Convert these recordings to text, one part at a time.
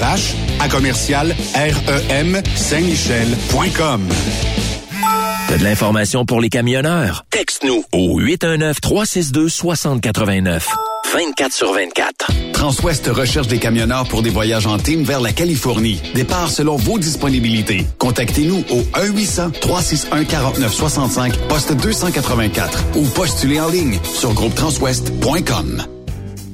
RH à commercial REM Saint-Michel.com. T'as de l'information pour les camionneurs? Texte-nous au 819-362-6089. 24 sur 24. Transwest recherche des camionneurs pour des voyages en team vers la Californie. Départ selon vos disponibilités. Contactez-nous au 1-800-361-4965, poste 284 ou postulez en ligne sur groupetranswest.com.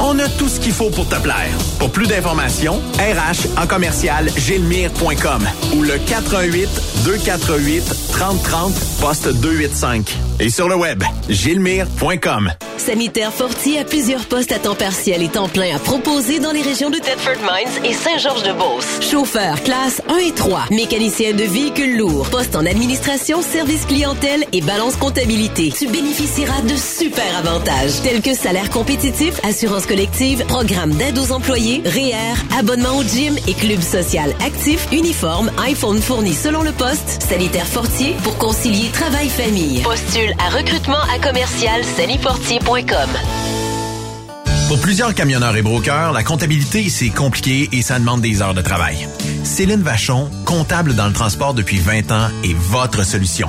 On a tout ce qu'il faut pour te plaire. Pour plus d'informations, RH en commercial gilmire.com ou le 418 248 3030 poste 285. Et sur le web, gilmire.com. Sanitaire Fortier a plusieurs postes à temps partiel et temps plein à proposer dans les régions de Thetford Mines et Saint-Georges-de-Beauce. Chauffeur, classe 1 et 3, mécanicien de véhicules lourds, poste en administration, service clientèle et balance comptabilité. Tu bénéficieras de super avantages tels que salaire compétitif, assurance collective, programme d'aide aux employés, REER, abonnement au gym et club social actif, uniforme, iPhone fourni selon le poste, Sanitaire Fortier pour concilier travail-famille. Postule à recrutement à commercial sanifortier.com. Pour plusieurs camionneurs et brokers, la comptabilité, c'est compliqué et ça demande des heures de travail. Céline Vachon, comptable dans le transport depuis 20 ans, est votre solution.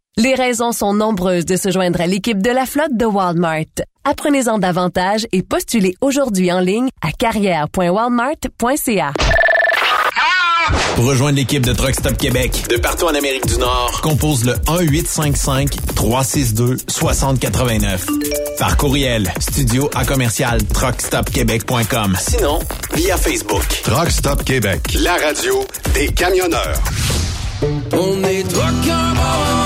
Les raisons sont nombreuses de se joindre à l'équipe de la flotte de Walmart. Apprenez-en davantage et postulez aujourd'hui en ligne à carrière.walmart.ca. Pour rejoindre l'équipe de Truck Stop Québec, de partout en Amérique du Nord, compose le 1-855-362-6089. Par courriel, studio à commercial truckstopquebec.com. Sinon, via Facebook. Truck Stop Québec, la radio des camionneurs. On est truckers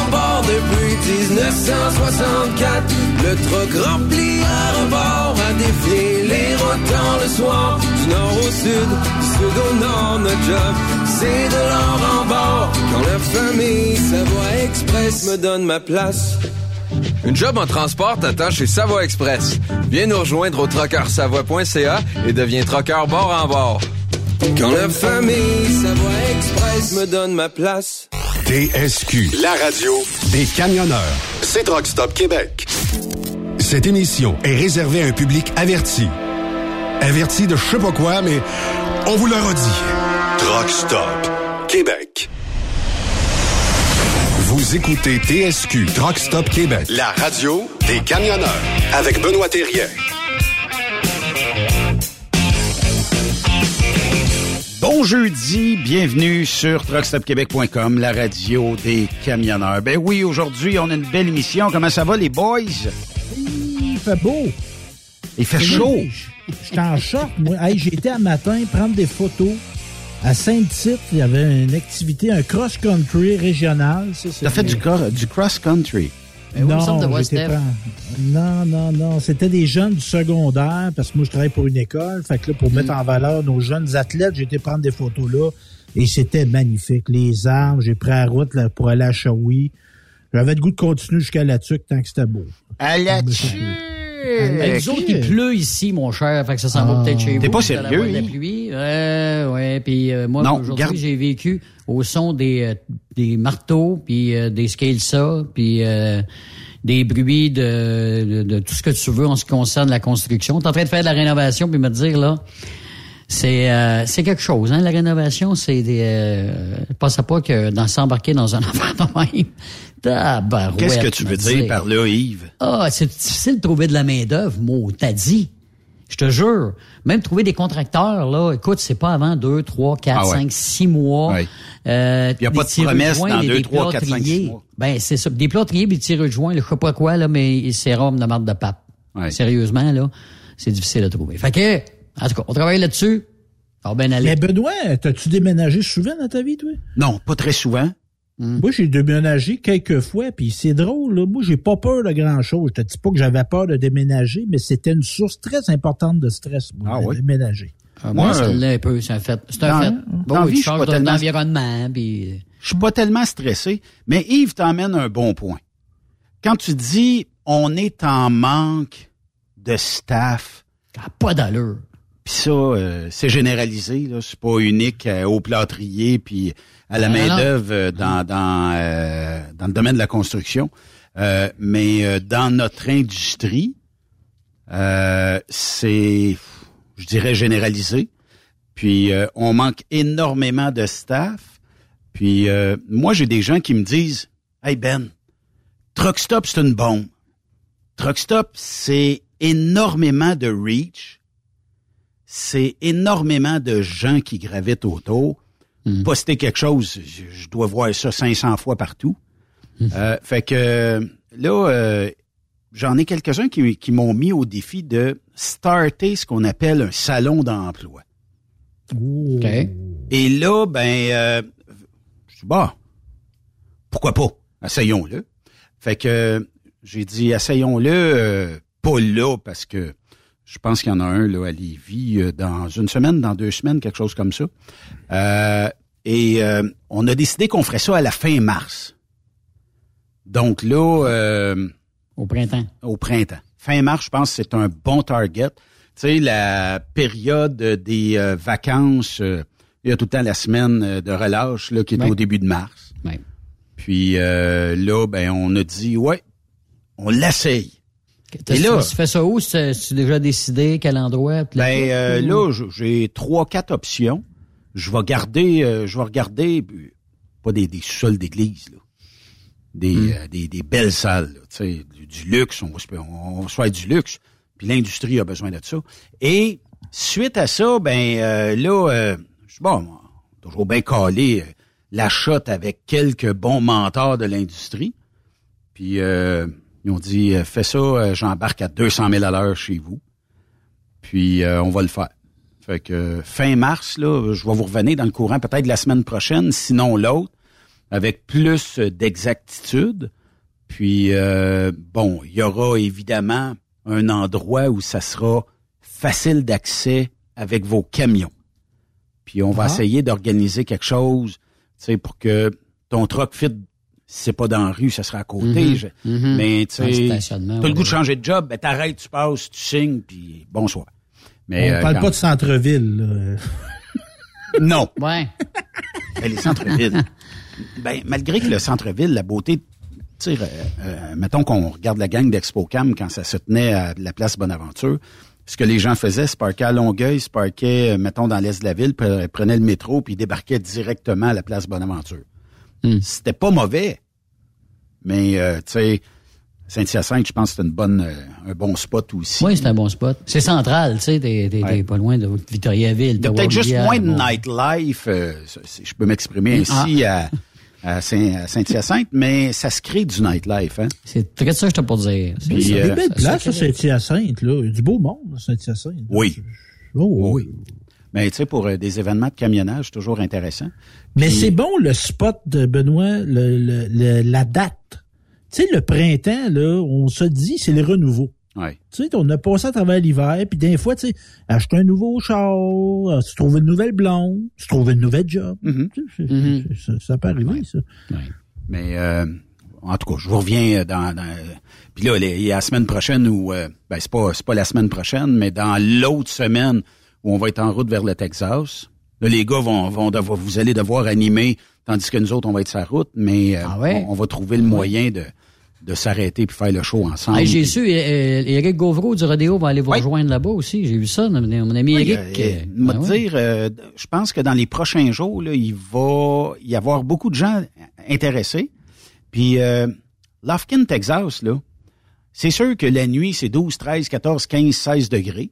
depuis 1964. Le truck rempli à rebord a défié les routes dans le soir. Du nord au sud, du sud au nord, notre job, c'est de l'or en bord. Quand la famille Savoie Express me donne ma place. Une job en transport t'attend chez Savoie Express. Viens nous rejoindre au trockeursavoie.ca et deviens trockeur bord en bord. Quand la famille Savoie Express me donne ma place. TSQ, la radio des camionneurs. C'est Truck Stop Québec. Cette émission est réservée à un public averti. Averti de je sais pas quoi, mais on vous le redit. Truck Stop Québec. Vous écoutez TSQ Truck Stop Québec, la radio des camionneurs avec Benoît Thérien. Bon jeudi, bienvenue sur truckstopquebec.com, la radio des camionneurs. Ben oui, aujourd'hui, on a une belle émission. Comment ça va, les boys? Il fait beau. Il fait chaud. J'étais en short, moi. Hey, j'ai été un matin prendre des photos. À Saint-Tite, il y avait une activité, un cross-country régional. T'as fait du, du cross-country. Non, pas- non, non, non. C'était des jeunes du secondaire, parce que moi, je travaille pour une école. Fait que là, pour mettre en valeur nos jeunes athlètes, j'ai été prendre des photos là. Et c'était magnifique. Les arbres, j'ai pris la route là, pour aller à Shawi. J'avais le goût de continuer jusqu'à la tuque tant que c'était beau. À la Ben, nous autres, il pleut ici, mon cher. Fait que ça s'en va Ah. peut-être chez vous. T'es pas sérieux, la pluie. Ouais, ouais. Puis euh, moi, aujourd'hui, j'ai vécu au son des, euh, des marteaux, puis euh, des scale saws, puis euh, des bruits de, de, de tout ce que tu veux en ce qui concerne la construction. T'es en train de faire de la rénovation, puis me dire, là, c'est euh, c'est quelque chose, hein, la rénovation, c'est des... Euh, pas que dans s'embarquer dans un affaire de même. Qu'est-ce que tu veux dire par là, Yves? ah, c'est difficile de trouver de la main-d'œuvre, moi, t'as dit. Je te jure. Même trouver des contracteurs, là, écoute, c'est pas avant deux, trois, quatre, Ah ouais. cinq, six mois. Ouais. Euh, Y a des pas de promesse dans des- deux, des trois, quatre, cinq, plâtriers. six mois. Ben, c'est ça. Des plâtriers, puis des tireux de joints, là, je sais pas quoi, là, mais c'est rhum de marde de pape. Sérieusement, là, c'est difficile à trouver. Fait que, en tout cas, on travaille là-dessus. Ça va bien aller. Mais Benoît, t'as-tu déménagé souvent dans ta vie, toi? Non, pas très souvent. Moi, j'ai déménagé quelques fois, puis c'est drôle, là. Moi, j'ai pas peur de grand-chose. Je te dis pas que j'avais peur de déménager, mais c'était une source très importante de stress, moi, Ah de ouais? déménager. Ah, moi, ça euh, un peu, c'est un fait. C'est un fait. Bon, oui, vie, tu je suis changes pas tellement- d'environnement, puis... Je suis pas tellement stressé, mais Yves t'emmène un bon point. Quand tu dis on est en manque de staff, Ah, pas d'allure. Puis ça, euh, c'est généralisé, là, c'est pas unique euh, au plâtrier puis à la Ah, main non. d'œuvre euh, dans dans euh, dans le domaine de la construction, Euh, mais euh, dans notre industrie, euh, c'est, je dirais généralisé. Puis euh, on manque énormément de staff. Puis euh, moi, j'ai des gens qui me disent Hey Ben, Truck Stop, c'est une bombe. Truck Stop, c'est énormément de reach. C'est énormément de gens qui gravitent autour. Poster quelque chose, je, je dois voir ça 500 fois partout. Euh, fait que là, euh, j'en ai quelques-uns qui, qui m'ont mis au défi de starter ce qu'on appelle un salon d'emploi. OK. Et là, ben, euh, je dis, bah, pourquoi pas? Essayons-le. Fait que j'ai dit, essayons-le, euh, pas là, parce que je pense qu'il y en a un là, à Lévis euh, dans une semaine, dans deux semaines, quelque chose comme ça. Euh, et euh, on a décidé qu'on ferait ça à la fin mars. Donc là... euh, Au printemps. Au printemps. fin mars, je pense que c'est un bon target. Tu sais, la période des vacances, il y a tout le temps la semaine de relâche là, qui est Ouais. au début de mars. Ouais. Puis euh, là, ben, on a dit, ouais, on l'essaye. Et là- tu fais ça où? Tu as déjà décidé quel endroit? Ben euh, là, j'ai trois, quatre options. Je vais garder, euh, je vais regarder, pas des, des sols d'église, là. Des, euh, des, des belles salles, là, tu sais, du, du luxe, on va, se- on, on souhaite du luxe. Puis l'industrie a besoin de ça. Et suite à ça, ben euh, là, euh, je suis bon, toujours bien calé euh, la shot avec quelques bons mentors de l'industrie. Puis euh, ils ont dit, euh, fais ça, euh, j'embarque à 200 000 à l'heure chez vous. Puis euh, on va le faire. Fait que fin mars, là, je vais vous revenir dans le courant peut-être la semaine prochaine, sinon l'autre, avec plus d'exactitude. Puis euh, bon, il y aura évidemment un endroit où ça sera facile d'accès avec vos camions. Puis on va Ah. essayer d'organiser quelque chose, tu sais, pour que ton truck fit, c'est pas dans la rue, ça sera à côté. Mhm. Je- Mhm. Mais tu Un sais, stationnement, t'as le goût de changer de job, ben t'arrêtes, tu passes, tu signes, puis bonsoir. Mais, on euh, parle quand- pas de centre-ville. là. Non. Ouais. Ben, les centres-villes. ben, malgré que le centre-ville, la beauté, tu sais, euh, euh, mettons qu'on regarde la gang d'ExpoCam quand ça se tenait à la place Bonaventure, ce que les gens faisaient, se parquaient à Longueuil, se parquaient, euh, mettons, dans l'est de la ville, pre- prenaient le métro, puis ils débarquaient directement à la place Bonaventure. C'était pas mauvais. Mais, euh, tu sais, Saint-Hyacinthe, je pense que c'est une bonne, euh, un bon spot aussi. Oui, c'est un bon spot. C'est central, tu sais, t'es t'es- t'es pas loin de Victoriaville. De peut-être juste moins de nightlife, euh, si je peux m'exprimer ainsi, à, à Saint- à Saint-Hyacinthe, mais ça se crée du nightlife. Hein? C'est très ça que je t'ai pour dire. Puis, C'est euh, des belles ça- places, Saint-Hyacinthe. là. Il y a du beau monde, Saint-Hyacinthe. Oui. Oh, oui. Mais tu sais, pour euh, des événements de camionnage, toujours intéressant. Mais Puis- c'est bon le spot de Benoît, le, le- le- la date. Tu sais, le printemps, là, on se dit, c'est les renouveaux. Ouais. Tu sais, on a passé à travers l'hiver, puis des fois, tu sais, acheter un nouveau char, euh, tu trouves une nouvelle blonde, tu trouves une nouvelle job. Sais, c'est- c'est- ça, ça peut arriver, ça. Mais euh, en tout cas, je vous reviens dans. dans puis là, il y a la semaine prochaine où euh, ben c'est pas c'est pas la semaine prochaine, mais dans l'autre semaine où on va être en route vers le Texas. Là, les gars vont, vont devoir, vous allez devoir animer, tandis que nous autres, on va être sur la route, mais euh, Ah ouais? on, on va trouver le moyen de, de s'arrêter puis faire le show ensemble. Hey, j'ai Puis- su, Eric Gauvreau du Rodéo va aller vous rejoindre là-bas aussi. J'ai vu ça, mon, ami Oui, Eric. euh, euh, ah dire, euh, je pense que dans les prochains jours, là, il va y avoir beaucoup de gens intéressés. Puis, euh, Texas, là, c'est sûr que la nuit, c'est 12, 13, 14, 15, 16 degrés.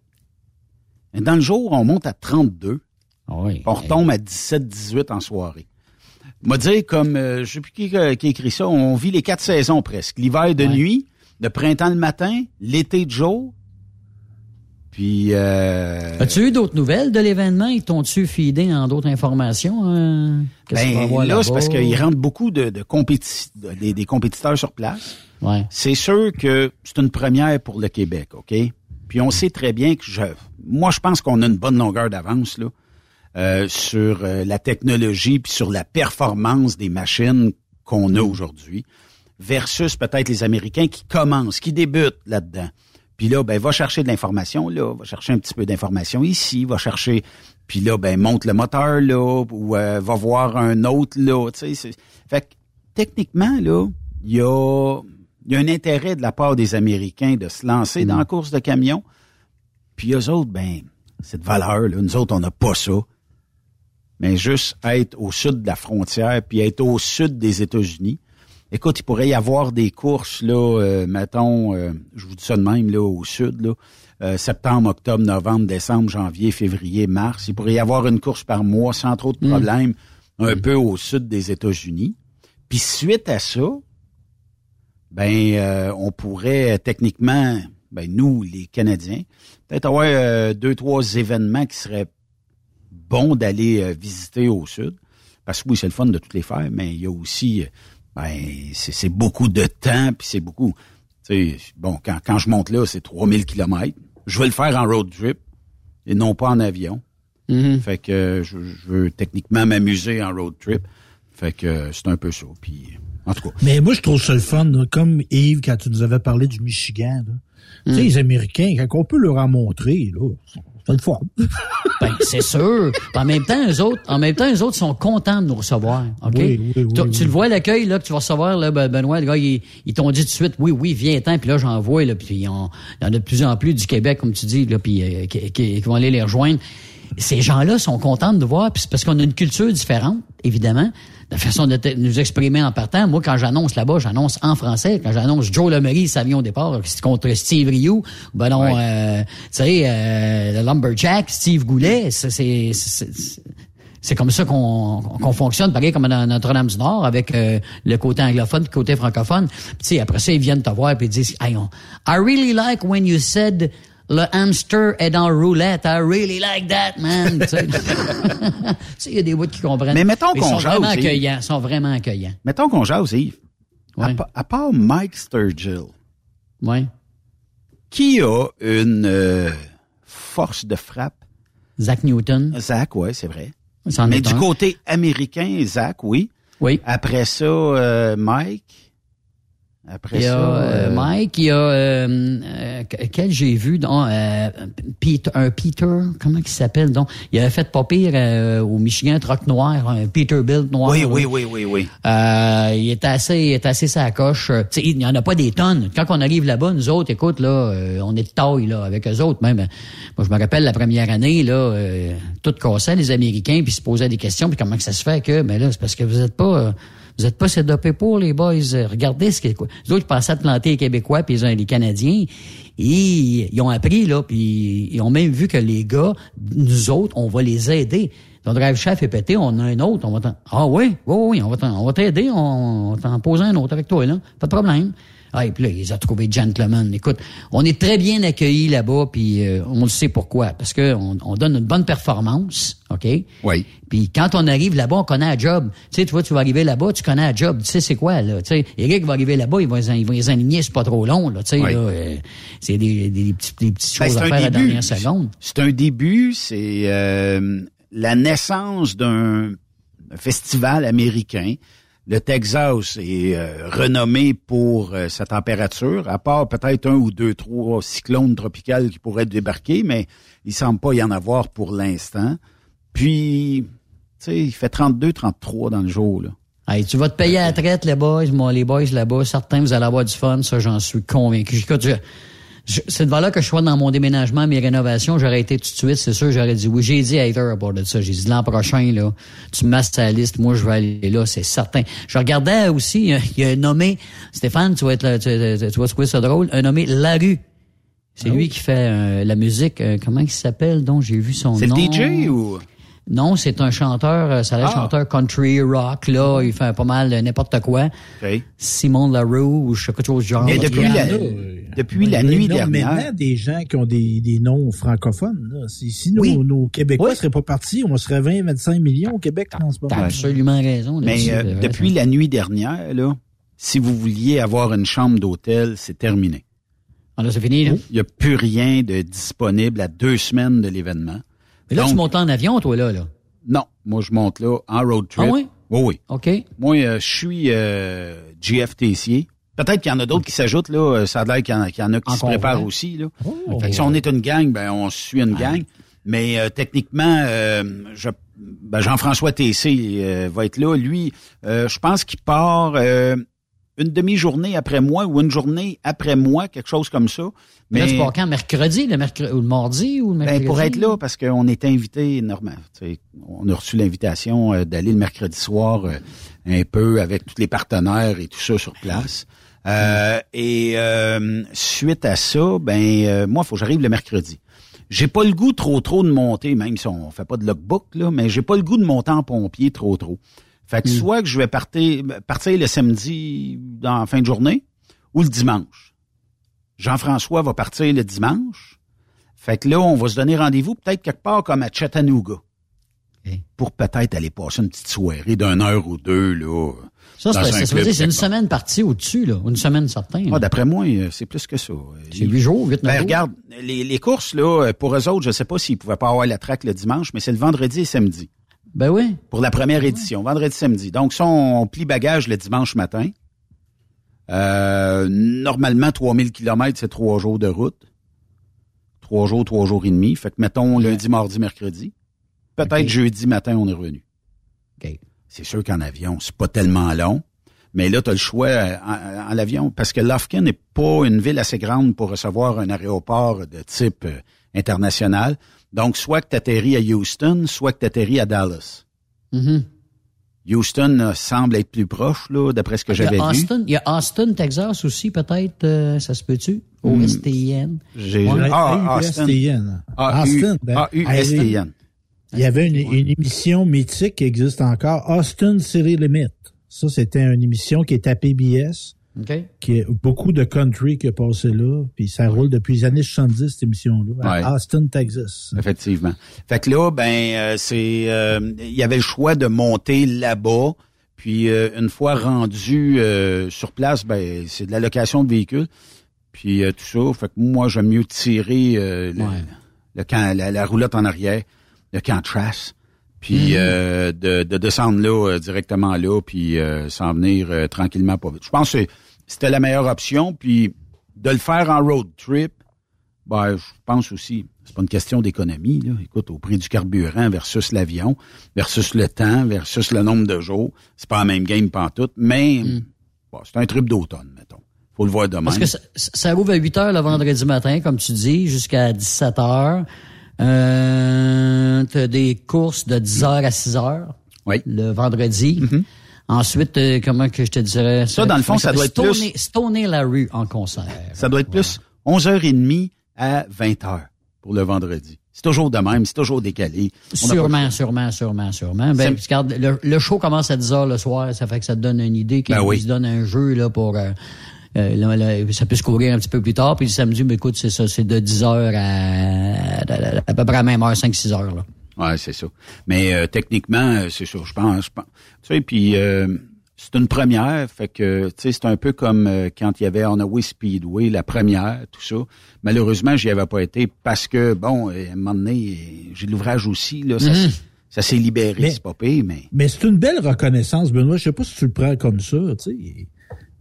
Dans le jour, on monte à 32. Ah oui. On retombe à 17, 18 en soirée. M'a dire, comme, euh, je sais plus qui, euh, qui écrit ça, on vit les quatre saisons presque. L'hiver de nuit, le printemps le matin, l'été de jour. Puis, euh, As-tu eu d'autres nouvelles de l'événement? Ils t'ont-tu feedé en d'autres informations? hein? Ben, là, c'est parce là-bas? qu'il rentre beaucoup de, de compéti- de- des, des compétiteurs sur place. Ouais. C'est sûr que c'est une première pour le Québec, OK? Puis on sait très bien que je, moi, je pense qu'on a une bonne longueur d'avance là euh, sur euh, la technologie puis sur la performance des machines qu'on a aujourd'hui, versus peut-être les Américains qui commencent, qui débutent là-dedans. Puis là, ben, va chercher de l'information là, va chercher un petit peu d'information ici, va chercher, puis là, ben, monte le moteur là, ou euh, va voir un autre là, tu Fait que, techniquement, là, il y a, il y a un intérêt de la part des Américains de se lancer dans la course de camion. Puis eux autres, ben, c'est de valeur, là. Nous autres, on n'a pas ça. Mais juste être au sud de la frontière, puis être au sud des États-Unis. Écoute, il pourrait y avoir des courses, là, euh, mettons, euh, je vous dis ça de même, là, au sud, là, euh, septembre, octobre, novembre, décembre, janvier, février, mars. Il pourrait y avoir une course par mois sans trop de problèmes, un peu au sud des États-Unis. Puis suite à ça, ben, euh, on pourrait euh, techniquement, ben, nous, les Canadiens, peut-être avoir euh, deux, trois événements qui seraient bons d'aller euh, visiter au sud. Parce que oui, c'est le fun de toutes les faire, mais il y a aussi, ben, c'est c'est beaucoup de temps, puis c'est beaucoup, tu sais, bon, quand, quand je monte là, c'est 3000 kilomètres. Je vais le faire en road trip et non pas en avion. Fait que je, je veux techniquement m'amuser en road trip. Fait que c'est un peu ça. Puis En tout cas. Mais moi, je trouve ça le fun, là, comme Yves, quand tu nous avais parlé du Michigan. là. Tu sais, les Américains, quand on peut leur en montrer, là, c'est le fun. Ben, c'est sûr. En même temps, eux autres, en même temps, eux autres sont contents de nous recevoir. OK? Oui, oui, oui, tu, le vois l'accueil là que tu vas recevoir là, Ben- Benoît, le gars, ils, ils t'ont dit tout de suite, oui, oui, viens-t'en. Puis là, j'en vois là, puis il y en a de plus en plus du Québec, comme tu dis, là, puis euh, qui, qui- qui vont aller les rejoindre. Ces gens-là sont contents de nous voir, puis parce qu'on a une culture différente, évidemment. La façon de nous exprimer en partant. Moi, quand j'annonce là-bas, j'annonce en français. Quand j'annonce Joe Lemery, Savion au départ, c'est contre Steve Rioux, ben non, euh, tu sais, euh, le Lumberjack, Steve Goulet, c'est- c'est... comme ça qu'on qu'on fonctionne, pareil comme dans Notre-Dame-du-Nord, avec euh, le côté anglophone, le côté francophone. Puis, tu sais, après ça, ils viennent te voir et ils disent, I really like when you said le hamster est dans roulette. I really like that, man. Tu sais, il y a des bouts qui comprennent. Mais mettons ils qu'on sont jase, vraiment Yves. accueillants. Ils sont vraiment accueillants. Mettons qu'on jase, Yves. À, Ouais. pa- à part Mike Sturgill, Ouais. qui a une euh, force de frappe? Zach Newton. Zach, ouais, c'est vrai. Mais du un. côté américain, Zach, oui. Oui. Après ça, euh, Mike? Après Il y a ça, euh, euh, Mike, il y a euh, euh, quel j'ai vu donc euh, Peter, un Peter, comment il s'appelle donc Il avait fait pas pire euh, au Michigan Troc Noir, un Peterbilt noir. Oui, oui, oui, oui, oui. Euh, il est assez, il est assez sa coche. Tu sais, il n'y en a pas des tonnes. Quand on arrive là-bas, nous autres, écoute, là, on est de taille là avec eux autres. Même, moi, je me rappelle la première année, là, euh, tout cassait les Américains, puis se posaient des questions, puis comment que ça se fait que, mais là, c'est parce que vous êtes pas, euh, vous êtes pas sédopés pour les boys. Euh, Regardez ce quoi. Les autres pensaient à planter les Québécois puis les, Canadiens. Ils ont appris là, puis ils ont même vu que les gars, nous autres, on va les aider. Ton drive chef est pété, on a un autre, on va t'en... Ah oui, oui, oui, on va on t'aider, on va t'en poser un autre avec toi, là. Pas de problème. Ah, et puis là, ils ont trouvé gentleman. Écoute, on est très bien accueillis là-bas, puis euh, on le sait pourquoi. Parce que on, on donne une bonne performance, OK? Oui. Puis quand on arrive là-bas, on connaît la job. Tu sais, tu vois, tu vas arriver là-bas, tu connais la job. Tu sais, c'est quoi, là? Tu sais, Eric va arriver là-bas, il va, les- il va les aligner, c'est pas trop long, là. Tu sais, Oui. là, euh, c'est des, des, des petits- des petites Ben, choses à faire à la dernière seconde. C'est un début, c'est euh, la naissance d'un festival américain. Le Texas est euh, renommé pour euh, sa température, à part peut-être un ou deux, trois cyclones tropicales qui pourraient débarquer, mais il semble pas y en avoir pour l'instant. Puis, tu sais, il fait 32, 33 dans le jour, là. Hey, tu vas te payer à la traite, les boys, moi, les boys là-bas. Certains, vous allez avoir du fun, ça, j'en suis convaincu. C'est devant là que je sois dans mon déménagement, mes rénovations, j'aurais été tout de suite, c'est sûr, j'aurais dit oui. J'ai dit à Heather à bord de ça. J'ai dit l'an prochain, là, tu me masses ta liste, moi, je vais aller là, c'est certain. Je regardais aussi, il y a un nommé, Stéphane, tu vas être là, tu, tu- tu vas trouver ça drôle, un nommé Larue. C'est lui qui fait euh, la musique, euh, comment il s'appelle, donc j'ai vu son C'est nom? le DJ ou? Non, c'est un chanteur, euh, ça a l'air Ah. chanteur country, rock, là, il fait pas mal euh, n'importe quoi. OK. Simon Larue ou je sais quelque chose du genre. Mais depuis la, euh, depuis il y la a nuit dernière, des gens qui ont des, des noms francophones. Là. Si, si nos, Oui. nos Québécois Oui. seraient pas partis, on serait 20, 25 millions au Québec en ce T'as moment. absolument raison. Mais euh, depuis la nuit dernière, là, si vous vouliez avoir une chambre d'hôtel, c'est terminé. Ah, là, c'est fini, là. Il n'y a plus rien de disponible à deux semaines de l'événement. Mais là, Donc, tu montes en avion, toi, là, là. Non, moi je monte là en road trip. Ah oui? Oui, oui. OK. Moi, euh, je suis euh, GF Tessier. Peut-être qu'il y en a d'autres qui s'ajoutent, là. Euh, Ça a l'air qu'il y, en a- qu'il y en a qui En se préparent aussi, là. Oh. Fait que si on est une gang, ben on suit une gang. Mais euh, techniquement, euh, je- ben, Jean-François Tessé euh, va être là. Lui, euh, je pense qu'il part euh, une demi-journée après moi ou une journée après moi, quelque chose comme ça. Mais là, tu pars quand? Mercredi, le mercredi, ou le mardi, ou le mercredi? ben, pour être là, parce qu'on est invité, sais, On a reçu l'invitation d'aller le mercredi soir euh, un peu avec tous les partenaires et tout ça sur place. Euh, et euh, suite à ça, ben euh, moi, il faut que j'arrive le mercredi. J'ai pas le goût trop trop de monter, même si on fait pas de logbook, là, mais j'ai pas le goût de monter en pompier trop trop. Fait que soit que je vais partir, partir le samedi dans la fin de journée ou le dimanche. Jean-François va partir le dimanche. Fait que là, on va se donner rendez-vous peut-être quelque part comme à Chattanooga. Pour peut-être aller passer une petite soirée d'une heure ou deux, là. Ça, c'est, un une semaine partie au-dessus, là. Une semaine certain. Ah, d'après moi, euh, c'est plus que ça. c'est huit jours, huit, neuf Ben, jours. regarde, les, les courses, là, euh, pour eux autres, je sais pas s'ils pouvaient pas avoir la traque le dimanche, mais c'est le vendredi et samedi. Ben oui. Pour la première édition, vendredi, samedi. Donc, ça, on plie bagage le dimanche matin. Euh, normalement, 3000 km, c'est trois jours de route. Trois jours, trois jours et demi. Fait que, mettons, lundi, mardi, mercredi. Peut-être jeudi matin, on est revenu. OK. C'est sûr qu'en avion, c'est pas tellement long. Mais là, tu as le choix euh, en, en avion parce que Lufkin n'est pas une ville assez grande pour recevoir un aéroport de type euh, international. Donc, soit que tu atterris à Houston, soit que tu atterris à Dallas. Mhm. Houston euh, semble être plus proche, là, d'après ce que j'avais vu. Austin, il y a Austin, Texas aussi, peut-être, euh, ça se peut-tu? Au Hmm. STN. J'ai Ouais, ah, Austin. A-U-S-T-N. Il y avait une, une émission mythique qui existe encore, Austin City Limit. Ça, c'était une émission qui est à PBS, OK. qui est beaucoup de country qui a passé là, puis ça roule depuis les années 70, cette émission-là, Ouais. Austin, Texas. Effectivement. Fait que là, ben, euh, c'est, euh, il y avait le choix de monter là-bas. Puis euh, une fois rendu euh, sur place, ben, c'est de la location de véhicules. Puis euh, tout ça. Fait que moi, j'aime mieux tirer euh, le, le la, la roulotte en arrière, le camp trace. Puis Mhm. euh, de, de descendre là euh, directement là, puis euh, s'en venir euh, tranquillement pas vite. Je pense que c'était la meilleure option. Puis de le faire en road trip, ben, je pense aussi, c'est pas une question d'économie. Là. Écoute, au prix du carburant versus l'avion, versus le temps, versus le nombre de jours, c'est pas la même game pantoute, mais bon, c'est un trip d'automne, mettons. Faut le voir demain. Parce que ça, ça rouvre à 8 heures le vendredi matin, comme tu dis, jusqu'à 17 heures. Euh, t'as des courses de 10 heures à 6 heures. Le vendredi. Ensuite, euh, comment que je te dirais? Mm-hmm. Ça, dans le fond, ça doit être plus- Stoner, Stoner la rue en concert. Ça doit être plus 11h30 à 20h pour le vendredi. C'est toujours de même, c'est toujours décalé. On Sûrement, sûrement, sûrement, sûrement. Ben, regarde, le, le show commence à 10 heures le soir, ça fait que ça te donne une idée qu'il Ben oui. se donne un jeu là pour euh, euh, là, là, ça peut se courir un petit peu plus tard. Puis le samedi, mais écoute, c'est ça, c'est de 10 heures à, à, à peu près à la même heure, 5-6 heures. Là. Ouais, c'est ça. Mais euh, techniquement, euh, c'est ça. Je pense, je pense. Tu sais, puis euh, c'est une première, fait que tu sais, c'est un peu comme euh, quand il y avait Onaway Speedway, la première, tout ça. Malheureusement, j'y avais pas été parce que bon, euh, à un moment donné, euh, j'ai de l'ouvrage aussi là. Ça, Mhm. s'est- ça s'est libéré, c'est pas pire, mais Mais c'est une belle reconnaissance, Benoît. Je sais pas si tu le prends comme ça, tu sais.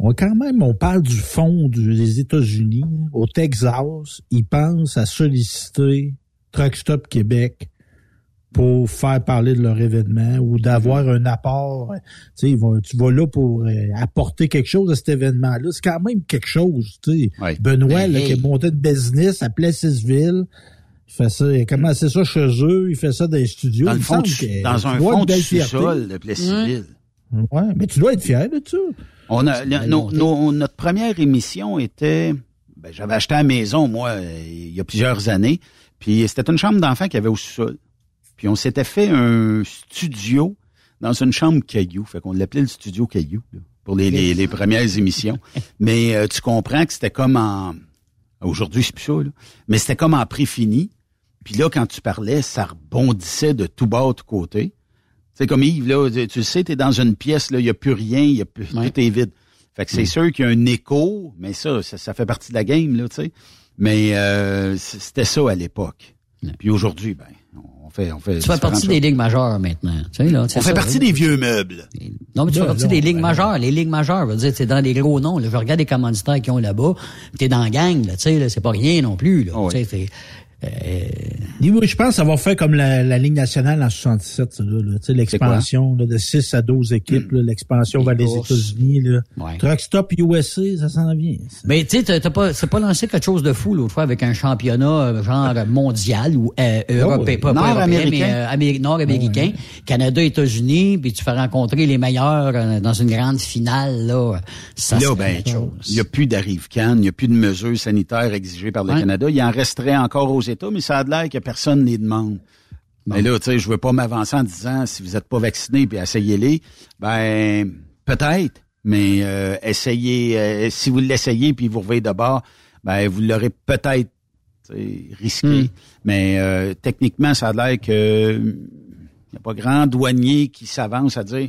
On, quand même, on parle du fond des États-Unis. hein. Au Texas, ils pensent à solliciter Truck Stop Québec pour faire parler de leur événement ou d'avoir un apport. Tu sais, vont- tu vas là pour euh, apporter quelque chose à cet événement-là. C'est quand même quelque chose, tu sais. Benoît, là, Hey. qui a monté de business à Plessisville, il fait ça, il a commencé ça chez eux, il fait ça dans les studios. dans le fond, semble du- que dans un fond fierté. sous-sol de Plessisville. Ouais, mais tu dois être fier de ça. On a, le- nos- nos- notre première émission était, ben, j'avais acheté à la maison, moi, il y a plusieurs années, puis c'était une chambre d'enfant qui avait au sous-sol. Puis on s'était fait un studio dans une chambre caillou, fait qu'on l'appelait le studio caillou, là, pour les, les, les premières émissions. Mais euh, tu comprends que c'était comme en... Aujourd'hui, c'est plus ça, là. Mais c'était comme en pré-fini. Puis là, quand tu parlais, ça rebondissait de tout bas, de tout côté. C'est comme Yves, là, tu tu le sais, t'es dans une pièce, là, il n'y a plus rien, y a plus, tout est vide. Fait que c'est sûr qu'il y a un écho, mais ça, ça, ça fait partie de la game, là, tu sais. Mais euh, c'était ça à l'époque. Puis aujourd'hui, ben, on fait, on fait. Tu fais partie des ligues majeures maintenant. Tu sais, là, On fait ça, partie des vieux meubles. Non, mais tu fais partie là, des ligues majeures. Les ligues majeures, veut dire, c'est dans des gros noms. Là. Je regarde les commanditaires qu'ils ont là-bas. T'es dans la gang, là, tu sais, là, c'est pas rien non plus. Là, tu sais, c'est- Dis-moi, je pense que ça va faire comme la, la Ligue nationale en 67, ça, là, là. Tu sais, l'expansion là, de 6 à 12 équipes, là, l'expansion vers les. États-Unis. Là. Ouais. Truck Stop USA, ça s'en vient. Mais tu sais, pas, c'est pas lancé quelque chose de fou l'autre fois avec un championnat euh, genre mondial ou euh, européen, pas, pas Nord-américain. européen, mais euh, nord-américain, Canada, États-Unis, puis tu fais rencontrer les meilleurs euh, dans une grande finale là. Ça là, ben, il n'y a plus d'arrive-can, il n'y a plus de mesures sanitaires exigées par le Ouais. Canada. Il en resterait encore aux États, mais ça a l'air que personne les demande. Mais là, tu sais, je veux pas m'avancer en disant si vous n'êtes pas vacciné puis essayez-les. Ben, peut-être, mais euh, essayez. euh, si vous l'essayez puis vous revenez de bord, ben vous l'aurez peut-être risqué. Hmm. Mais euh, techniquement, ça a l'air que il n'y a pas grand douanier qui s'avance à dire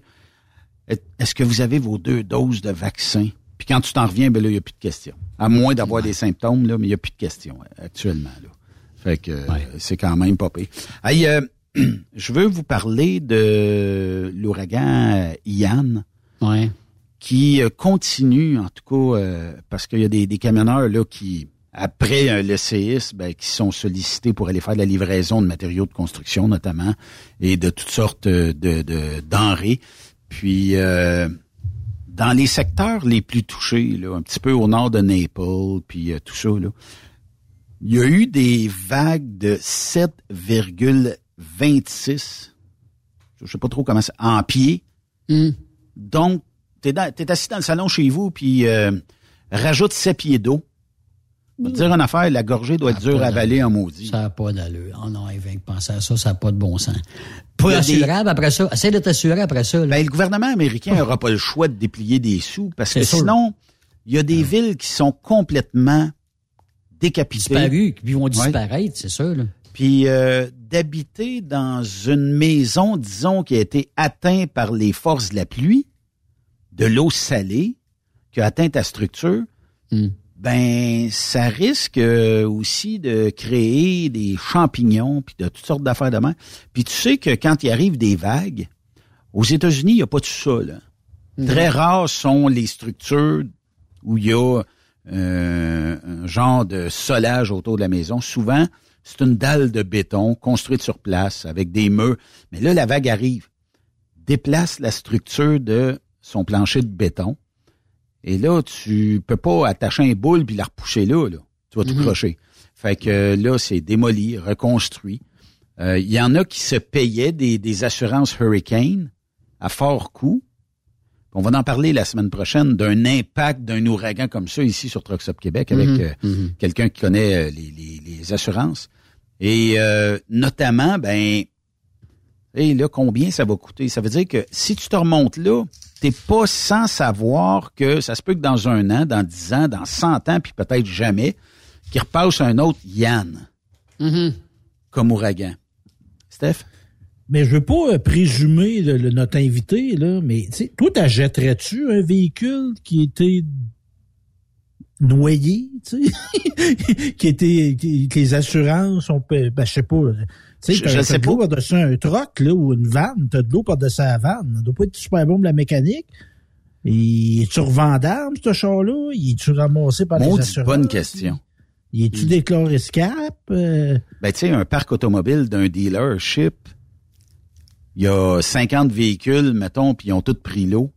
est-ce que vous avez vos deux doses de vaccin? Puis quand tu t'en reviens, ben là, il n'y a plus de questions. À moins d'avoir des symptômes, là, mais il n'y a plus de questions euh, actuellement. Là. Fait que euh, c'est quand même pas pire. Hey, euh, je veux vous parler de l'ouragan Ian. Ouais. Qui euh, continue, en tout cas, euh, parce qu'il y a des, des, camionneurs là qui, après euh, le séisme, ben, qui sont sollicités pour aller faire de la livraison de matériaux de construction notamment et de toutes sortes de, de denrées. Puis dans les secteurs les plus touchés, là, un petit peu au nord de Naples, puis tout ça, là, il y a eu des vagues de 7,26, je sais pas trop comment c'est, en pied. Hmm. Donc, t'es, es assis dans le salon chez vous, puis euh, rajoute 7 pieds d'eau. Je te dire une affaire, la gorgée doit être dure à avaler en maudit. Ça n'a pas d'allure. Oh non, de penser à ça, ça n'a pas de bon sens. Pas assurable après ça? Essaye de t'assurer après ça. Ben, le gouvernement américain n'aura pas le choix de déplier des sous parce que sinon, il y a des villes qui sont complètement décapités. Disparus, qui vont disparaître, c'est. Là. Puis euh, d'habiter dans une maison, disons, qui a été atteinte par les forces de la pluie, de l'eau salée, qui a atteint ta structure, hmm. ben ça risque euh, aussi de créer des champignons, puis de toutes sortes d'affaires de main. Puis tu sais que quand il arrive des vagues, aux États-Unis, il n'y a pas tout ça. Là. Hmm. Très rares sont les structures où il y a euh, un genre de solage autour de la maison. Souvent, c'est une dalle de béton construite sur place avec des murs. Mais là, la vague arrive, déplace la structure de son plancher de béton. Et là, tu peux pas attacher un boule puis la repousser là, là. Tu vas tout mhm. crocher. Fait que là, c'est démoli, reconstruit. Euh, il y en a qui se payaient des, des assurances Hurricane à fort coût on va en parler la semaine prochaine d'un impact d'un ouragan comme ça ici sur Trucks Québec avec mhm. euh, Mhm. quelqu'un qui connaît euh, les, les- les assurances. Et euh, notamment, ben, et là, combien ça va coûter? Ça veut dire que si tu te remontes là, t'es pas sans savoir que ça se peut que dans un an, dans dix ans, dans cent ans, puis peut-être jamais, qu'il repasse un autre Yann Mhm. comme ouragan. Steph? Mais je veux pas euh, présumer le- le- notre invité, là, mais tu sais, toi, t'achèterais-tu un véhicule qui était noyé, tu sais, qui était, qui- que les assurances ont, ben, je sais pas, tu sais, Je- t'as- je sais de l'eau par-dessus un troc, là, ou une vanne, t'as de l'eau par-dessus la vanne. Ça doit pas être super bon de la mécanique. Et es-tu revendable, ce char-là? Il est-tu ramassé par les Maudite assurances? bonne question. Il est-tu déclaré scap? Euh, Ben, tu sais, un parc automobile d'un dealership, il y a 50 véhicules, mettons, puis ils ont tous pris l'eau.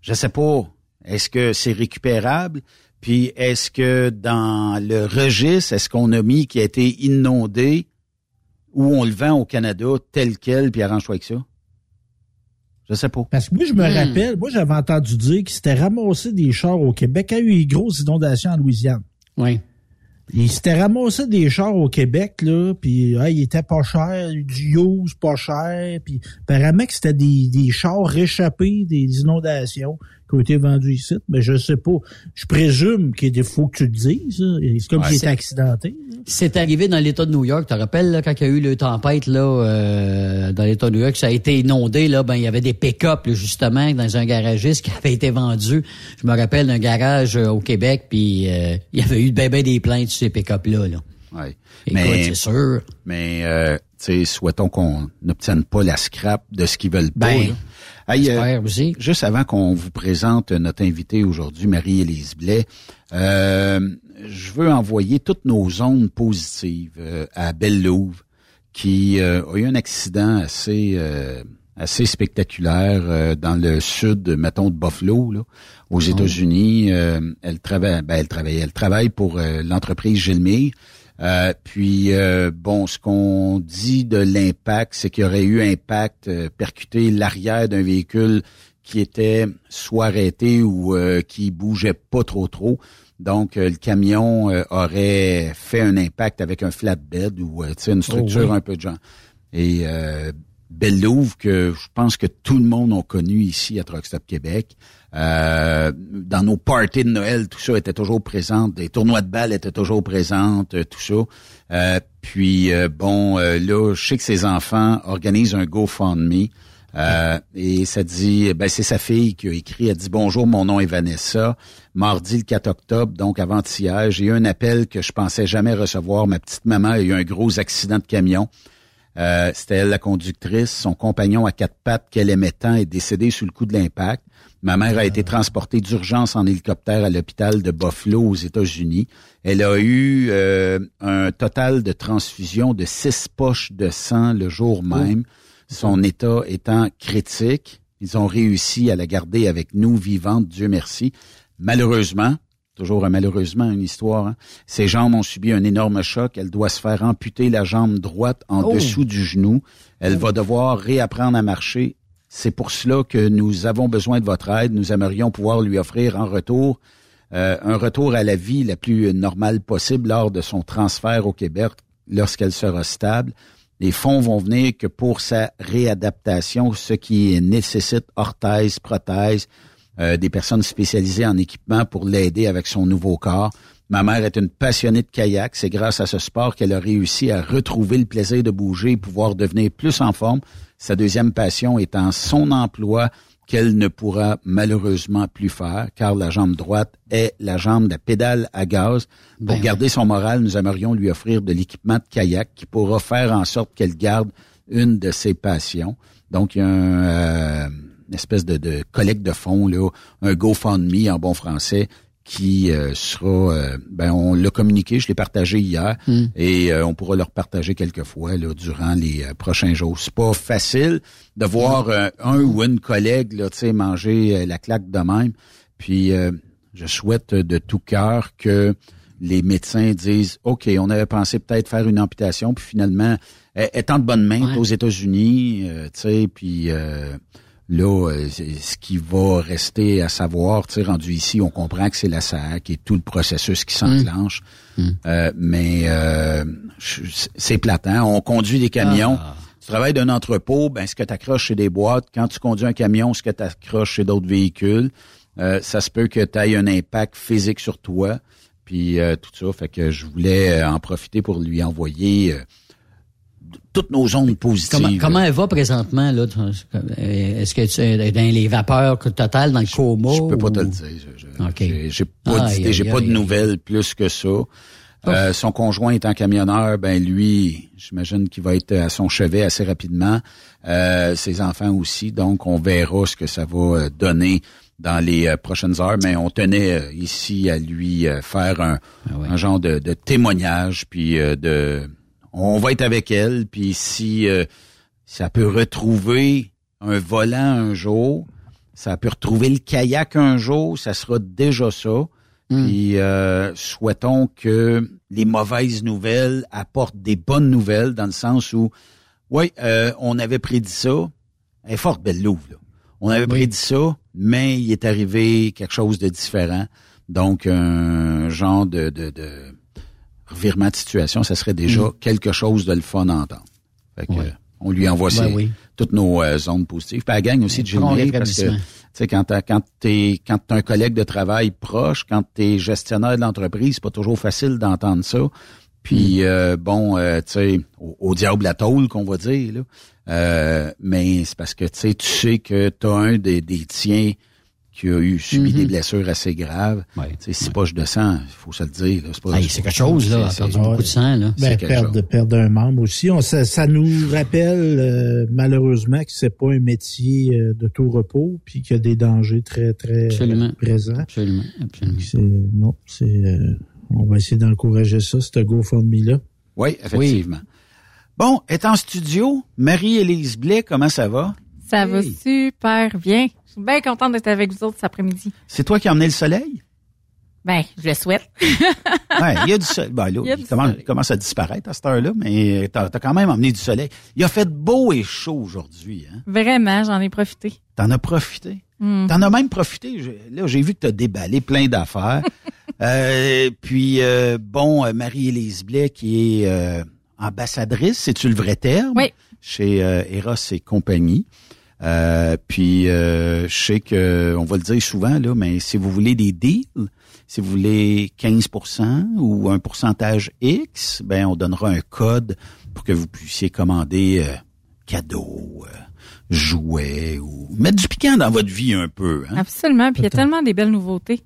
Je sais pas. Est-ce que c'est récupérable? Puis est-ce que dans le registre, est-ce qu'on a mis qui a été inondé ou on le vend au Canada tel quel, puis arrange-toi avec ça? Je sais pas. Parce que moi, je me Hmm. rappelle, moi, j'avais entendu dire qu'il s'était ramassé des chars au Québec il y a eu les grosses inondations en Louisiane. Oui. Il s'était ramassé des chars au Québec, là, puis ah, il était pas cher, du use pas cher, puis apparemment que c'était des, des chars réchappés des inondations qui ont été vendus ici, mais je sais pas. Je présume qu'il faut que tu le dises. là. C'est comme Ouais, s'il c'est- était accidenté. C'est arrivé dans l'État de New York. Tu te rappelles là, quand il y a eu le tempête là, euh, dans l'État de New York, ça a été inondé. Là, ben il y avait des pick-up là, justement dans un garagiste qui avait été vendu. Je me rappelle d'un garage euh, au Québec, puis euh, il y avait eu ben, ben des plaintes sur ces pick-up là. là. Ouais. Écoute, c'est sûr. Mais, euh, tu sais, souhaitons qu'on n'obtienne pas la scrap de ce qu'ils veulent pas. Ben, là. Hey, euh, juste avant qu'on vous présente notre invité aujourd'hui, Marie-Élise Blais, euh, je veux envoyer toutes nos ondes positives euh, à Belle-Louve, qui euh, a eu un accident assez euh, assez spectaculaire euh, dans le sud, mettons, de Buffalo, là, aux États-Unis. Euh, elle travaille, ben, elle travaille, elle travaille pour l'entreprise Gilmire. Euh, puis euh, bon, ce qu'on dit de l'impact, c'est qu'il y aurait eu impact euh, percuté l'arrière d'un véhicule qui était soit arrêté ou euh, qui bougeait pas trop trop. Donc euh, le camion euh, aurait fait un impact avec un flatbed ou euh, tu sais, une structure oui. un peu de genre. Et euh, Belle-Louve, que je pense que tout le monde a connu ici à Truck Stop Québec. Euh, dans nos parties de Noël, tout ça était toujours présent. Des tournois de balles étaient toujours présents, euh, tout ça. Euh, puis bon, là, je sais que ses enfants organisent un GoFundMe. Euh, et ça dit, ben c'est sa fille qui a écrit, elle dit bonjour, mon nom est Vanessa. Mardi le 4 octobre, donc avant-hier, j'ai eu un appel que je pensais jamais recevoir. Ma petite maman a eu un gros accident de camion. Euh, C'était elle la conductrice. Son compagnon à quatre pattes qu'elle aimait tant est décédé sous le coup de l'impact. Ma mère a été transportée d'urgence en hélicoptère à l'hôpital de Buffalo aux États-Unis. Elle a eu euh, un total de transfusion de six poches de sang le jour même, son état étant critique. Ils ont réussi à la garder avec nous vivante, Dieu merci. Malheureusement, toujours malheureusement une histoire, hein, ses jambes ont subi un énorme choc. Elle doit se faire amputer la jambe droite en Oh. dessous du genou. Elle va devoir réapprendre à marcher. C'est pour cela que nous avons besoin de votre aide. Nous aimerions pouvoir lui offrir en retour euh, un retour à la vie la plus normale possible lors de son transfert au Québec lorsqu'elle sera stable. Les fonds vont venir que pour sa réadaptation, ce qui nécessite orthèse, prothèse, euh, des personnes spécialisées en équipement pour l'aider avec son nouveau corps. Ma mère est une passionnée de kayak. C'est grâce à ce sport qu'elle a réussi à retrouver le plaisir de bouger et pouvoir devenir plus en forme. Sa deuxième passion étant son emploi qu'elle ne pourra malheureusement plus faire, car la jambe droite est la jambe de la pédale à gaz. Pour Ben garder son moral, nous aimerions lui offrir de l'équipement de kayak qui pourra faire en sorte qu'elle garde une de ses passions. Donc, il y a un, euh, une espèce de, de collecte de fonds, là, un GoFundMe en bon français, qui euh, sera, euh, ben on l'a communiqué, je l'ai partagé hier, Mm. et euh, on pourra le repartager quelques fois là, durant les euh, prochains jours. C'est pas facile de voir euh, un ou une collègue là, tu sais, manger la claque de même. Puis euh, je souhaite de tout cœur que les médecins disent OK, on avait pensé peut-être faire une amputation, puis finalement, en de bonne main Ouais. aux États-Unis, euh, tu sais, puis euh, là, euh, c'est- ce qui va rester à savoir, tu sais, rendu ici, on comprend que c'est la SAC et tout le processus qui s'enclenche, Euh, mais euh, c'est platant. On conduit des camions. Tu travailles d'un entrepôt, ben ce que tu accroches chez des boîtes. Quand tu conduis un camion, ce que tu accroches chez d'autres véhicules, euh, ça se peut que tu aies un impact physique sur toi. Puis euh, tout ça, fait que je voulais euh, en profiter pour lui envoyer euh, toutes nos ondes positives. Comment, comment elle va présentement, là? Est-ce que tu es dans les vapeurs totales, dans le coma? Je peux pas te le dire. Je- je- OK. J'ai pas j'ai pas de nouvelles plus que ça. Euh, son conjoint étant camionneur, ben lui, j'imagine qu'il va être à son chevet assez rapidement. Euh, ses enfants aussi, donc on verra ce que ça va euh, donner dans les euh, prochaines heures. Mais on tenait euh, ici à lui faire un, un genre de, de témoignage, puis de, on va être avec elle, puis si euh, ça peut retrouver un volant un jour, ça peut retrouver le kayak un jour, ça sera déjà ça. Puis euh, souhaitons que les mauvaises nouvelles apportent des bonnes nouvelles dans le sens où, oui, euh, on avait prédit ça. Elle est forte, belle louve, là. On avait prédit ça, mais il est arrivé quelque chose de différent. Donc, un genre de, de, de revirement de situation, ça serait déjà Mm. quelque chose de le fun à entendre. Fait que, euh, on lui envoie Ben ses- oui. toutes nos euh, zones positives. Puis la gang aussi de Prompt Gilles parce que sais quand t'as, quand t'es quand t'as un collègue de travail proche, quand t'es gestionnaire de l'entreprise, c'est pas toujours facile d'entendre ça. Puis Mm. euh, bon, euh, tu sais, au, au diable la tôle qu'on va dire là. Euh, mais c'est parce que tu sais, tu sais que t'as un des, des tiens qui a eu subi Mhm. des blessures assez graves. Tu sais, six poches de sang, il faut se le dire. là. C'est pas- Hey, c'est quelque chose, là. C'est- beaucoup de sang, là. Ben, perdre, perdre un membre aussi. On, ça, ça nous rappelle euh, malheureusement que c'est pas un métier euh, de tout repos, puis qu'il y a des dangers très très Absolument. euh, présents. Absolument, absolument. C'est, non, c'est, euh, on va essayer d'encourager ça, ce GoFundMe là. Oui, effectivement. Bon, est en studio, Marie-Élise Blais, comment ça va? Ça va super bien. Je suis bien contente d'être avec vous autres cet après-midi. C'est toi qui as emmené le soleil? Ben, je le souhaite. Ouais, il y a du soleil. Ben, là, Il commence, à disparaître à cette heure-là, mais t'as as quand même emmené du soleil. Il a fait beau et chaud aujourd'hui. Hein? Vraiment, j'en ai profité. T'en as profité? Mm. T'en as même profité? Je- là, j'ai vu que t'as déballé plein d'affaires. Euh, puis, euh, bon, euh, Marie-Élise Blais, qui est euh, ambassadrice, c'est-tu le vrai terme? Oui. Chez Eros et compagnie. Euh, puis, euh, je sais que, on va le dire souvent, là, mais si vous voulez des deals, si vous voulez 15% ou un pourcentage X, ben, on donnera un code pour que vous puissiez commander euh, cadeaux, euh, jouets ou mettre du piquant dans votre vie un peu. Hein? Absolument. Puis il y a tellement des belles nouveautés.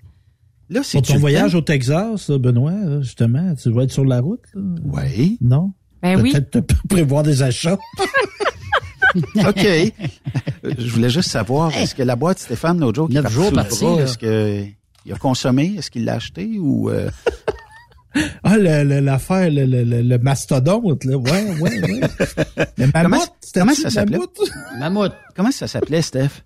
Là, Pour ton voyage au Texas, là, Benoît, justement, tu vas être sur la route. Oui. Non? Ben oui. Peut-être prévoir des achats. OK. Je voulais juste savoir, est-ce que la boîte Stéphane, l'autre jour, qui est jours parti, est-ce que il a consommé? Est-ce qu'il l'a acheté ou... euh, Ah, le- le- l'affaire, le, le, le, le mastodonte, là. Ouais, ouais, ouais. Le Comment, mammouth, c'était comment ça s'appelait? Mammouth. Comment ça s'appelait, Steph?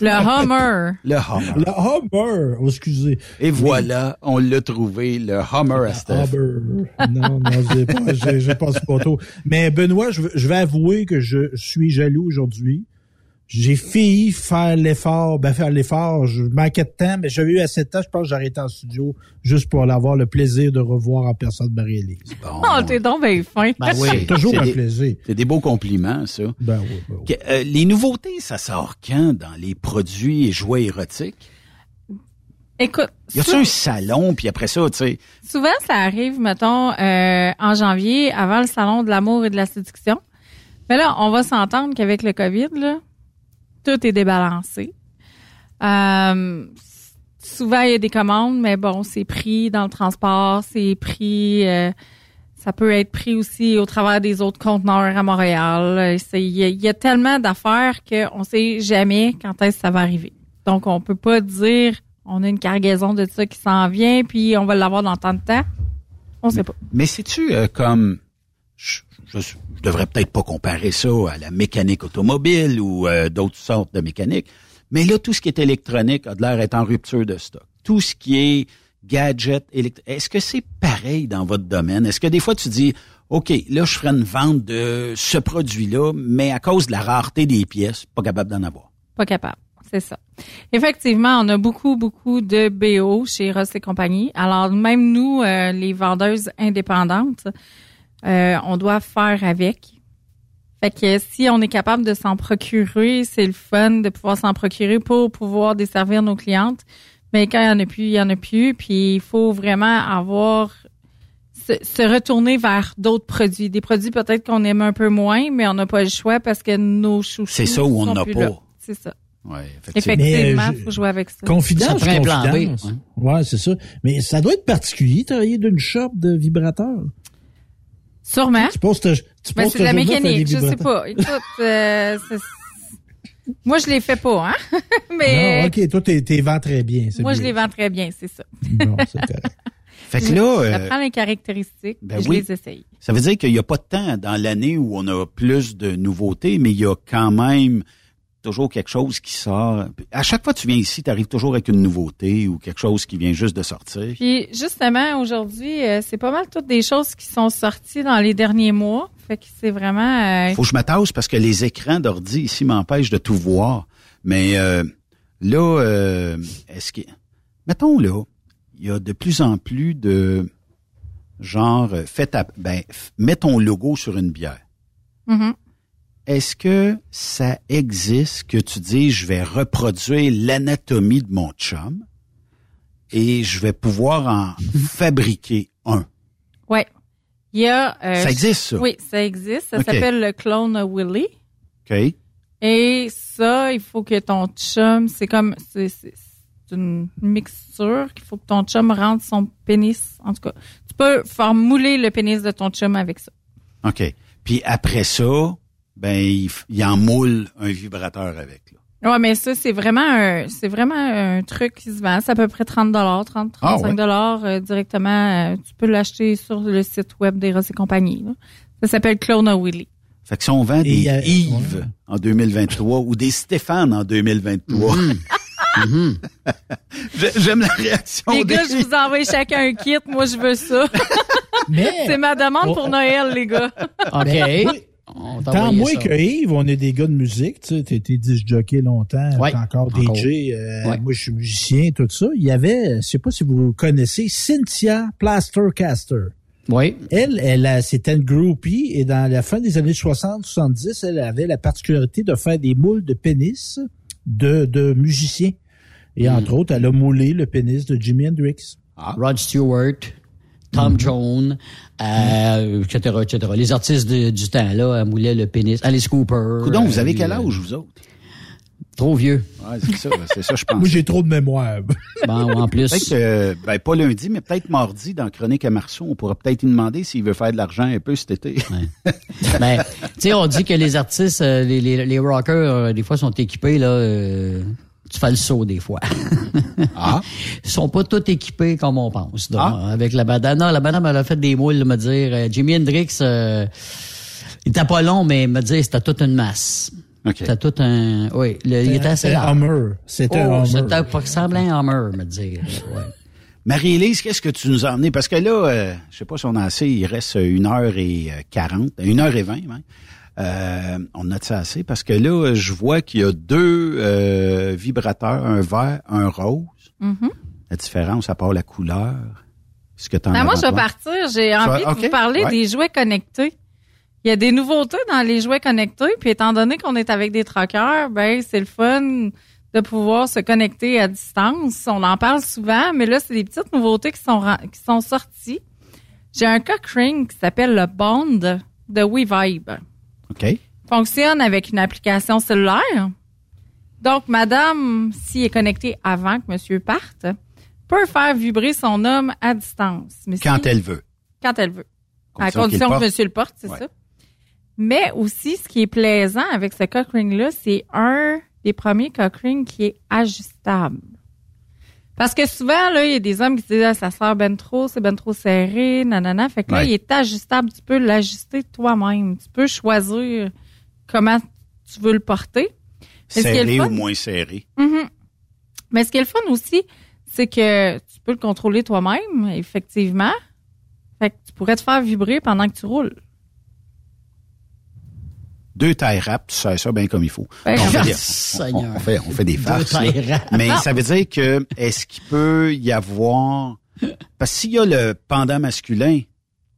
Le Hummer. Le Hummer. Le Hummer. Oh, excusez. Et voilà, on l'a trouvé, le Hummer à Steph. Hummer. Non, non, j'ai pas, j'ai, j'ai pas ce poteau. Mais Benoît, je vais avouer que je suis jaloux aujourd'hui. J'ai failli faire l'effort, ben faire l'effort, je manquais de temps, mais j'avais eu assez de temps, je pense que j'arrêtais en studio juste pour avoir le plaisir de revoir en personne Marie-Élise. Oh, t'es donc bien fin. Ben oui. C'est toujours un des- plaisir. C'est des beaux compliments, ça. Ben oui, ben oui. Que, euh, les nouveautés, ça sort quand dans les produits et jouets érotiques? Écoute, Y a-tu un salon, puis après ça, tu sais... souvent ça arrive, mettons, euh, en janvier, avant le salon de l'amour et de la séduction. Mais là, on va s'entendre qu'avec le COVID, là, tout est débalancé. Euh, souvent, il y a des commandes, mais bon, c'est pris dans le transport, c'est pris... euh, ça peut être pris aussi au travers des autres conteneurs à Montréal. Euh, c'est- Il y, a- il y a tellement d'affaires qu'on sait jamais quand est-ce que ça va arriver. Donc, on peut pas dire on a une cargaison de ça qui s'en vient, puis on va l'avoir dans tant de temps. On sait pas. Mais sais-tu euh, comme... Je, je, je devrais peut-être pas comparer ça à la mécanique automobile ou euh, d'autres sortes de mécanique, mais là, tout ce qui est électronique a de l'air d'être en rupture de stock. Tout ce qui est gadget, élect- est-ce que c'est pareil dans votre domaine? Est-ce que des fois tu dis, OK, là, je ferai une vente de ce produit-là, mais à cause de la rareté des pièces, pas capable d'en avoir? Pas capable. C'est ça. Effectivement, on a beaucoup, beaucoup de BO chez Ross et compagnie. Alors, même nous, euh, les vendeuses indépendantes, euh, on doit faire avec. Fait que si on est capable de s'en procurer, c'est le fun de pouvoir s'en procurer pour pouvoir desservir nos clientes. Mais quand il y en a plus, il y en a plus. Puis il faut vraiment avoir se, se retourner vers d'autres produits. Des produits peut-être qu'on aime un peu moins, mais on n'a pas le choix parce que nos chouchous C'est ça où on n'a pas. C'est ça. Ouais, Effectivement, Mais, il euh, faut jouer avec ça. Confidence, Ça confidence. Ouais, c'est ça. Mais ça doit être particulier, travailler d'une shop de vibrateurs. Sûrement. Tu poses ta, tu Ben, c'est de la mécanique, je sais pas. Écoute, euh, moi je les fais pas, hein. Mais Non, ok, toi, t'es, t'es vends très bien. c'est moi je les vends très bien, c'est ça. Bon, c'est correct. Fait que là, Je euh, prends les caractéristiques, ben je oui. les essaye. Ça veut dire qu'il n'y a pas de temps dans l'année où on a plus de nouveautés, mais il y a quand même toujours quelque chose qui sort. À chaque fois que tu viens ici, tu arrives toujours avec une nouveauté ou quelque chose qui vient juste de sortir. Puis justement aujourd'hui, euh, c'est pas mal toutes des choses qui sont sorties dans les derniers mois. Fait que c'est vraiment. euh, Faut que je me tasse parce que les écrans d'ordi ici m'empêchent de tout voir. Mais euh, là, euh, est-ce que... Mettons là, il y a de plus en plus de genre, euh, fais ta, ben, mets ton logo sur une bière. mhm. Est-ce que ça existe que tu dis je vais reproduire l'anatomie de mon chum et je vais pouvoir en fabriquer un? Ouais. Il y a. euh, Ça existe, ça? Oui, ça existe. Ça s'appelle le clone Willy. OK? Et ça, il faut que ton chum, c'est comme, c'est, c'est- une mixture qu'il faut que ton chum rentre son pénis. En tout cas, tu peux faire mouler le pénis de ton chum avec ça. OK. Puis après ça, ben, il, en moule un vibrateur avec. Là. Ouais, mais ça, c'est vraiment un, c'est vraiment un truc qui se vend. C'est à peu près 30 30, 35 Ah, dollars euh, directement. euh, tu peux l'acheter sur le site web des et compagnie. là. Ça s'appelle Clone Willy. Fait que si on vend des euh, Yves en 2023 ou des Stéphane en 2023, J'ai- j'aime la réaction Les des gars, je vous envoie chacun un kit. Moi, je veux ça. c'est ma demande pour Noël, les gars. OK. On Tant envoyé moi ça. que Yves, on est des gars de musique, tu sais, t'es été disc jockey longtemps, Ouais, t'es encore. DJ, euh, Ouais. moi je suis musicien, tout ça. Il y avait, je sais pas si vous connaissez, Cynthia Plastercaster. Oui. Elle, elle a, c'était une groupie et dans la fin des années 60-70, elle avait la particularité de faire des moules de pénis de, de musiciens. Et Hmm. entre autres, elle a moulé le pénis de Jimi Hendrix. Rod Stewart, Tom Jones, euh, etc., etc. Les artistes de- du temps, là, moulaient le pénis. Alice Cooper. Coudon, vous avez quel euh, âge, vous autres? Trop vieux. Ouais, c'est ça, c'est ça, je pense. Moi, j'ai trop de mémoire. Bon, en plus. Peut-être que, ben, pas lundi, mais peut-être mardi, dans Chronique à Marceau, on pourra peut-être lui demander s'il veut faire de l'argent un peu cet été. Ben, tu sais, on dit que les artistes, euh, les, les, les rockers, euh, des fois, sont équipés, là. euh, tu fais le saut des fois. Ah. Ils sont pas tous équipés comme on pense. donc, Avec la madame. Non, la madame, elle a fait des moules, me dire. euh, Jimi Hendrix, euh, il était pas long, mais me dire, c'était toute une masse. C'était tout un. Oui, le- il était assez C'était un large. C'était un Oh, Hummer. C'était pas ressemblait à un Hummer, me dire. Ouais. Marie-Élise, qu'est-ce que tu nous as emmené? Parce que là, euh, je sais pas si on a assez, il reste une heure et quarante, une heure et vingt même. Euh, on a de ça assez? Parce que là, je vois qu'il y a deux euh, vibrateurs, un vert, un rose. Mhm. La différence, à part la couleur. Ce que t'en Ben, moi, je vais partir. J'ai envie vas- de vous parler ouais. des jouets connectés. Il y a des nouveautés dans les jouets connectés, puis étant donné qu'on est avec des troqueurs, ben c'est le fun de pouvoir se connecter à distance. On en parle souvent, mais là, c'est des petites nouveautés qui sont qui sont sorties. J'ai un cock ring qui s'appelle le Bond de WeVibe. OK. Fonctionne avec une application cellulaire. Donc, madame, s'il est connecté avant que monsieur parte, peut faire vibrer son homme à distance. Mais Quand si- elle veut. quand elle veut. À Condition que monsieur le porte, c'est Ouais. ça. Mais aussi, ce qui est plaisant avec ce cock ring-là, c'est un des premiers cock rings qui est ajustable. Parce que souvent, là, il y a des hommes qui se disent, ah, ça sert ben trop, c'est ben trop serré, nanana. Fait que là, Ouais. il est ajustable. Tu peux l'ajuster toi-même. Tu peux choisir comment tu veux le porter. Mais le Serré ou moins serré. Mhm. Mais ce qui est le fun aussi, c'est que tu peux le contrôler toi-même, effectivement. Fait que tu pourrais te faire vibrer pendant que tu roules. Deux tailles rap, tu sais ça bien comme il faut. Ben, on, fait des, on, on fait, on fait des Deux farces. tailles là. rap. Mais ça veut dire que, est-ce qu'il peut y avoir... Parce que s'il y a le pendant masculin,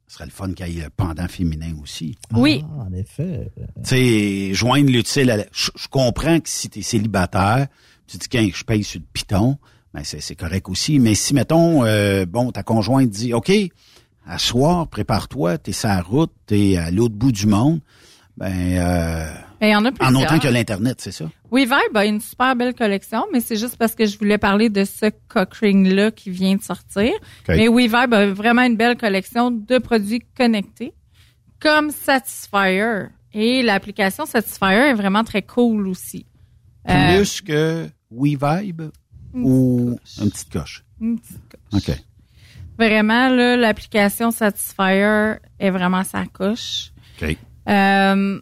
ce serait le fun qu'il y ait le pendant féminin aussi. Oui. Ah, en effet. Tu sais, joindre l'utile à la... Je, je comprends que si tu es célibataire, tu dis que je paye sur le piton, ben c'est c'est correct aussi. Mais si, mettons, euh, bon, ta conjointe dit, OK, à soir, prépare-toi, t'es sur la route, t'es à l'autre bout du monde, ben... Euh, Ben, il y en a en plusieurs. autant que l'Internet, c'est ça? WeVibe a une super belle collection, mais c'est juste parce que je voulais parler de ce cock ring-là qui vient de sortir. Mais WeVibe a vraiment une belle collection de produits connectés, comme Satisfyer. Et l'application Satisfyer est vraiment très cool aussi. Euh, Plus que WeVibe ou une petite coche? une petite coche. OK. Vraiment, là, l'application Satisfyer est vraiment sa coche. OK. Euh,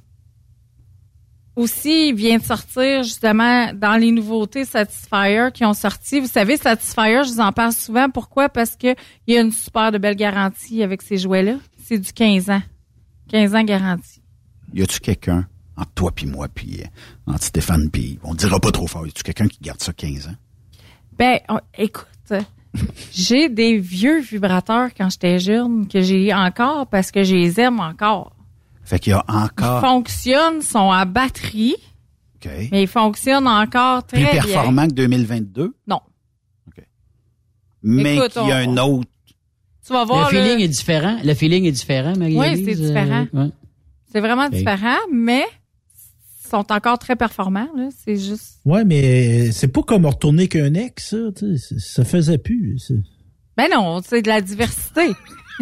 aussi, il vient de sortir justement dans les nouveautés Satisfyer qui ont sorti. Vous savez, Satisfyer, je vous en parle souvent. Pourquoi? Parce que il y a une super de belle garantie avec ces jouets-là. C'est du 15 ans. 15 ans garantie. Y a-tu quelqu'un entre toi puis moi puis euh, entre Stéphane puis on dira pas trop fort. Y a-tu quelqu'un qui garde ça 15 ans? Ben, on- écoute, j'ai des vieux vibrateurs quand j'étais jeune que j'ai encore parce que je les aime encore. Fait qu'il y a Ils encore fonctionnent, sont à batterie, OK. mais ils fonctionnent encore très plus bien. performant que 2022, Non. mais Écoute, qu'il y a on- un autre. Tu vas voir, le feeling est différent. Le feeling est différent, marie Oui, c'est différent. c'est vraiment Ok. différent, mais ils sont encore très performants. là. C'est juste... Ouais, mais c'est pas comme retourner qu'un ex, ça. Ça faisait plus. Ben non, c'est de la diversité.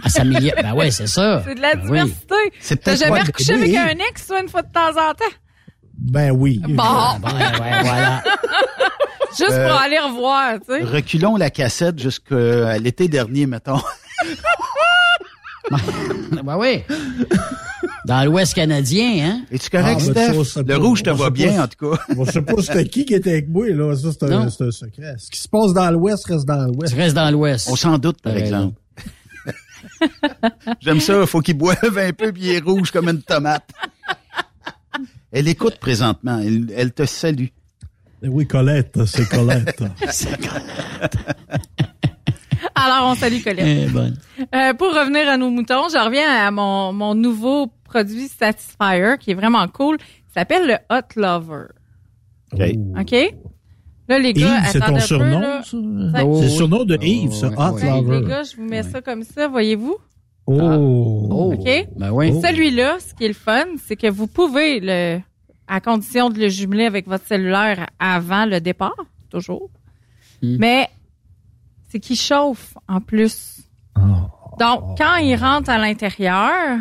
Ah, ça m'y- Ben ouais, c'est ça. C'est de la Ben oui. diversité. C'est T'as peut-être jamais recouché oui. avec un ex, soit une fois de temps en temps? Ben oui. Bon, Ouais, ouais, voilà. juste Euh, pour aller revoir, tu sais. Reculons la cassette jusqu'à l'été dernier, mettons. Ben oui. Dans l'Ouest canadien, hein? Es-tu correct, Ah, ben, Steph? Le pas- rouge te on va sait bien, en tout cas. Bon, je sais pas c'était qui qui était avec moi, là. Ça, c'est un, Non. c'est un secret. Ce qui se passe dans l'Ouest reste dans Tu l'Ouest. restes dans l'Ouest. On s'en doute, par exemple. J'aime ça, faut qu'il boive un peu puis il est rouge comme une tomate. Elle écoute présentement, elle, elle te salue. Eh Oui, Colette, c'est Colette. Alors, on salue Colette. Eh, bonne. Euh, pour revenir à nos moutons, je reviens à mon, mon nouveau produit Satisfyer qui est vraiment cool. Il s'appelle le Hot Lover. OK. OK? Là, les gars, Yves, c'est ton un peu, surnom, là. ça? Oh, C'est le surnom de Yves, ça. Hot ouais. Lover. les gars, je vous mets ça comme ça, voyez-vous? Oh. Oh. OK? Ben oui. Celui-là, ce qui est le fun, c'est que vous pouvez le à condition de le jumeler avec votre cellulaire avant le départ, toujours. Hmm. Mais c'est qu'il chauffe en plus. Donc, quand il rentre à l'intérieur,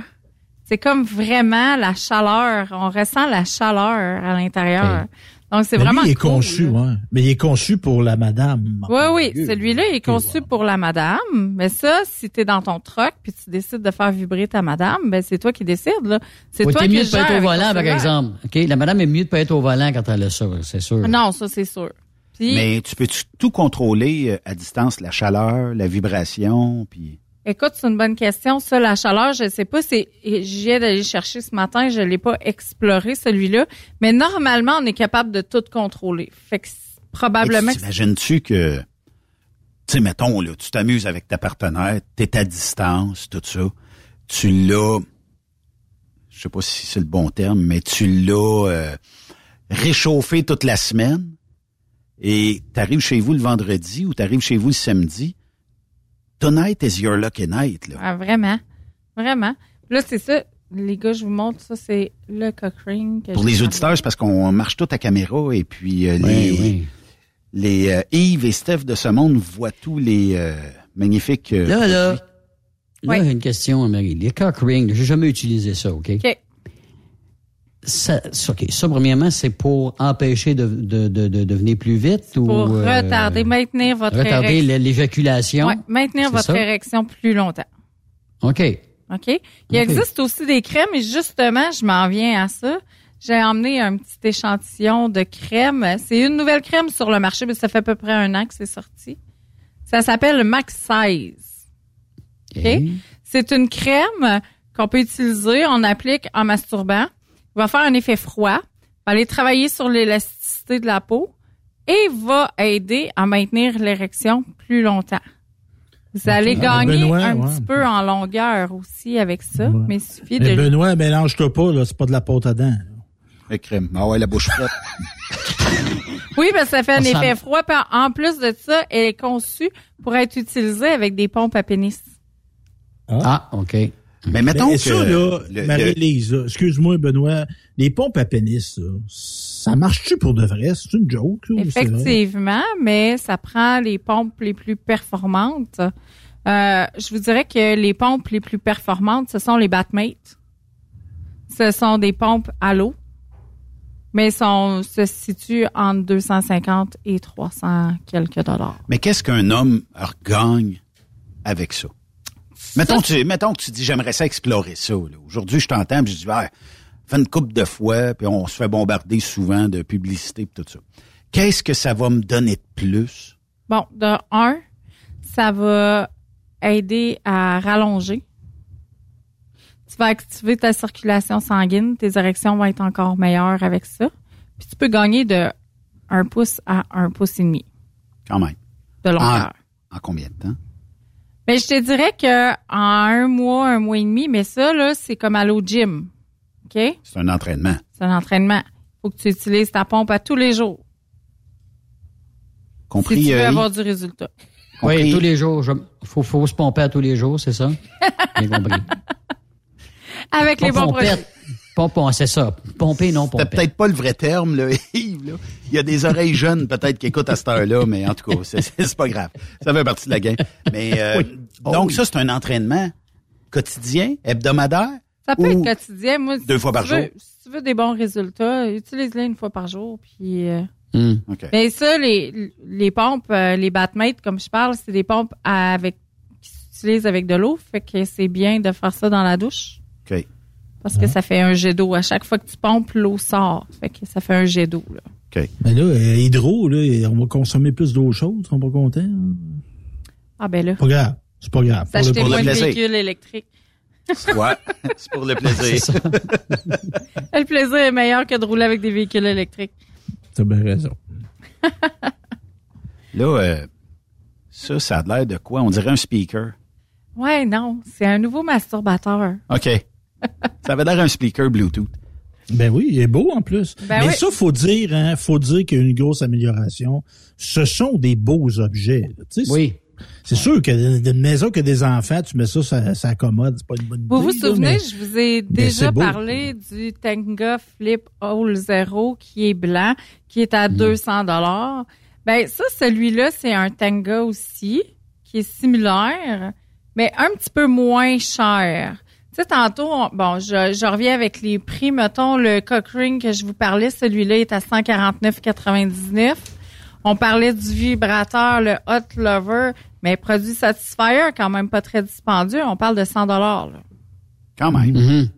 c'est comme vraiment la chaleur. On ressent la chaleur à l'intérieur. Donc, c'est vraiment lui, il est cool, conçu, là. ouais. Mais il est conçu pour la madame. Oui, oui, celui-là il est conçu pour la madame. Mais ça, si tu es dans ton truck puis tu décides de faire vibrer ta madame, ben c'est toi qui décides. là. C'est Ouais, toi t'es qui mieux de pas être au volant, par exemple. OK? La madame est mieux de pas être au volant quand elle a ça, c'est sûr. Non, ça c'est sûr. Puis, Mais tu peux tout contrôler euh, à distance, la chaleur, la vibration, puis... écoute, c'est une bonne question. Ça, la chaleur, je sais pas. C'est, j'y viens d'aller chercher ce matin. Je l'ai pas exploré celui-là. Mais normalement, on est capable de tout contrôler. Fait que probablement. T'imagines-tu que, tu sais, mettons, là, tu t'amuses avec ta partenaire, t'es à distance, tout ça, tu l'as, je sais pas si c'est le bon terme, mais tu l'as euh, réchauffé toute la semaine et t'arrives chez vous le vendredi ou t'arrives chez vous le samedi, tonight is your lucky night, là. Ah, vraiment. Vraiment. Là, c'est ça. Les gars, je vous montre, ça, c'est le Cochrane. que Pour les auditeurs, c'est parce qu'on marche tout à caméra et puis euh, Oui, les, oui. les euh, Yves et Steph de ce monde voient tous les euh, magnifiques... euh, Là, là, là, Oui. une question, Marie. Les cock rings, j'ai jamais utilisé ça, OK? OK. Ça, ça, OK. Ça, premièrement, c'est pour empêcher de, de, de, de devenir plus vite ou... Pour euh, retarder, maintenir votre retarder l'éjaculation. Ouais, maintenir votre ça? érection plus longtemps. OK. OK? Il existe aussi des crèmes et justement, je m'en viens à ça. J'ai emmené un petit échantillon de crème. C'est une nouvelle crème sur le marché, mais ça fait à peu près un an que c'est sorti. Ça s'appelle le Max Size. OK? C'est une crème qu'on peut utiliser, on applique en masturbant. Il va faire un effet froid, va aller travailler sur l'élasticité de la peau et va aider à maintenir l'érection plus longtemps. Vous allez Ah, gagner Benoît, un ouais. petit peu en longueur aussi avec ça, Ouais. mais il suffit Mais de... Benoît, mélange-toi pas, là, c'est pas de la pâte à dents. Le crème. Ah ouais, la bouche faite. Oui, parce que ça fait un effet froid. Puis en plus de ça, elle est conçue pour être utilisée avec des pompes à pénis. Ah, OK. Mais mettons Mais que... ça, là, le- Marie-Lise, excuse-moi, Benoît, les pompes à pénis, là, ça marche-tu pour de vrai? C'est une joke? Effectivement, mais ça prend les pompes les plus performantes. Euh, je vous dirais que les pompes les plus performantes, ce sont les Batmates. Ce sont des pompes à l'eau, mais sont, se situent entre 250 et 300 quelques dollars. Mais qu'est-ce qu'un homme gagne avec ça? Mettons, tu, mettons que tu dis, j'aimerais ça explorer ça. Aujourd'hui, je t'entends, puis je dis, ouais, fais une coupe de fois, puis on se fait bombarder souvent de publicité et tout ça. Qu'est-ce que ça va me donner de plus? Bon, de un, ça va aider à rallonger. Tu vas activer ta circulation sanguine, tes érections vont être encore meilleures avec ça. Puis tu peux gagner de un pouce à un pouce et demi Quand même. de longueur. En, en combien de temps? Mais je te dirais que en un mois, un mois et demi, mais ça, là, c'est comme aller au gym. OK? C'est un entraînement. C'est un entraînement. Faut que tu utilises ta pompe à tous les jours. Compris, si tu veux euh, avoir du résultat. Oui, Compris. tous les jours. Il faut, faut se pomper à tous les jours, c'est ça? J'ai compris. Avec les bons produits. C'est ça. Pomper, non pomper. peut-être pas le vrai terme, là, Yves. Là. Il y a des oreilles jeunes peut-être qui écoutent à cette heure-là, mais en tout cas, c'est, c'est c'est pas grave. Ça fait partie de la game. Mais euh, Oh donc oui. ça, c'est un entraînement quotidien, hebdomadaire. Ça peut ou être quotidien. Moi, deux si fois par tu veux- jour? Si tu veux des bons résultats, utilise-les une fois par jour. Puis, euh, Hmm. Mais ça, les, les pompes, euh, les Batmates, comme je parle, c'est des pompes avec qui s'utilisent avec de l'eau. Fait que c'est bien de faire ça dans la douche. OK. Parce que ça fait un jet d'eau. À chaque fois que tu pompes, l'eau sort. Fait que ça fait un jet d'eau. là. OK. Mais là, euh, hydro, là, on va consommer plus d'eau chaude, on pas content. hein? Ah ben là, Pas grave. C'est pas grave. Pour le- s'acheter pour le moins de plaisir. véhicules électriques. Ouais, c'est pour le plaisir. Le plaisir est meilleur que de rouler avec des véhicules électriques. T'as bien raison. Là, euh, ça, ça a l'air de quoi? On dirait un speaker. Ouais, non, c'est un nouveau masturbateur. OK. ça avait l'air un speaker Bluetooth. Ben oui, il est beau en plus. Ben Mais oui. ça, faut dire, hein, faut dire qu'il y a une grosse amélioration. Ce sont des beaux objets. là. Oui. C'est sûr que d'une maison qui a des enfants, tu mets ça, ça, ça accommode. C'est pas une bonne idée. Vous vous là, souvenez, mais- je vous ai mais déjà parlé du Tenga Flip Hole Zero qui est blanc, qui est à 200 dollars. Ben ça, celui-là, c'est un Tenga aussi, qui est similaire, mais un petit peu moins cher. Tu sais, tantôt, on- bon, je, je reviens avec les prix. Mettons, le Cochrane que je vous parlais, celui-là est à 149,99. On parlait du vibrateur, le Hot Lover, mais produit Satisfyer, quand même pas très dispendieux. On parle de 100 dollars. Quand même. Mm-hmm.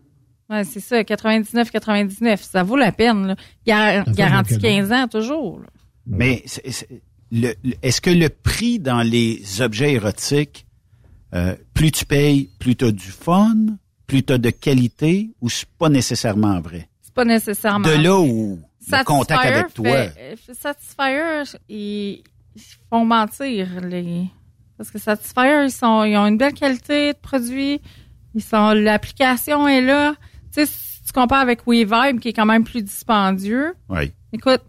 Ouais, c'est ça, 99,99. Ça vaut la peine. Là. Gar- garantie le cadeau. 15 ans, toujours. là. Mais est-ce que le prix dans les objets érotiques, euh, plus tu payes, plus tu as du fun, as de qualité, ou c'est pas nécessairement vrai? C'est pas nécessairement. De là où le contact avec toi? fait- euh, Satisfyer, ils, ils font mentir. Les... Parce que Satisfyer, ils, sont, ils ont une belle qualité de produit. Ils sont, l'application est là. Tu sais, si tu compares avec WeVibe, qui est quand même plus dispendieux, Oui. Écoute,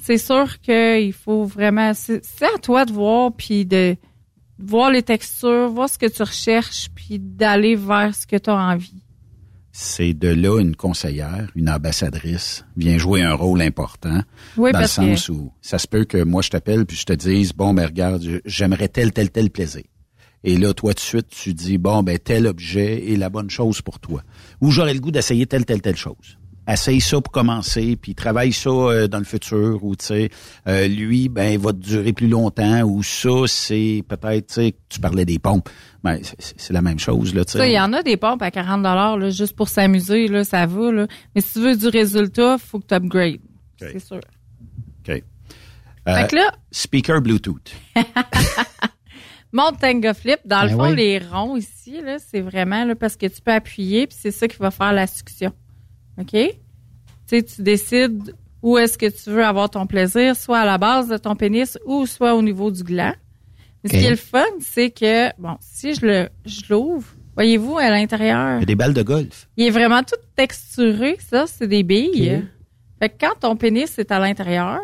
c'est sûr qu'il faut vraiment. C'est c'est à toi de voir, puis de voir les textures, voir ce que tu recherches, puis d'aller vers ce que tu as envie. C'est de là une conseillère, une ambassadrice vient jouer un rôle important. Oui, dans le que- sens où ça se peut que moi je t'appelle puis je te dise bon ben regarde j'aimerais tel tel tel plaisir. Et là toi tout de suite tu dis bon ben tel objet est la bonne chose pour toi. Ou j'aurais le goût d'essayer telle telle telle chose. Essaye ça pour commencer, puis travaille ça euh, dans le futur, ou tu sais, euh, lui, ben, il va te durer plus longtemps, ou ça, c'est peut-être, tu sais, tu parlais des pompes, ben, c'est- la même chose, là, tu Ça, il sais. y en a des pompes à 40 là, juste pour s'amuser, là, ça va. Là. Mais si tu veux du résultat, faut que tu upgrades. C'est sûr. OK. Euh, Fait que là- speaker Bluetooth. Mon Tenga Flip, dans le Ben fond, oui. les ronds ici, là, c'est vraiment là, parce que tu peux appuyer, puis c'est ça qui va faire la succion. OK? Tu sais, tu décides où est-ce que tu veux avoir ton plaisir, soit à la base de ton pénis ou soit au niveau du gland. Mais ce qui est le fun, c'est que, bon, si je le je l'ouvre, voyez-vous, à l'intérieur, Il y a des balles de golf. il est vraiment tout texturé, ça, c'est des billes. Fait que quand ton pénis est à l'intérieur,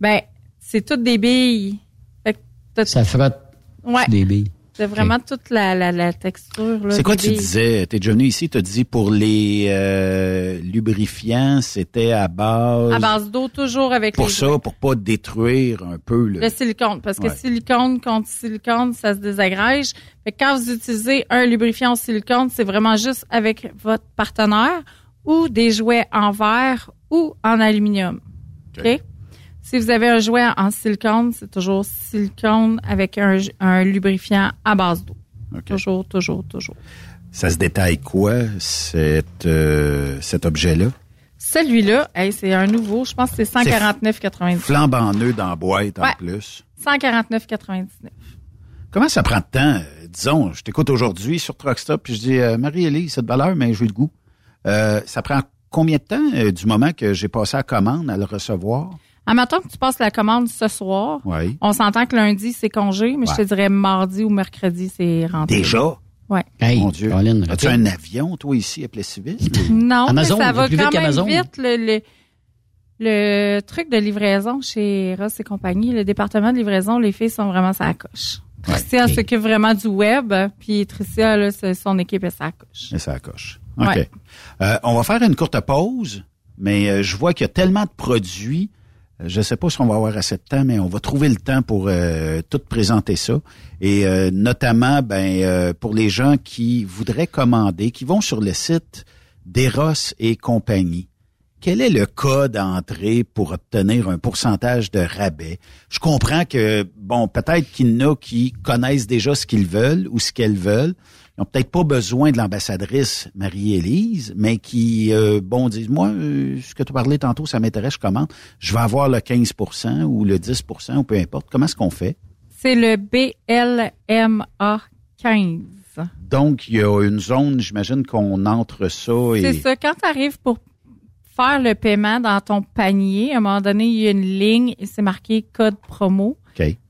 ben, c'est toutes des billes. Fait que t'as- Ça frotte Ouais. des billes. C'est vraiment toute la, la, la texture. C'est quoi tu disais? T'es déjà venu ici, t'as dit pour les euh, lubrifiants, c'était à base... À base d'eau, toujours avec Pour les ça, pour pas détruire un peu le... le silicone. Parce que Ouais. silicone contre silicone, ça se désagrège. Fait que quand vous utilisez un lubrifiant au silicone, c'est vraiment juste avec votre partenaire ou des jouets en verre ou en aluminium. OK? Si vous avez un jouet en silicone, c'est toujours silicone avec un, un lubrifiant à base d'eau. Toujours, toujours, toujours. Ça se détaille quoi, cet, euh, cet objet-là? Celui-là, hey, c'est un nouveau. Je pense que c'est 149,99. Flambant neuf dans la boîte en plus. 149,99. Comment ça prend de temps? Euh, disons, je t'écoute aujourd'hui sur Truckstop, puis je dis, euh, Marie-Élise, cette valeur, mais j'ai le goût. Euh, ça prend combien de temps du moment que j'ai passé la commande à le recevoir? Admettons que tu passes la commande ce soir. Oui. On s'entend que lundi, c'est congé, mais je te dirais mardi ou mercredi, c'est rentré. Déjà? Ouais. Mon Dieu. Colin, As-tu un avion, toi, ici, à Plessisville? Non, Amazon, mais ça va plus quand vite même vite. Le, le, le truc de livraison chez Ross et compagnie, le département de livraison, les filles sont vraiment sa coche. Tricia s'occupe vraiment du web, puis Tricia, là, son équipe est sa coche. Mais ça coche. OK. Ouais. Euh, on va faire une courte pause, mais euh, je vois qu'il y a tellement de produits. Euh, Je ne sais pas si on va avoir assez de temps, mais on va trouver le temps pour euh, tout présenter ça. Et euh, notamment, ben, euh, pour les gens qui voudraient commander, qui vont sur le site d'Eros et compagnie. Quel est le code d'entrée pour obtenir un pourcentage de rabais? Je comprends que, bon, peut-être qu'il y en a qui connaissent déjà ce qu'ils veulent ou ce qu'elles veulent. Ils n'ont peut-être pas besoin de l'ambassadrice Marie-Élise, mais qui, euh, bon, disent, moi, euh, ce que tu parlais tantôt, ça m'intéresse, je commande. Je vais avoir le 15% ou le 10% ou peu importe. Comment est-ce qu'on fait? C'est le BLMA 15. Donc, il y a une zone, j'imagine qu'on entre ça et... C'est ça. Quand tu arrives pour faire le paiement dans ton panier, à un moment donné, il y a une ligne et c'est marqué code promo.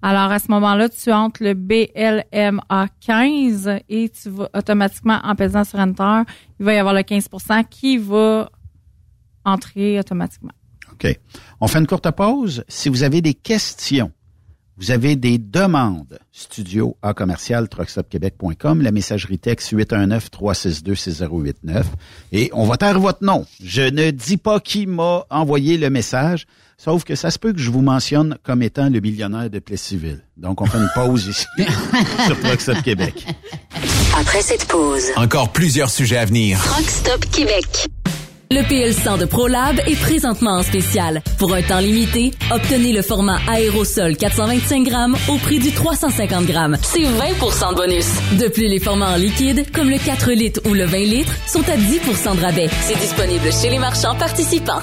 Alors, à ce moment-là, tu entres le BLMA 15 et tu vas automatiquement, en pesant sur Enter, il va y avoir le 15% qui va entrer automatiquement. OK. On fait une courte pause. Si vous avez des questions vous avez des demandes, studio à commercial truckstopquebec.com, la messagerie texte 819-362-6089 et on va taire votre nom. Je ne dis pas qui m'a envoyé le message, sauf que ça se peut que je vous mentionne comme étant le millionnaire de Plessisville. Donc on fait une pause ici sur Truckstop Québec. Après cette pause, encore plusieurs sujets à venir. Rockstop Québec. Le PL100 de ProLab est présentement en spécial. Pour un temps limité, obtenez le format aérosol 425 grammes au prix du 350 grammes. C'est 20% de bonus. De plus, les formats en liquide, comme le 4 litres ou le 20 litres, sont à 10% de rabais. C'est disponible chez les marchands participants.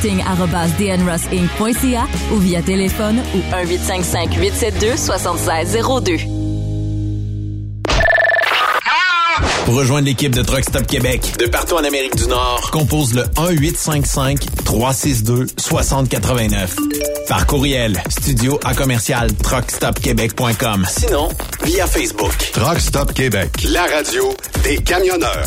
recruiting.dnrossinc.ca ou via téléphone ou 1-855-872-7602. Pour rejoindre l'équipe de Truck Stop Québec, de partout en Amérique du Nord, compose le 1-855-362-6089. Par courriel, studio à commercial truckstopquebec.com. Sinon, via Facebook. Truck Stop Québec, la radio des camionneurs.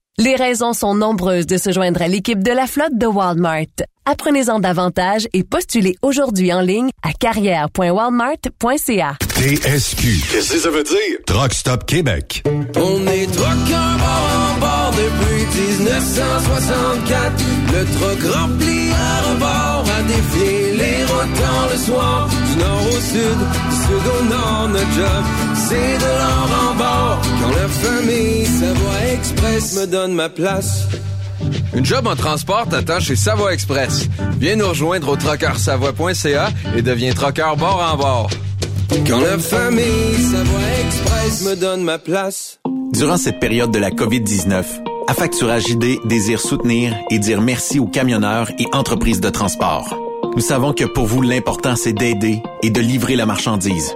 Les raisons sont nombreuses de se joindre à l'équipe de la flotte de Walmart. Apprenez-en davantage et postulez aujourd'hui en ligne à carrière.walmart.ca. TSQ. Qu'est-ce que ça veut dire? Truck Stop Québec. On est truckers bord en bord depuis 1964. Le truck rempli à rebord a défié les rotants le soir. Du nord au sud, du sud au nord, notre job, c'est de l'or en bord. Quand la famille Savoie Express me donne ma place. Une job en transport t'attend chez Savoie Express. Viens nous rejoindre au trockeursavoie.ca et deviens trockeur bord en bord. Quand la famille Savoie Express me donne ma place. Durant cette période de la COVID-19, Affacturage ID désire soutenir et dire merci aux camionneurs et entreprises de transport. Nous savons que pour vous, l'important, c'est d'aider et de livrer la marchandise.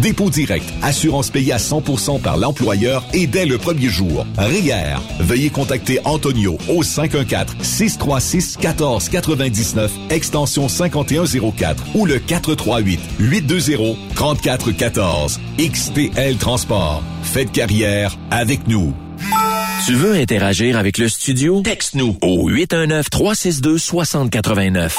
dépôt direct, assurance payée à 100% par l'employeur et dès le premier jour. RIER. Veuillez contacter Antonio au 514-636-1499, extension 5104 ou le 438-820-3414. XTL Transport. Faites carrière avec nous. Tu veux interagir avec le studio? Texte-nous au 819-362-6089.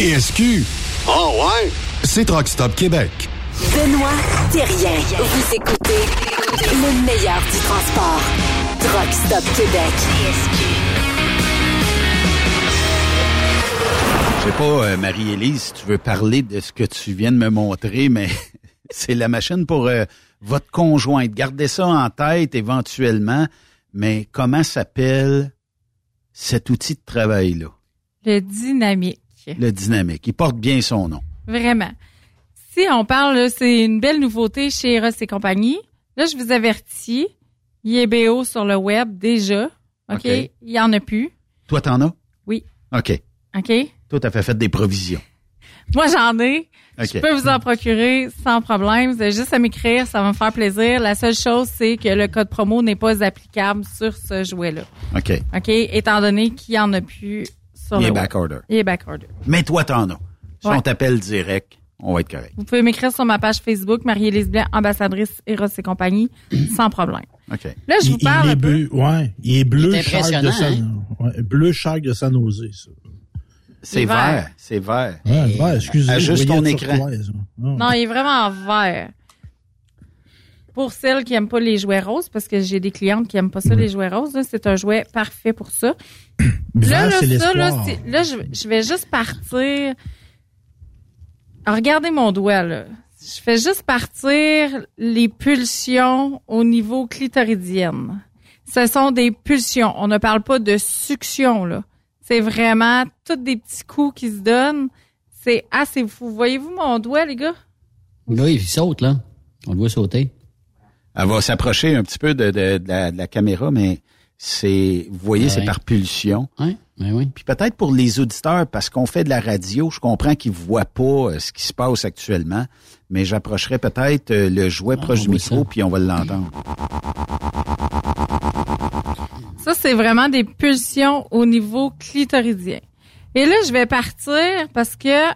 TSQ. Oh ouais? C'est Truck Stop Québec. Benoît Thérien. Vous écoutez le meilleur du transport. Truck Stop Québec. Je sais pas, euh, Marie-Élise, si tu veux parler de ce que tu viens de me montrer, mais c'est la machine pour euh, votre conjointe. Gardez ça en tête éventuellement, mais comment s'appelle cet outil de travail-là? Le dynamique. Le dynamique. Il porte bien son nom. Vraiment. Si on parle, c'est une belle nouveauté chez Ross et compagnie. Là, je vous avertis, il est BO sur le web déjà. OK? Il y en a plus. Toi, t'en as? Oui. OK. OK? Toi, t'as fait, fait des provisions. Moi, j'en ai. OK. Je peux vous en procurer sans problème. Vous avez juste à m'écrire, ça va me faire plaisir. La seule chose, c'est que le code promo n'est pas applicable sur ce jouet-là. OK. OK? Étant donné qu'il n'y en a plus sur Il le est backorder. Il est backorder. Mais toi, t'en as. Si Ouais. on t'appelle direct, on va être correct. Vous pouvez m'écrire sur ma page Facebook, Marie-Élise Blais, ambassadrice Eros et compagnie, sans problème. OK. Là, je vous Il- parle il est bleu, ouais, il est bleu Il est Shark de San, ouais, bleu Shark de San Jose, ça. C'est vert. vert. C'est vert. Ouais, ouais, excusez. Ajuste vous ton écran. hein. Non, il est vraiment vert. Pour celles qui aiment pas les jouets roses, parce que j'ai des clientes qui aiment pas ça, les jouets roses, c'est un jouet parfait pour ça. Là, là, ça, là, l'espoir. c'est- là, je, je vais juste partir. Alors, regardez mon doigt, là. Je fais juste partir les pulsions au niveau clitoridienne. Ce sont des pulsions. On ne parle pas de succion, là. C'est vraiment tous des petits coups qui se donnent. C'est assez fou. Voyez-vous mon doigt, les gars? Là, il saute, là. On le voit sauter. Elle va s'approcher un petit peu de, de- de la, de la caméra, mais c'est, vous voyez, Ouais. c'est par pulsion. Oui, oui, oui. Puis peut-être pour les auditeurs, parce qu'on fait de la radio, je comprends qu'ils voient pas euh, ce qui se passe actuellement, mais j'approcherai peut-être euh, le jouet Ah, proche du micro, ça. puis on va l'entendre. Ça, c'est vraiment des pulsions au niveau clitoridien. Et là, je vais partir parce que,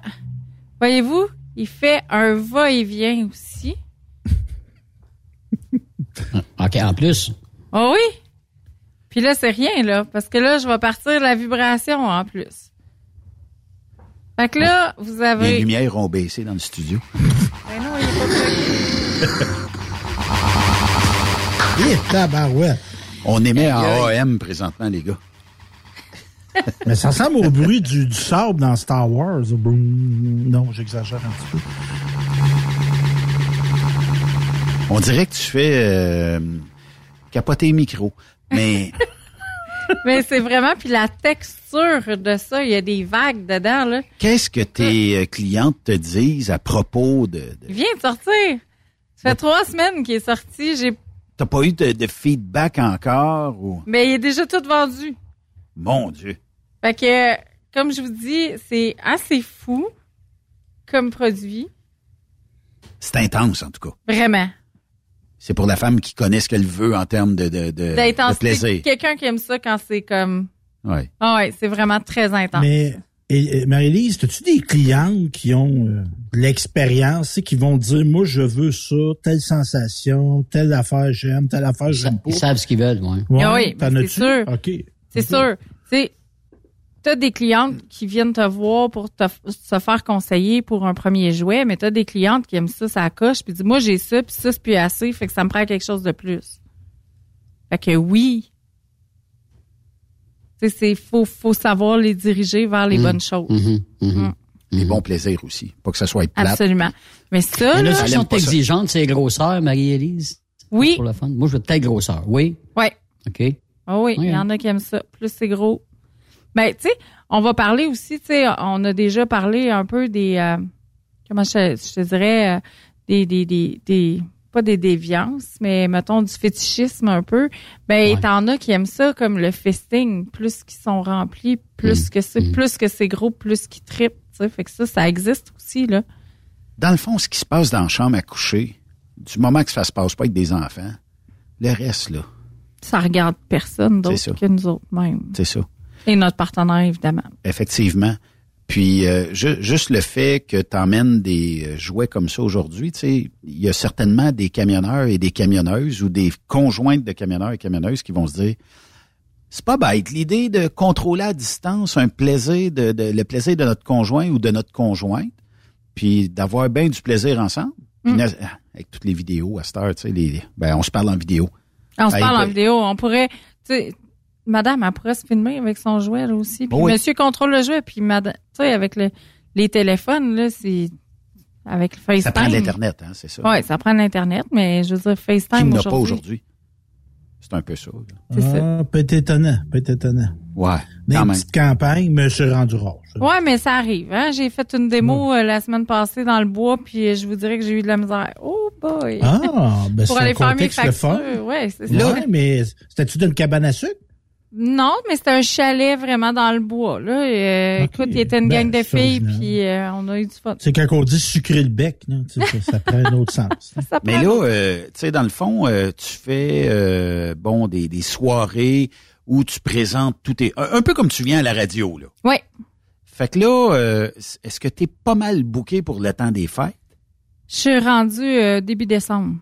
voyez-vous, il fait un va-et-vient aussi. OK, en plus. Oh oui! Puis là, c'est rien, là, parce que là, je vais partir la vibration en plus. Fait que là, vous Les avez... lumières ont baissé dans le studio. Ben non, il est pas prêt. Eh, tabarouette. On émet en AM présentement, les gars. Mais ça ressemble au bruit du, du sable dans Star Wars. Non, j'exagère un petit peu. On dirait que tu fais euh, capoter les micros. Mais Mais c'est vraiment... Puis la texture de ça, il y a des vagues dedans, là. qu'est-ce que tes euh, clientes te disent à propos de... de- Il vient de sortir. Ça fait trois semaines qu'il est sorti. J'ai T'as pas eu de, de feedback encore? Ou... Mais il est déjà tout vendu. Mon Dieu. Fait que, comme je vous dis, c'est assez fou comme produit. C'est intense, en tout cas. Vraiment. C'est pour la femme qui connaît ce qu'elle veut en termes de, de, de, de D'intensité. plaisir. Quelqu'un qui aime ça quand c'est comme. Ouais. Ah ouais, c'est vraiment très intense. Mais, et, et Marie-Lise, as-tu des clients qui ont euh, de l'expérience, sais, qui vont dire, moi, je veux ça, telle sensation, telle affaire j'aime, telle affaire j'aime pas? Ils savent ce qu'ils veulent, ouais. Ouais, Ah oui, t'en mais c'est sûr. OK. C'est sûr. Tu t'as des clientes qui viennent te voir pour te, se faire conseiller pour un premier jouet, mais t'as des clientes qui aiment ça, ça coche, puis disent, moi, j'ai ça, puis ça, c'est plus assez, fait que ça me prend quelque chose de plus. Fait que oui. Tu sais, c'est, faut, faut savoir les diriger vers les Mhm. bonnes choses. Mhm, mhm. Mm. des bons plaisirs aussi. Pas que ça soit plate. Absolument. Mais ça, Mais là, là, si sont exigeantes, c'est grosseur, Marie-Élise? Oui. Pour le fun. Moi, je veux peut-être grosseur. Oui? ouais. OK. Ah oui, il y Oui, en a qui aiment ça. Plus c'est gros. Ben, tu sais, on va parler aussi, tu sais, on a déjà parlé un peu des, euh, comment je, je te dirais, euh, des, des, des, des, pas des déviances, mais mettons du fétichisme un peu. Ben, t'en as qui aiment ça comme le festing. Plus qu'ils sont remplis, plus que c'est, plus que c'est gros, plus qu'ils trippent, tu sais. Fait que ça, ça existe aussi, là. Dans le fond, ce qui se passe dans la chambre à coucher, du moment que ça se passe pas avec des enfants, le reste, là, Ça regarde personne d'autre que nous autres même. c'est ça. Et notre partenaire, évidemment. Effectivement. Puis euh, ju- juste le fait que tu emmènes des euh, jouets comme ça aujourd'hui, tu sais, il y a certainement des camionneurs et des camionneuses ou des conjointes de camionneurs et camionneuses qui vont se dire c'est pas bête l'idée de contrôler à distance un plaisir de, de- le plaisir de notre conjoint ou de notre conjointe, puis d'avoir bien du plaisir ensemble. Puis Mm. na- avec toutes les vidéos à cette heure, tu sais, les, ben on se parle en vidéo. On se parle en ben- vidéo. On pourrait, tu sais, madame, elle pourrait se filmer avec son jouet, là aussi. Puis Oui. monsieur contrôle le jouet. Puis madame, tu sais, avec le, les téléphones, là, c'est, avec le FaceTime. Ça prend l'Internet, hein, c'est ça. Ouais, ça prend l'Internet, mais je veux dire, Qui FaceTime n'a pas aujourd'hui. C'est un peu ça. C'est ça. Ah, peut être étonnant, peut être étonnant. Ouais, Des quand même. petites campagnes, mais c'est rendu rare. Ouais, mais ça arrive, hein. J'ai fait une démo euh, la semaine passée dans le bois, puis euh, je vous dirais que j'ai eu de la misère. Oh boy! Ah, ben Pour c'est aller un faire mes contexte le fun. factures. Ouais, c'est ça. Ouais, mais c'était-tu d'une cabane à sucre? Non, mais c'était un chalet vraiment dans le bois. Là. Euh, Écoute, il était une Ben, gang de filles, puis euh, on a eu du fun. C'est quand on dit sucrer le bec, là, tu sais, ça, ça prend un autre sens. Ça Mais là, euh, tu sais, dans le fond, euh, tu fais euh, bon des, des soirées où tu présentes tout tes... Un, un peu comme tu viens à la radio, là. Ouais. Fait que là, euh, est-ce que tu es pas mal booké pour le temps des fêtes? Je suis rendue euh, début décembre.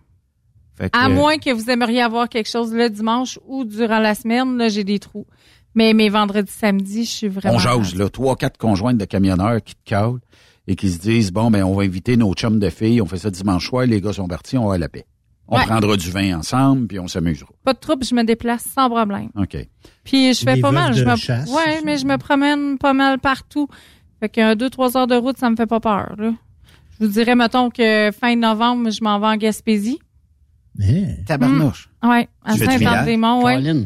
Fait que, À moins que vous aimeriez avoir quelque chose le dimanche ou durant la semaine, là, j'ai des trous. Mais mes vendredis, samedis, je suis vraiment... on jase, là, trois, quatre conjointes de camionneurs qui te calent et qui se disent, bon, ben on va inviter nos chums de filles, on fait ça dimanche soir, les gars sont partis, on va à la paix. On Ouais. prendra du vin ensemble, puis on s'amusera. Pas de trouble, je me déplace sans problème. OK. Puis je fais pas mal. de Je me... chasse, ouais, mais je me promène pas mal partout. Fait qu'un deux, trois heures de route, ça me fait pas peur. Là. Je vous dirais, mettons que fin novembre, je m'en vais en Gaspésie. Tabarnouche. Ouais, à ouais. Colin.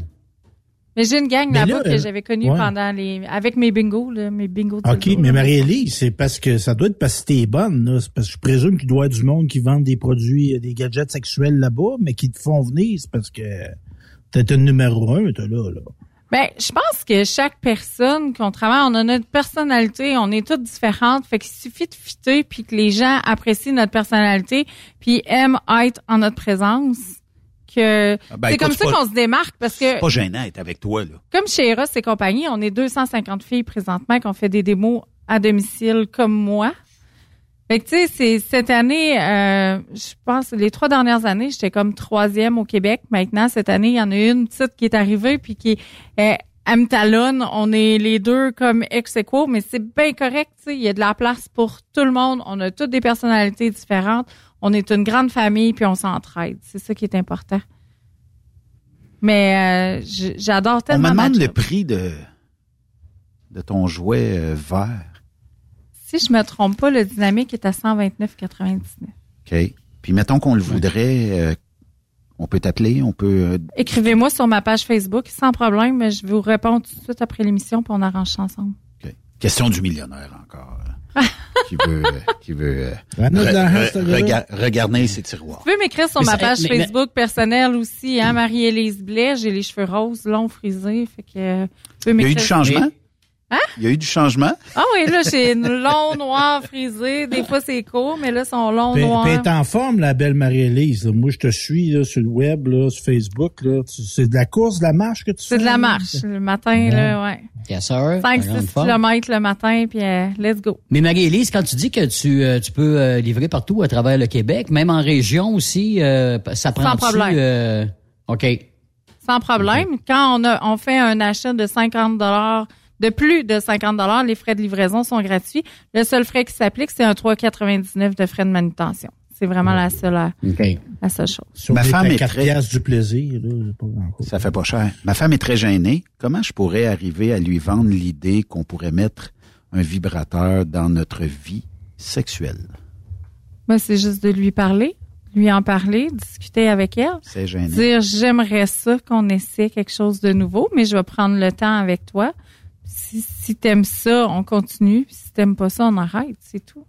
Mais j'ai une gang là-bas là, que j'avais connue ouais. pendant les... avec mes bingos, là, mes bingos de OK, bingo, mais là. Marie-Élise, c'est parce que ça doit être parce que t'es bonne, là. C'est parce que je présume qu'il doit y avoir du monde qui vend des produits, euh, des gadgets sexuels là-bas, mais qui te font venir, c'est parce que t'es un numéro un, toi, là, là. Ben, je pense que chaque personne qu'on travaille, on a notre personnalité, on est toutes différentes, fait qu'il suffit de fitter puis que les gens apprécient notre personnalité puis aiment être en notre présence que Ah ben, c'est comme ça qu'on se démarque parce que C'est pas gênant d'être avec toi, là. comme chez Eros et compagnie, on est 250 filles présentement qui ont fait des démos à domicile comme moi. Fait que, tu sais, c'est cette année, euh, je pense, les trois dernières années, j'étais comme troisième au Québec. Maintenant, cette année, il y en a une petite qui est arrivée puis qui euh, elle me talonne. On est les deux comme ex aequo, mais c'est bien correct, tu sais. Il y a de la place pour tout le monde. On a toutes des personnalités différentes. On est une grande famille puis on s'entraide. C'est ça qui est important. Mais euh, j'adore On tellement me ma demande le prix de, de ton jouet euh, vert. Si je me trompe pas, le dynamique est à 129,99. OK. Puis mettons qu'on le voudrait, euh, on peut t'appeler, on peut... euh, Écrivez-moi sur ma page Facebook sans problème, mais je vais vous répondre tout de suite après l'émission puis on arrange ça ensemble. question du millionnaire encore. euh, qui veut... euh, qui veut euh, re- re- rega- regarder ses tiroirs. Vous pouvez m'écrire sur Mais ma page mais- mais- Facebook personnelle aussi, hein, Marie-Élise Blais. J'ai les cheveux roses, longs, frisés. Fait que, euh, vous pouvez Il y a eu du changement? Hein? Il y a eu du changement? Ah oui, là, j'ai une long, noir, frisé. Des fois, c'est court, mais là, ils sont longs, noirs. elle est en forme, la belle Marie-Élise. là. Moi, je te suis là, sur le web, là, sur Facebook. Là. C'est de la course, de la marche que tu fais? C'est de la marche. Le matin, là, ouais. Yes, sir. 5-6 km le matin, puis euh, let's go. Mais Marie-Élise, quand tu dis que tu, euh, tu peux euh, livrer partout à travers le Québec, même en région aussi, euh, ça prend problème. euh, OK. Sans problème. Quand on, a, on fait un achat de 50 de plus de 50 les frais de livraison sont gratuits. Le seul frais qui s'applique, c'est un 3,99 de frais de manutention. C'est vraiment la seule, OK. la seule chose. Ma femme est 4 très- piastres du plaisir, là, c'est pas grand-chose. Ça fait pas cher. Ma femme est très gênée. Comment je pourrais arriver à lui vendre l'idée qu'on pourrait mettre un vibrateur dans notre vie sexuelle? Ben, c'est juste de lui parler, lui en parler, discuter avec elle. C'est gênant. Dire, j'aimerais ça qu'on essaie quelque chose de nouveau, mais je vais prendre le temps avec toi. Si, si t'aimes ça, on continue. Puis si t'aimes pas ça, on arrête. C'est tout.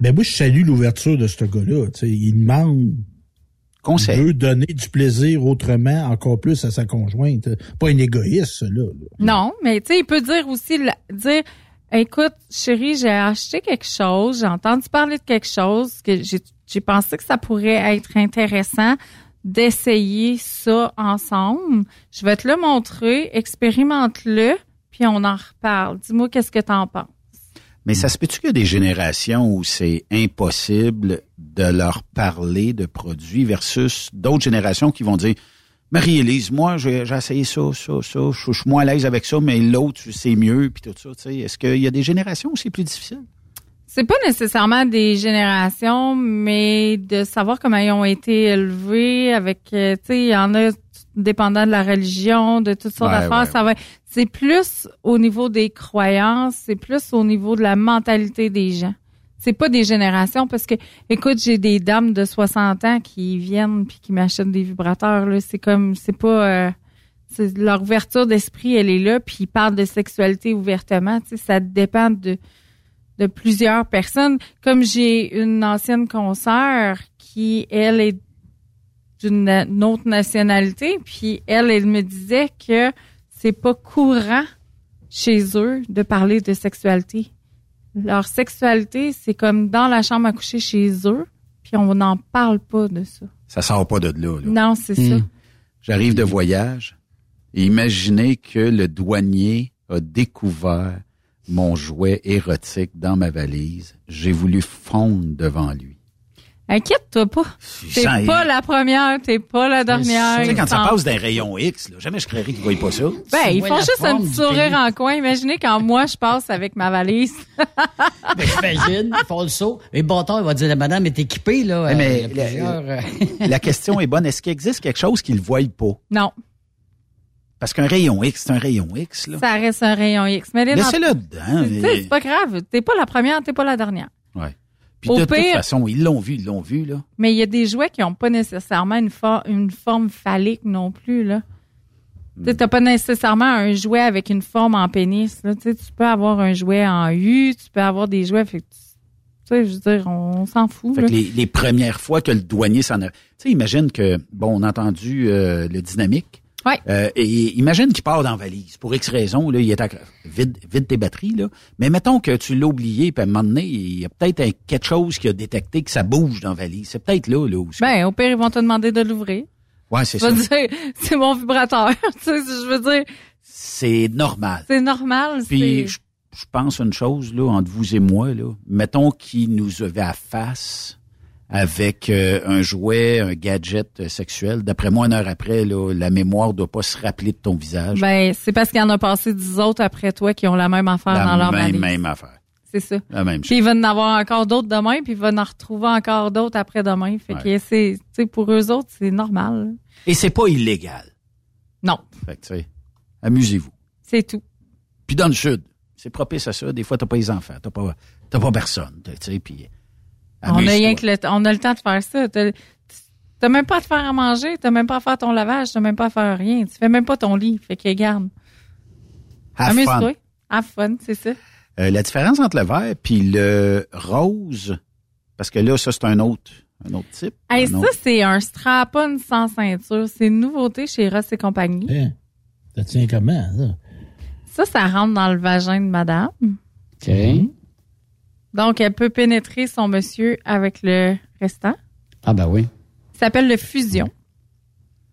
Ben moi, je salue l'ouverture de ce gars-là. Tu sais, il demande Conseil. Il veut donner du plaisir autrement, encore plus à sa conjointe. Pas un égoïste, ça, là. Non, mais tu sais, il peut dire aussi, dire, écoute, chérie, j'ai acheté quelque chose, j'ai entendu parler de quelque chose, que j'ai j'ai pensé que ça pourrait être intéressant d'essayer ça ensemble. Je vais te le montrer, expérimente-le, puis on en reparle. Dis-moi qu'est-ce que t'en penses? Mais ça se peut-tu qu'il y a des générations où c'est impossible de leur parler de produits versus d'autres générations qui vont dire Marie-Élise, moi, j'ai j'ai essayé ça, ça, ça, je suis moins à l'aise avec ça, mais l'autre, c'est mieux, puis tout ça. tu sais. Est-ce qu'il y a des générations où c'est plus difficile? C'est pas nécessairement des générations, mais de savoir comment ils ont été élevés avec, euh, tu sais, il y en a dépendant de la religion, de toutes sortes d'affaires. ouais. Ça va, c'est plus au niveau des croyances, c'est plus au niveau de la mentalité des gens. C'est pas des générations parce que, écoute, j'ai des dames de 60 ans qui viennent puis qui m'achètent des vibrateurs. Là, c'est comme, c'est pas, euh, c'est leur ouverture d'esprit, elle est là, puis ils parlent de sexualité ouvertement. Tu sais, ça dépend de de plusieurs personnes. Comme j'ai une ancienne consoeur qui, elle, est d'une une autre nationalité, puis elle, elle me disait que c'est pas courant chez eux de parler de sexualité. Leur sexualité, c'est comme dans la chambre à coucher chez eux, puis on n'en parle pas de ça. Ça sort pas de là. là. Non, c'est ça. J'arrive de voyage et imaginez que le douanier a découvert mon jouet érotique dans ma valise. J'ai voulu fondre devant lui. Inquiète-toi pas. T'es sens- pas la première, t'es pas la dernière. Tu sais, quand ça passe d'un rayon X, là, jamais je créerais qu'ils ne voient pas ça. Ben, ils font juste un petit sourire en coin. Imaginez quand moi, je passe avec ma valise. Ben, j'imagine, ils font le saut. Et bâtard, il va dire, la madame est équipée, là. Euh, mais il y a plusieurs, euh, La question est bonne. Est-ce qu'il existe quelque chose qu'ils ne voient pas? Non, Parce qu'un rayon X, c'est un rayon X. Là. ça reste un rayon X. Mais les Laissez-le dedans. Tu sais, C'est pas grave. T'es pas la première, t'es pas la dernière. Ouais. Puis Au de toute façon, ils l'ont vu, ils l'ont vu. là. Mais il y a des jouets qui ont pas nécessairement une, for- une forme phallique non plus, là. Tu sais, t'as pas nécessairement un jouet avec une forme en pénis, là. Tu peux avoir un jouet en U, tu peux avoir des jouets, fait tu sais, je veux dire, on, s'en fout, Fait là. que les, les premières fois que le douanier s'en a... Tu sais, imagine que, bon, on a entendu euh, le dynamique. Ouais. Euh, et imagine qu'il part dans la valise. Pour X raison, là, il est à... vide, vide tes batteries, là. Mais mettons que tu l'as oublié, puis à un moment donné, il y a peut-être quelque chose qui a détecté que ça bouge dans la valise. C'est peut-être là, là, où... Ben, au pire, ils vont te demander de l'ouvrir. Ouais, c'est ça. dire, c'est mon vibrateur. tu sais, je veux dire, C'est normal. c'est normal. Puis je, je pense une chose là entre vous et moi là. Mettons qu'il nous avait à face avec euh, un jouet, un gadget euh, sexuel. D'après moi, une heure après, là, la mémoire doit pas se rappeler de ton visage. Ben, c'est parce qu'il y en a passé dix autres après toi qui ont la même affaire la dans leur même, valise. même affaire. C'est ça. La même Puis chose. il va en avoir encore d'autres demain, puis il va en retrouver encore d'autres après-demain. Fait que c'est, tu sais, pour eux autres, c'est normal. Et c'est pas illégal. Non, Fait que, tu sais, amusez-vous. c'est tout. Puis dans le sud, c'est propice à ça. Des fois, t'as pas les enfants, t'as pas, t'as pas personne, tu sais. Puis On a, rien que le, on a le temps de faire ça. T'as, même pas à te faire à manger, t'as même pas à faire ton lavage, t'as même pas à faire rien. Tu fais même pas ton lit. Fait que garde. Amuse-toi. Have fun, c'est ça. Euh, la différence entre le vert puis le rose, parce que là, ça, c'est un autre, un autre type. Hey, un ça, autre- c'est un strap-on sans ceinture. C'est une nouveauté chez Ross et compagnie. Ça tient comment, ça? Ça, ça rentre dans le vagin de madame. OK. Donc, elle peut pénétrer son monsieur avec le restant. Ah, ben oui. Ça s'appelle le fusion.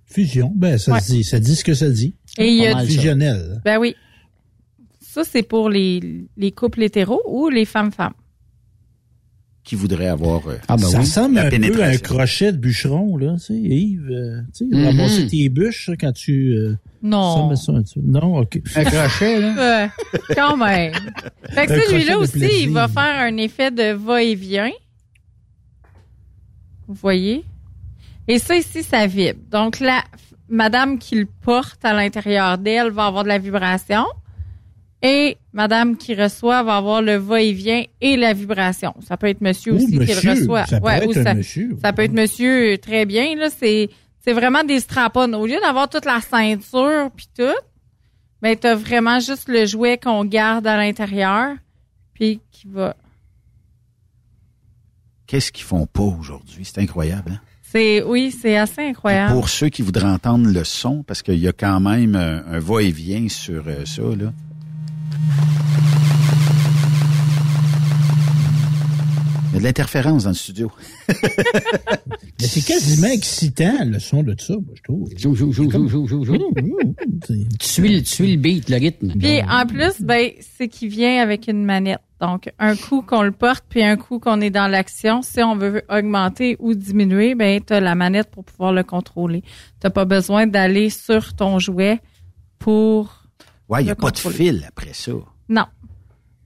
Fusion, ben ça Ouais. se dit, ça dit ce que ça dit. Et il y a fusionnel. Ben oui. Ça, c'est pour les, les couples hétéros ou les femmes-femmes? Qui voudrait avoir euh, Ah, ben ça oui. ressemble un peu à un crochet de bûcheron, là, tu sais, Yves. euh, tu sais, Mhm. ramasser tes bûches quand tu... euh, Non. ça, tu- non, OK. Un crochet, là. Quand même. Fait que Un celui-là aussi, plaisir. il va faire un effet de va-et-vient. Vous voyez? Et ça ici, ça vibre. Donc, la madame qui le porte à l'intérieur d'elle va avoir de la vibration. Et madame qui reçoit va avoir le va-et-vient et la vibration. Ça peut être monsieur Ou aussi qui le reçoit. ça peut Ouais, être ou un ça, monsieur. ça peut être monsieur euh, très bien. Là, c'est, c'est vraiment des strap-on. Au lieu d'avoir toute la ceinture puis tout, ben, t'as vraiment juste le jouet qu'on garde à l'intérieur puis qui va. Qu'est-ce qu'ils font pas aujourd'hui? C'est incroyable. Hein? C'est, oui, c'est assez incroyable. Pour ceux qui voudraient entendre le son, parce qu'il y a quand même un, un va-et-vient sur euh, ça, là. Il y a de l'interférence dans le studio. Mais c'est quasiment excitant, le son de ça, moi, je trouve. Jou, jou, jou, jou, jou, jou, jou. Tu suis, le- tu suis le beat, le rythme. Puis en plus, ben, c'est qu'il vient avec une manette. Donc, un coup qu'on le porte, puis un coup qu'on est dans l'action, si on veut augmenter ou diminuer, ben, tu as la manette pour pouvoir le contrôler. Tu pas besoin d'aller sur ton jouet pour... Ouais, il n'y a pas de fil après ça. Non,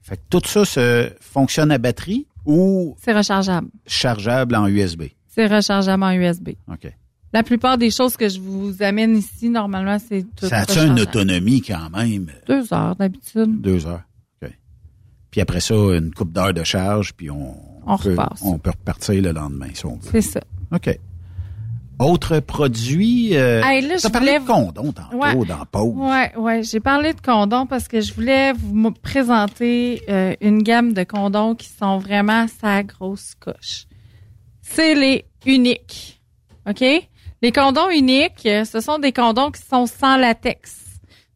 Fait que tout ça se fonctionne à batterie ou c'est rechargeable. chargeable en USB. C'est rechargeable en USB. OK. La plupart des choses que je vous amène ici, normalement, c'est tout Ça rechargeable. une autonomie quand même? Deux heures d'habitude. Deux heures. OK. Puis après ça, une coupe d'heures de charge, puis on, On peut, on peut repartir le lendemain si on veut. C'est ça. OK. Autre produit, euh, Hey, là, parlé voulais- de condom tantôt Ouais. dans pause. Ouais, ouais. J'ai parlé de condoms parce que je voulais vous présenter euh, une gamme de condoms qui sont vraiment sa grosse coche. C'est les uniques. OK? Les condoms uniques, euh, ce sont des condoms qui sont sans latex.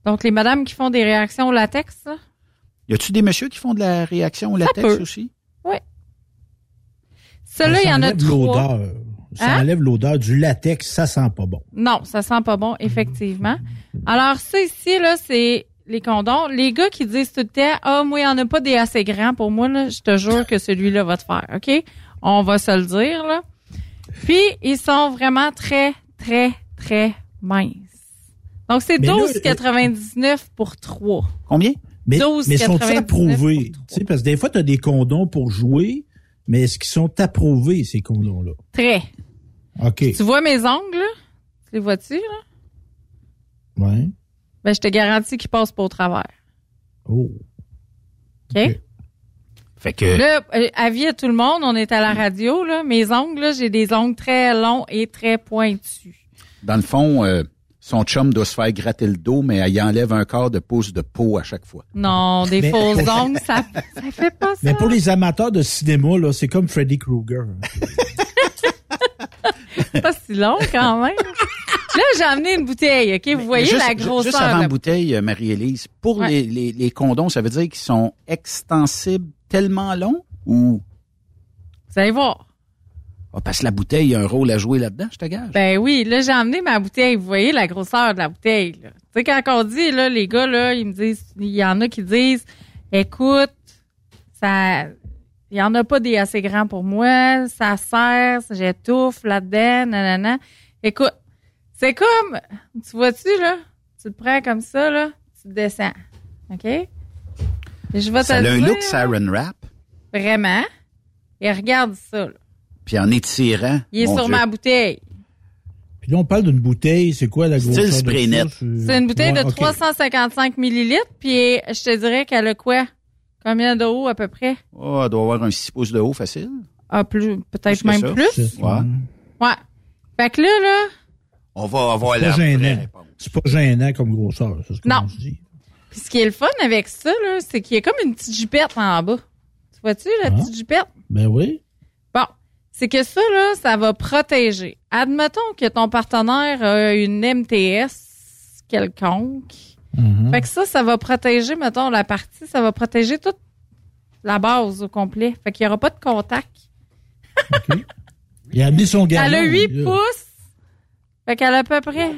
Donc, les madames qui font des réactions au latex, là, Y a-tu des messieurs qui font de la réaction au latex peut. aussi? ceux-là, il y en a trois. Ça Hein? enlève l'odeur du latex, ça sent pas bon. Non, ça sent pas bon, effectivement. Alors, ça ici, là, c'est les condoms. Les gars qui disent tout le temps, ah, moi, il n'y en a pas des assez grands pour moi, là, je te jure que celui-là va te faire, OK? On va se le dire, là. Puis, ils sont vraiment très, très, très minces. Donc, c'est Mais là, 12,99 pour 3. Combien? Mais, 12,99 mais sont-ils pour approuvés? Tu sais, parce que des fois, tu as des condoms pour jouer, mais est-ce qu'ils sont approuvés, ces condoms-là? Très. OK. Tu vois mes ongles, là? Tu les vois-tu, là? Ouais. Ben, je te garantis qu'ils passent pas au travers. Oh. OK? Fait que, Là, euh, avis à tout le monde, on est à la radio, là. Mes ongles, là, j'ai des ongles très longs et très pointus. dans le fond, euh, son chum doit se faire gratter le dos, mais il enlève un quart de pouce de peau à chaque fois. Non, des Mais- faux ongles, ça, ça fait pas ça. Mais pour les amateurs de cinéma, là, c'est comme Freddy Krueger. pas si long quand même. Là, j'ai amené une bouteille, OK? Vous voyez juste, la grosseur. Juste avant de la bouteille, euh, Marie-Élise, pour Ouais. les, les, les condoms, ça veut dire qu'ils sont extensibles tellement longs ou... Vous allez voir. Ah, parce que la bouteille, il y a un rôle à jouer là-dedans, je te gage. Ben oui, là, j'ai amené ma bouteille. Vous voyez la grosseur de la bouteille. Tu sais, quand on dit, là, les gars, là, ils me disent, il y en a qui disent, écoute, ça, il y en a pas des assez grands pour moi, ça sert, j'étouffe là-dedans, nanana. Écoute, c'est comme, tu vois-tu, là, tu le prends comme ça, là, tu descends. OK? Je vais te ça a le un dire, look saran wrap, Vraiment? Et regarde ça, là. Puis en étirant... Il est Dieu. ma bouteille. Puis là, on parle d'une bouteille, c'est quoi la grosseur net. C'est une bouteille Ouais, de ok. 355 millilitres, puis je te dirais qu'elle a quoi? Combien de haut à peu près? Oh, elle doit avoir un 6 pouces de haut facile. Ah, plus, peut-être même ça. plus. Ouais. Ouais. Fait que là, là, On va avoir C'est la. C'est pas gênant comme grosseur, c'est ce que Non. dit. puis ce qui est le fun avec ça, là, c'est qu'il y a comme une petite jupette en bas. Tu vois-tu, la Ah. petite jupette? Ben oui. C'est que ça, là, ça va protéger. Admettons que ton partenaire a une MTS quelconque. Mhm. Fait que ça, ça va protéger, mettons, la partie, ça va protéger toute la base au complet. Fait qu'il n'y aura pas de contact. Il a amené son gars. Elle a 8 pouces. Fait qu'elle a à peu près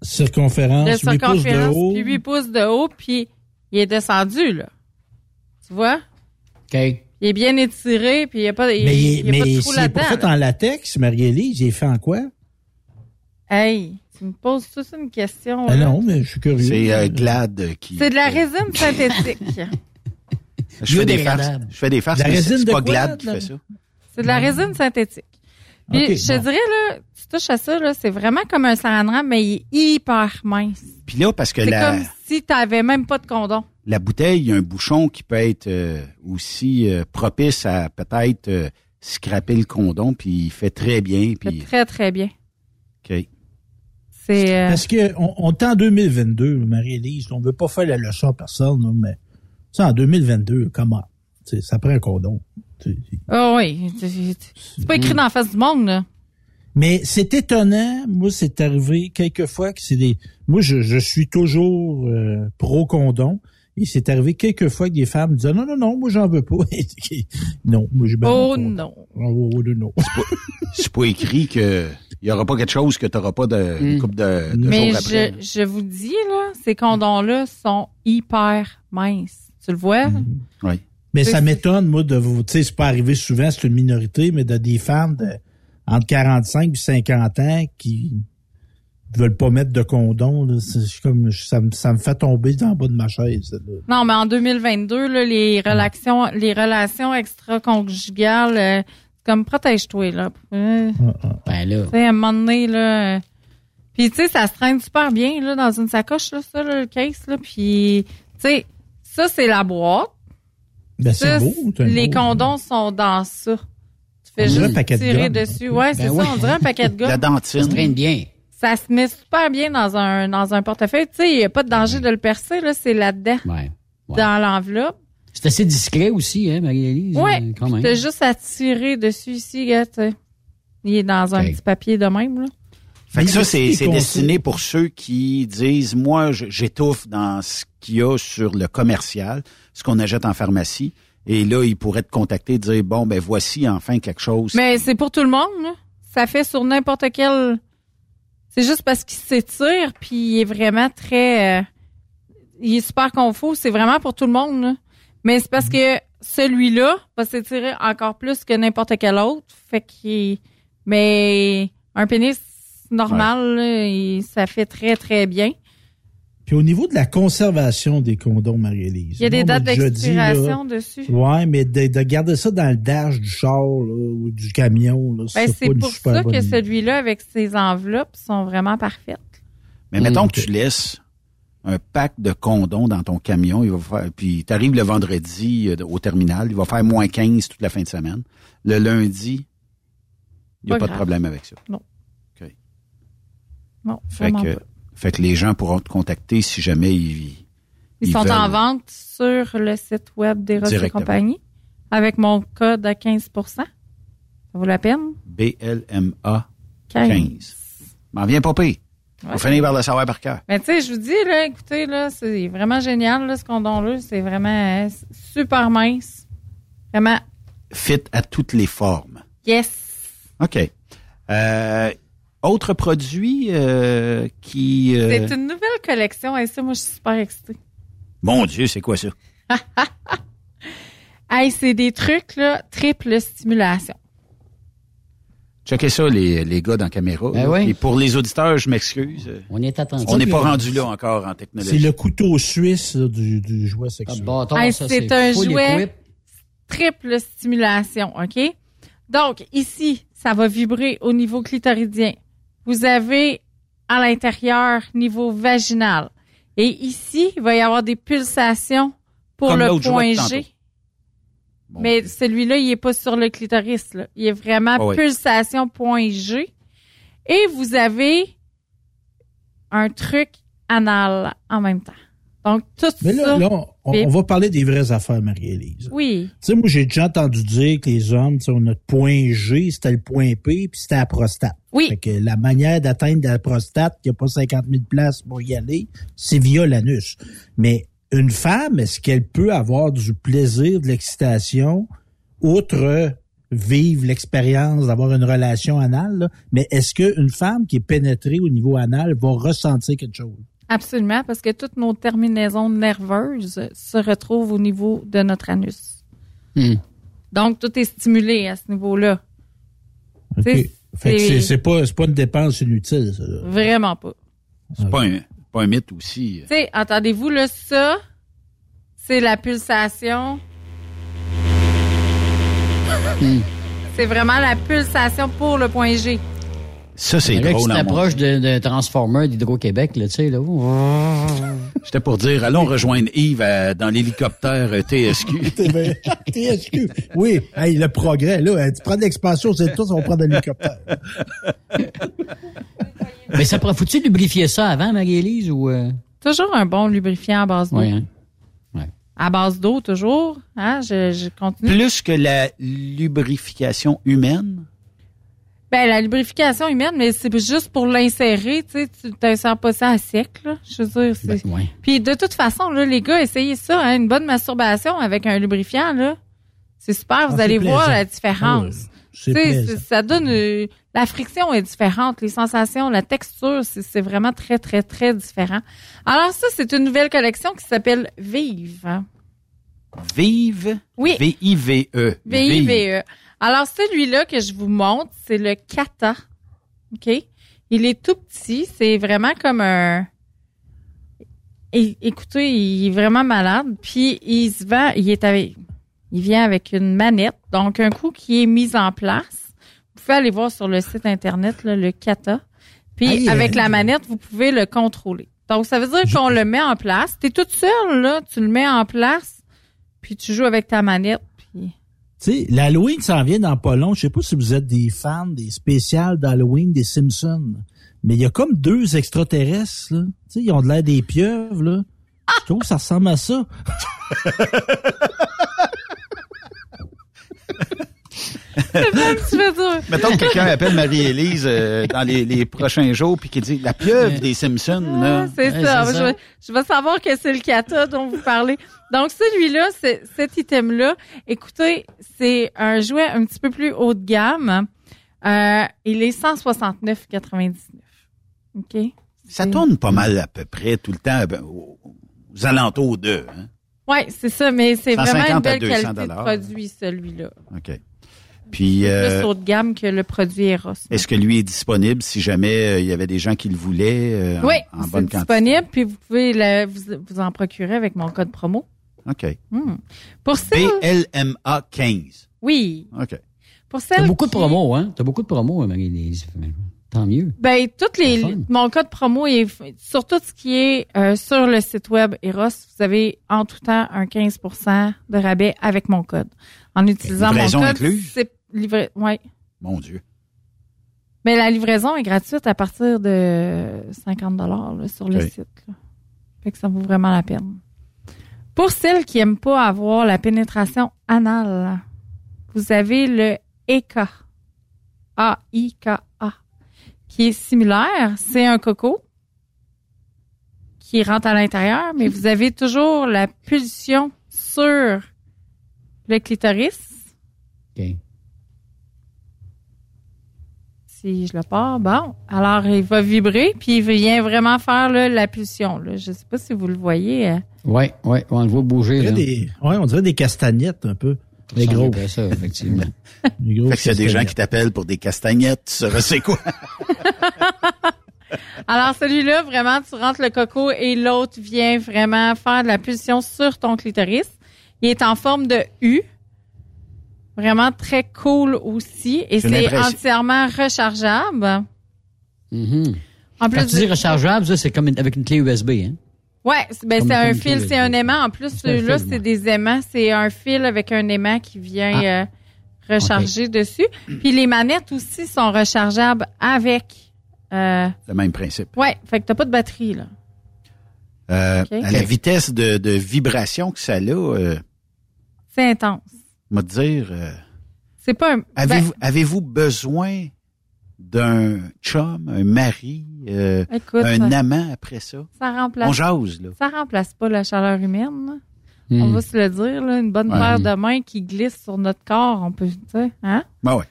Circonférence, de 8 pouces de circonférence, haut. puis 8 pouces de haut, puis il est descendu, là. Tu vois? OK. Il est bien étiré, puis il n'y a pas, il, Mais, il y a mais pas de trou c'est pas là-dedans. fait là. en latex, Marie-Élise, il est fait en quoi? Hey, tu me poses toute une question. Ah là. non, mais je suis curieux. C'est euh, Glad qui... C'est de la résine synthétique. Je fais des farces. Je fais des farces, La mais résine c'est de pas quoi, Glad qui fait ça. C'est de la résine synthétique. Puis je te bon. dirais, là, tu touches à ça, là, c'est vraiment comme un saran mais il est hyper mince. Puis là, parce que C'est la, comme si t'avais même pas de condom. La bouteille, il y a un bouchon qui peut être euh, aussi euh, propice à peut-être euh, scraper le condom, puis il fait très bien. Puis, très, très bien. OK. C'est... euh, Parce que on, on est en 2022, Marie-Élise. On veut pas faire la leçon à personne, là, mais tu sais, en 2022, comment? Tu sais, Ça prend un condom. Tu sais, Ah oui, c'est- pas écrit dans la face du monde, là. Mais c'est étonnant. Moi, c'est arrivé quelques fois que c'est des. Moi, je, je suis toujours euh, pro condom. Et c'est arrivé quelques fois que des femmes disaient non, non, non, moi, j'en veux pas. non, moi, j'ai bien Oh non. Oh, oh, non. C'est pas écrit que il y aura pas quelque chose que tu n'auras pas de, une couple de, de Mais jours après. je, je vous dis, là, ces condoms-là sont hyper minces. Tu le vois? Oui. Mais ça m'étonne, moi, de vous. Tu sais, c'est pas arrivé souvent, c'est une minorité, mais de des femmes de entre 45 et 50 ans qui veulent pas mettre de condom. là. C'est comme ça, me- ça me fait tomber dans le bas de ma chaise. là. Non, mais en 2022, là, les relations, les relations extra-conjugales, euh, c'est comme protège-toi, là. Euh, Ben là. Tu sais, à un moment donné, là. euh, Puis, tu sais, ça se traîne super bien, là, dans une sacoche, là, ça, là, le case, là. Puis, tu sais, ça, c'est la boîte. Ben, c'est beau. les beau- condoms sont dans ça. Tu fais On dirait un juste de tirer gomme, dessus. Ouais, Ben c'est oui. ça, on dirait un paquet de gomme. La dentine. Ça se traîne bien. Ça se met super bien dans un, dans un portefeuille. Tu sais, il n'y a pas de danger de le percer, là, c'est là-dedans. Ouais. Dans l'enveloppe. C'est assez discret aussi, hein, Marie-Élise? Ouais. euh, Quand même. T'as juste à tirer dessus ici, gars, tu sais. Il est dans un petit papier de même, là. Fait que ça, c'est destiné pour ceux qui disent, moi, j'étouffe dans ce qu'il y a sur le commercial, ce qu'on achète en pharmacie. Et là, ils pourraient te contacter et dire, bon, ben voici enfin quelque chose. Mais c'est pour tout le monde, là. Ça fait sur n'importe quel. C'est juste parce qu'il s'étire, puis il est vraiment très. euh, Il est super confus. C'est vraiment pour tout le monde, là. Mais c'est parce que celui-là va s'étirer encore plus que n'importe quel autre. Fait qu'il. Mais un pénis normal, là, il- ça fait très, très bien. Puis au niveau de la conservation des condoms, Marie-Élise. Il y a des dates d'expiration dessus. Ouais, mais de, de garder ça dans le dash du char là, ou du camion, là, Ben, c'est c'est pas une pour super ça bonne que celui-là, avec ses enveloppes, sont vraiment parfaites. Mais mettons que tu laisses un pack de condoms dans ton camion, il va faire, puis tu arrives le vendredi euh, au terminal, il va faire moins 15 toute la fin de semaine. Le lundi, il n'y a Pas pas, de problème avec ça. Non. OK. Non, Fait que, pas. Fait que les gens pourront te contacter si jamais ils... Ils, ils sont en vente sur le site web des et compagnie avec mon code à 15% Ça vaut la peine? BLMA 15. 15. M'en viens pas pire. Ouais. Par le savoir par cœur. Mais tu sais, je vous dis, là, écoutez, là, c'est vraiment génial, là, ce condom-là. C'est vraiment euh, super mince. Vraiment, Fit à toutes les formes. yes! OK. Euh, autre produit euh, qui... euh, C'est une nouvelle collection et ça, moi, je suis super excitée. Mon Dieu, c'est quoi ça? Hey, c'est des trucs, là, triple stimulation. Checkez ça, les, les gars dans la caméra. Ben oui. Et pour les auditeurs, je m'excuse. On est attentif. On n'est pas rendu là encore en C'est technologie. le couteau suisse là, du, du jouet Ah, sexuel. Hey, ça, c'est un jouet triple stimulation, OK? Donc, ici, ça va vibrer au niveau clitoridien. Vous avez à l'intérieur niveau vaginal. Et ici, il va y avoir des pulsations pour Comme le point G. Mais celui-là, il est pas sur le clitoris. Là. Il est vraiment Ah oui. pulsation point G. Et vous avez un truc anal en même temps. Donc, tout Mais là, ça. là, on, on- on va parler des vraies affaires, Marie-Élise. Oui. Tu sais, moi, j'ai déjà entendu dire que les hommes, tu sais, notre point G, c'était le point P, puis c'était la prostate. Oui. Fait que la manière d'atteindre la prostate, il n'y a pas 50 000 places pour y aller, c'est via l'anus. Mais une femme, est-ce qu'elle peut avoir du plaisir, de l'excitation, outre vivre l'expérience d'avoir une relation anale, là? mais est-ce qu'une femme qui est pénétrée au niveau anal va ressentir quelque chose? Absolument, parce que toutes nos terminaisons nerveuses se retrouvent au niveau de notre anus. Hmm. Donc, tout est stimulé à ce niveau-là. C'est- Fait que c'est- pas, c'est pas une dépense inutile, ça. là. Vraiment pas. C'est pas un, pas un mythe aussi. Tu sais, entendez-vous, là, ça, c'est la pulsation. c'est vraiment la pulsation pour le point G. Ça, c'est drôle. tu en t'approches de, de Transformer d'Hydro-Québec, là, tu sais, là. J'étais pour dire, allons rejoindre Yves euh, dans l'hélicoptère euh, TSQ. TSQ. Oui, hey, le progrès, là, tu prends de l'expansion, c'est tout, on va prendre de l'hélicoptère. Mais ça, pourrait- faut-tu lubrifier ça avant, Marie-Élise, ou... euh? Toujours un bon lubrifiant à base d'eau. Oui, hein? À base d'eau, toujours. Hein? Je, je continue. Plus que la lubrification humaine. Ben, la lubrification humaine, mais c'est juste pour l'insérer, tu sais, tu pas ça à sec, là. Je veux dire, c'est... ouais. Puis de toute façon, là, les gars, essayez ça, hein, une bonne masturbation avec un lubrifiant, là. C'est super, vous Ah, allez voir la différence. Ah c'est ça donne... euh, la friction est différente, les sensations, la texture, c'est vraiment très, très, très différent. Alors ça, c'est une nouvelle collection qui s'appelle Vive. Vive? Oui. V-I-V-E. V-I-V-E. Alors, celui-là que je vous montre, c'est le Kata. OK? Il est tout petit. C'est vraiment comme un... É- écoutez, il est vraiment malade. Puis, il se vend... Il est avec... Il vient avec une manette. Donc, un coup qui est mis en place. Vous pouvez aller voir sur le site Internet, là, le Kata. Puis, avec la manette, vous pouvez le contrôler. Donc, ça veut dire qu'on le met en place. Tu es toute seule, là. Tu le mets en place. Puis, tu joues avec ta manette. Sais, l'Halloween s'en vient dans pas long. Je sais pas si vous êtes des fans des spéciales d'Halloween des Simpsons. Mais il y a comme deux extraterrestres, là. Tu ils ont de l'air des pieuvres, là. Je trouve que ça ressemble à ça. tu veux dire? Mettons que quelqu'un appelle Marie-Élise euh, dans les, les prochains jours puis qui dit la pieuvre des Simpsons. Ah, C'est ça. Je, vais- je vais savoir que c'est le kata dont vous parlez. Donc, celui-là, c'est cet item-là. Écoutez, c'est un jouet un petit peu plus haut de gamme. Euh, il est 169,99. OK? Ça tourne pas mal à peu près tout le temps ben, aux, aux alentours de. Hein? Oui, c'est ça, mais c'est vraiment 150 une belle 200 qualité de produit, celui-là. OK. Puis, Plus euh, haut de gamme que le produit Eros. est-ce que lui est disponible si jamais euh, il y avait des gens qui le voulaient euh, en- Oui, en, c'est bonne quantité? disponible, puis vous pouvez le- vous, vous en procurer avec mon code promo. OK. Hmm. Pour ça, BLMA 15. oui. OK. Pour T'as celle beaucoup de promos, hein? T'as beaucoup de promos, Marie-Élise. Tant mieux. Ben, toutes les, mon code promo est sur tout ce qui est euh, sur le site web Eros, vous avez en tout temps un 15% de rabais avec mon code. En utilisant mon code, incluse? c'est ouais. Mon Dieu. Mais la livraison est gratuite à partir de 50 dollars sur le Oui. site. là. Fait que ça vaut vraiment la peine. Pour celles qui aiment pas avoir la pénétration anale, vous avez le EKA. A-I-K-A. Qui est similaire. C'est un coco qui rentre à l'intérieur, mais vous avez toujours la pulsion sur le clitoris. Si je le pars, bon. Alors, il va vibrer, puis il vient vraiment faire là, la pulsion. Là. Je sais pas si vous le voyez. euh. Oui, oui, on le voit bouger. On Là. dirait des, ouais, on dirait des castagnettes un peu. Les gros. ça, effectivement. Les gros Fait que s'il y a des gens qui t'appellent pour des castagnettes, tu sauras c'est quoi. Alors, celui-là, vraiment, tu rentres le coco et l'autre vient vraiment faire de la pulsion sur ton clitoris. Il est en forme de U. Vraiment très cool aussi. Et c'est entièrement rechargeable. Mhm. En Quand plus tu dis rechargeable, ça, c'est comme une- avec une clé USB, hein? Ouais, c'est- ben c'est un fil, c'est un aimant. En plus, fil, c'est des aimants. C'est un fil avec un aimant qui vient euh, recharger dessus. Puis les manettes aussi sont rechargeables avec. Euh, Le même principe. ouais, fait que t'as pas de batterie là. Euh. À la vitesse de, de vibration que ça a, euh, C'est intense. Me dire, euh, C'est pas un. avez-vous ben, avez-vous besoin d'un chum, un mari, euh, Écoute, un ça- amant après ça? ça remplace. On jase, là. Ça remplace pas la chaleur humaine. là. Hmm. On va se le dire là, une bonne Ouais. paire de mains qui glisse sur notre corps, on peut, tu sais, hein? Ben ouais,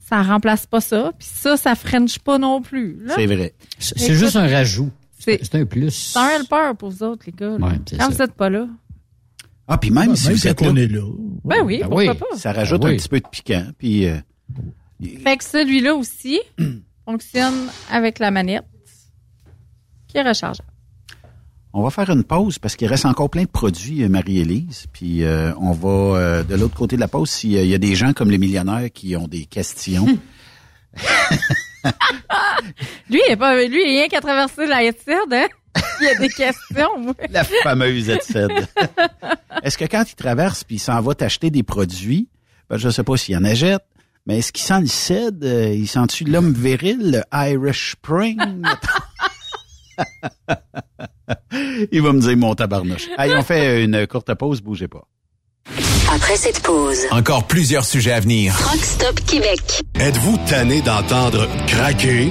Ça remplace pas ça. Puis ça, ça french pas non plus. là. c'est vrai. C'est juste un rajout. C'est C'est un plus. c'est un helper pour vous autres, les gars. Ouais, Quand ça. vous êtes pas là. Ah, puis même Ouais, si même vous êtes on là, est là. Ben oui, Ben pourquoi oui. pas? ça rajoute Ah oui. un petit peu de piquant. Puis euh, Fait que celui-là aussi fonctionne avec la manette qui est rechargeable. On va faire une pause parce qu'il reste encore plein de produits, euh, Marie-Élise. Puis euh, on va euh, de l'autre côté de la pause s'il y a des gens comme les millionnaires qui ont des questions. lui, il est pas, lui, il a rien qu'à traverser la Etsed, hein? Il y a des questions. moi. la fameuse Etsed. est-ce que quand il traverse puis il s'en va t'acheter des produits, ben, je sais pas s'il en achète, mais est-ce qu'il sent le cède? Euh, Il sent-tu l'homme viril, le Irish Spring? il va me dire mon tabarnouche. Allez, on fait une courte pause, bougez pas. Après cette pause, Encore plusieurs sujets à venir. Truck Stop Québec. Êtes-vous tanné d'entendre craquer,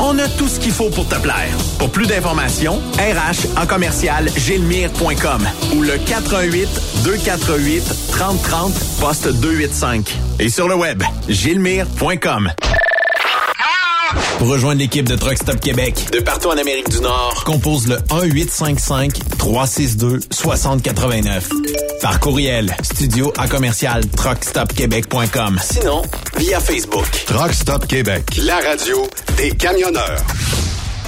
On a tout ce qu'il faut pour te plaire. Pour plus d'informations, RH en commercial gilmire.com ou le 418 248 3030 poste 285 et sur le web gilmire.com. Pour rejoindre l'équipe de Truck Stop Québec de partout en Amérique du Nord, compose le 1 855 362 6089. Par courriel, studio à commercial truckstopquebec.com. Sinon, via Facebook. Truck Stop Québec, la radio des camionneurs.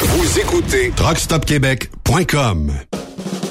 Vous écoutez truckstopquebec.com.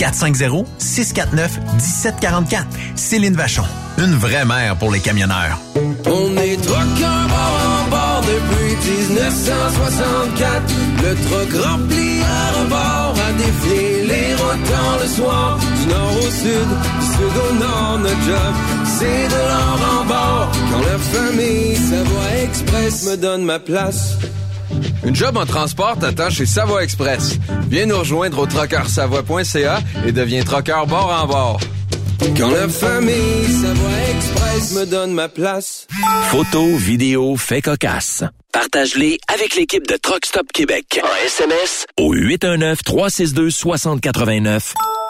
450-649-1744. Céline Vachon. Une vraie mère pour les camionneurs. On est truckers bord en bord depuis 1964. Le truck rempli à rebord a défié les rotants le soir. Du nord au sud, du sud au nord, notre job, c'est de l'or en bord. Quand la famille Savoie Express me donne ma place. Une job en transport t'attend chez Savoie Express. Viens nous rejoindre au trockeursavoie.ca et deviens trockeur bord en bord. Quand la famille Savoie Express me donne ma place. Photos, vidéos, faits cocasse. Partage-les avec l'équipe de Truck Stop Québec. En SMS au 819-362-6089.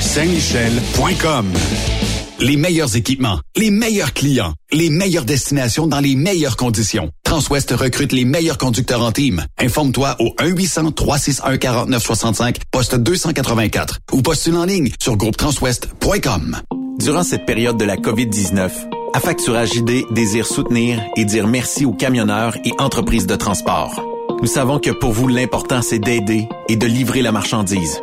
Saint-Michel.com. Les meilleurs équipements, les meilleurs clients, les meilleures destinations dans les meilleures conditions. Transwest recrute les meilleurs conducteurs en team. Informe-toi au 1-800-361-4965, poste 284 ou postule en ligne sur groupetranswest.com. Durant cette période de la COVID-19, Affacturage JD désire soutenir et dire merci aux camionneurs et entreprises de transport. Nous savons que pour vous, l'important, c'est d'aider et de livrer la marchandise.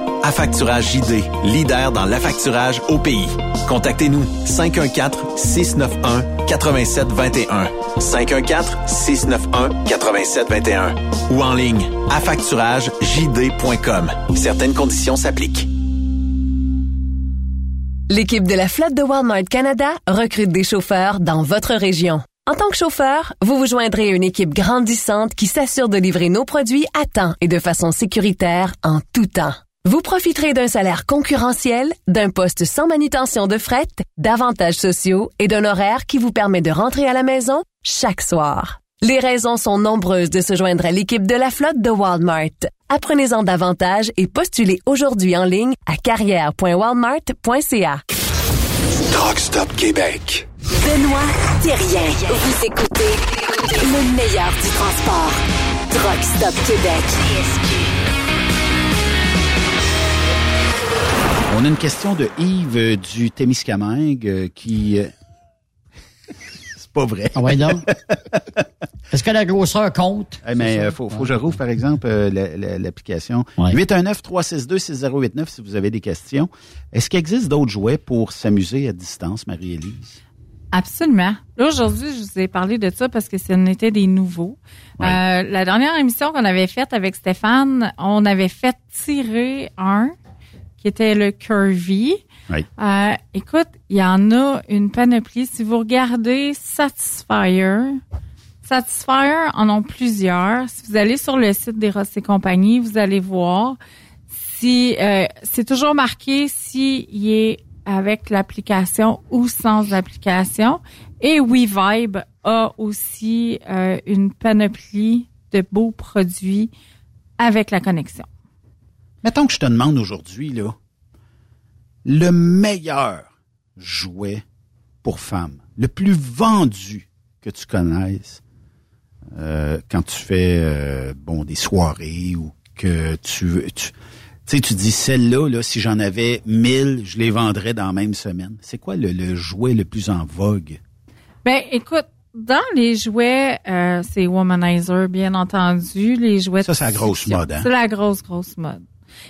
Affacturage JD, leader dans l'affacturage au pays. Contactez-nous 514-691-8721. 514-691-8721. Ou en ligne, affacturagejd.com. Certaines conditions s'appliquent. L'équipe de la flotte de Walmart Canada recrute des chauffeurs dans votre région. En tant que chauffeur, vous vous joindrez à une équipe grandissante qui s'assure de livrer nos produits à temps et de façon sécuritaire en tout temps. Vous profiterez d'un salaire concurrentiel, d'un poste sans manutention de fret, d'avantages sociaux et d'un horaire qui vous permet de rentrer à la maison chaque soir. Les raisons sont nombreuses de se joindre à l'équipe de la flotte de Walmart. Apprenez-en davantage et postulez aujourd'hui en ligne à carrière.walmart.ca. Truck Stop Québec. Benoît Thérien. Vous écoutez le meilleur du transport. Truck Stop Québec. On a une question de Yves euh, du Témiscamingue euh, qui... euh, C'est pas vrai. Ah ouais, donc? Est-ce que la grosseur compte? Eh, mais euh, faut, faut que je rouvre, par exemple, euh, la- la- l'application. Ouais. 819-362-6089 si vous avez des questions. Est-ce qu'il existe d'autres jouets pour s'amuser à distance, Marie-Élise? Absolument. Là, aujourd'hui, je vous ai parlé de ça parce que ce n'était des nouveaux. Euh, la dernière émission qu'on avait faite avec Stéphane, on avait fait tirer un qui était le Curvy. Oui. Euh, écoute, il y en a une panoplie. Si vous regardez Satisfyer, Satisfyer en ont plusieurs. Si vous allez sur le site des Ross et compagnie, vous allez voir si euh, c'est toujours marqué s'il est avec l'application ou sans application. Et WeVibe a aussi euh, une panoplie de beaux produits avec la connexion. Mettons que je te demande aujourd'hui, là, le meilleur jouet pour femmes, le plus vendu que tu connaisses euh, quand tu fais euh, bon des soirées ou que tu veux. Tu, tu sais, tu dis celle-là, là, si j'en avais mille, je les vendrais dans la même semaine. C'est quoi le, le jouet le plus en vogue? Ben, écoute, dans les jouets, euh, c'est Womanizer, bien entendu. Les jouets. Ça, c'est la grosse mode, hein? C'est la grosse, grosse mode.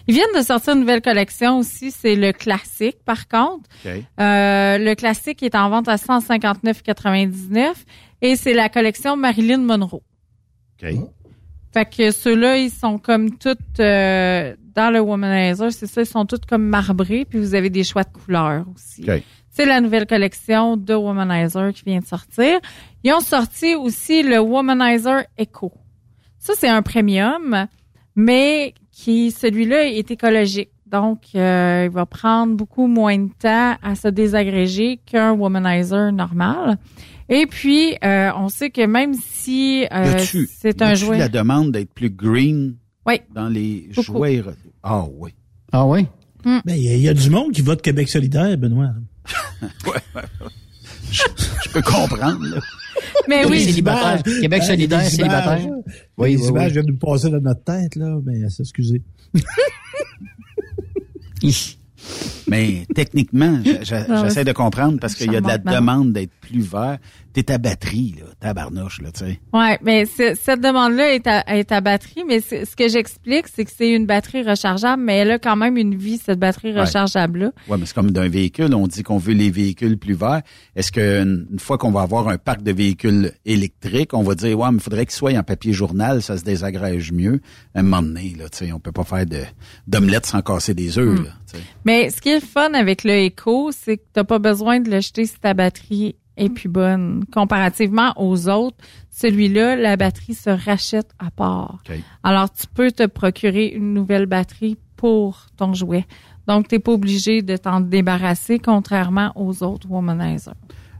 Ils viennent de sortir une nouvelle collection aussi. C'est le classique, par contre. Euh, le classique est en vente à 159,99 et c'est la collection Marilyn Monroe. OK. Fait que ceux-là, ils sont comme toutes euh, dans le Womanizer, c'est ça, ils sont toutes comme marbrés, puis vous avez des choix de couleurs aussi. OK. C'est la nouvelle collection de Womanizer qui vient de sortir. Ils ont sorti aussi le Womanizer Echo. Ça, c'est un premium, mais qui celui-là est écologique. Donc, euh, il va prendre beaucoup moins de temps à se désagréger qu'un Womanizer normal. Et puis, euh, on sait que même si euh, c'est un jouet... la demande d'être plus green Oui. dans les Beaucoup. jouets? Ah oui. Ah oui? Ben, il y, a- il y a du monde qui vote Québec solidaire, Benoît. Je peux comprendre. là. Mais oui. Célibataire. Québec solidaire, des célibataire. Oui, les oui, images oui. viennent nous passer dans notre tête, là, mais excusez. Mais techniquement, Non, j'essaie de comprendre parce qu'il y a de la demande d'être plus vert. T'es ta batterie, là, tabarnouche, là, tu sais. Ouais, mais cette demande-là est à, est à batterie, mais ce que j'explique, c'est que c'est une batterie rechargeable, mais elle a quand même une vie, cette batterie Ouais. rechargeable-là. Ouais, mais c'est comme d'un véhicule. On dit qu'on veut les véhicules plus verts. Est-ce qu'une une fois qu'on va avoir un parc de véhicules électriques, on va dire, ouais, mais il faudrait qu'il soit en papier journal, ça se désagrège mieux. À un moment donné, là, tu sais, on peut pas faire de, d'omelette sans casser des œufs, Hmm. là. Mais ce qui est le fun avec le Eco, c'est que t'as pas besoin de le jeter si ta batterie est plus bonne. Comparativement aux autres, celui-là, la batterie se rachète à part. Alors, tu peux te procurer une nouvelle batterie pour ton jouet. Donc, t'es pas obligé de t'en débarrasser, contrairement aux autres womanizers.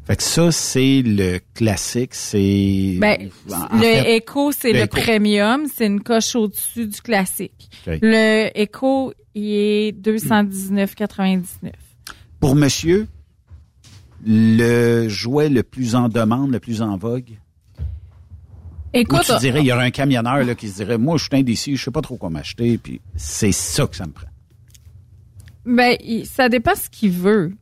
Fait que ça, c'est le classique, c'est... Ben, en- en le fait, Echo, c'est le premium, c'est une coche au-dessus du classique. Le Echo, il est 219,99. Pour monsieur, le jouet le plus en demande, le plus en vogue? Écoute, Ou tu dirais, il y aurait un camionneur là, qui se dirait, moi, je suis indécis, je sais pas trop quoi m'acheter, puis c'est ça que ça me prend. Ben, ça dépend ce qu'il veut.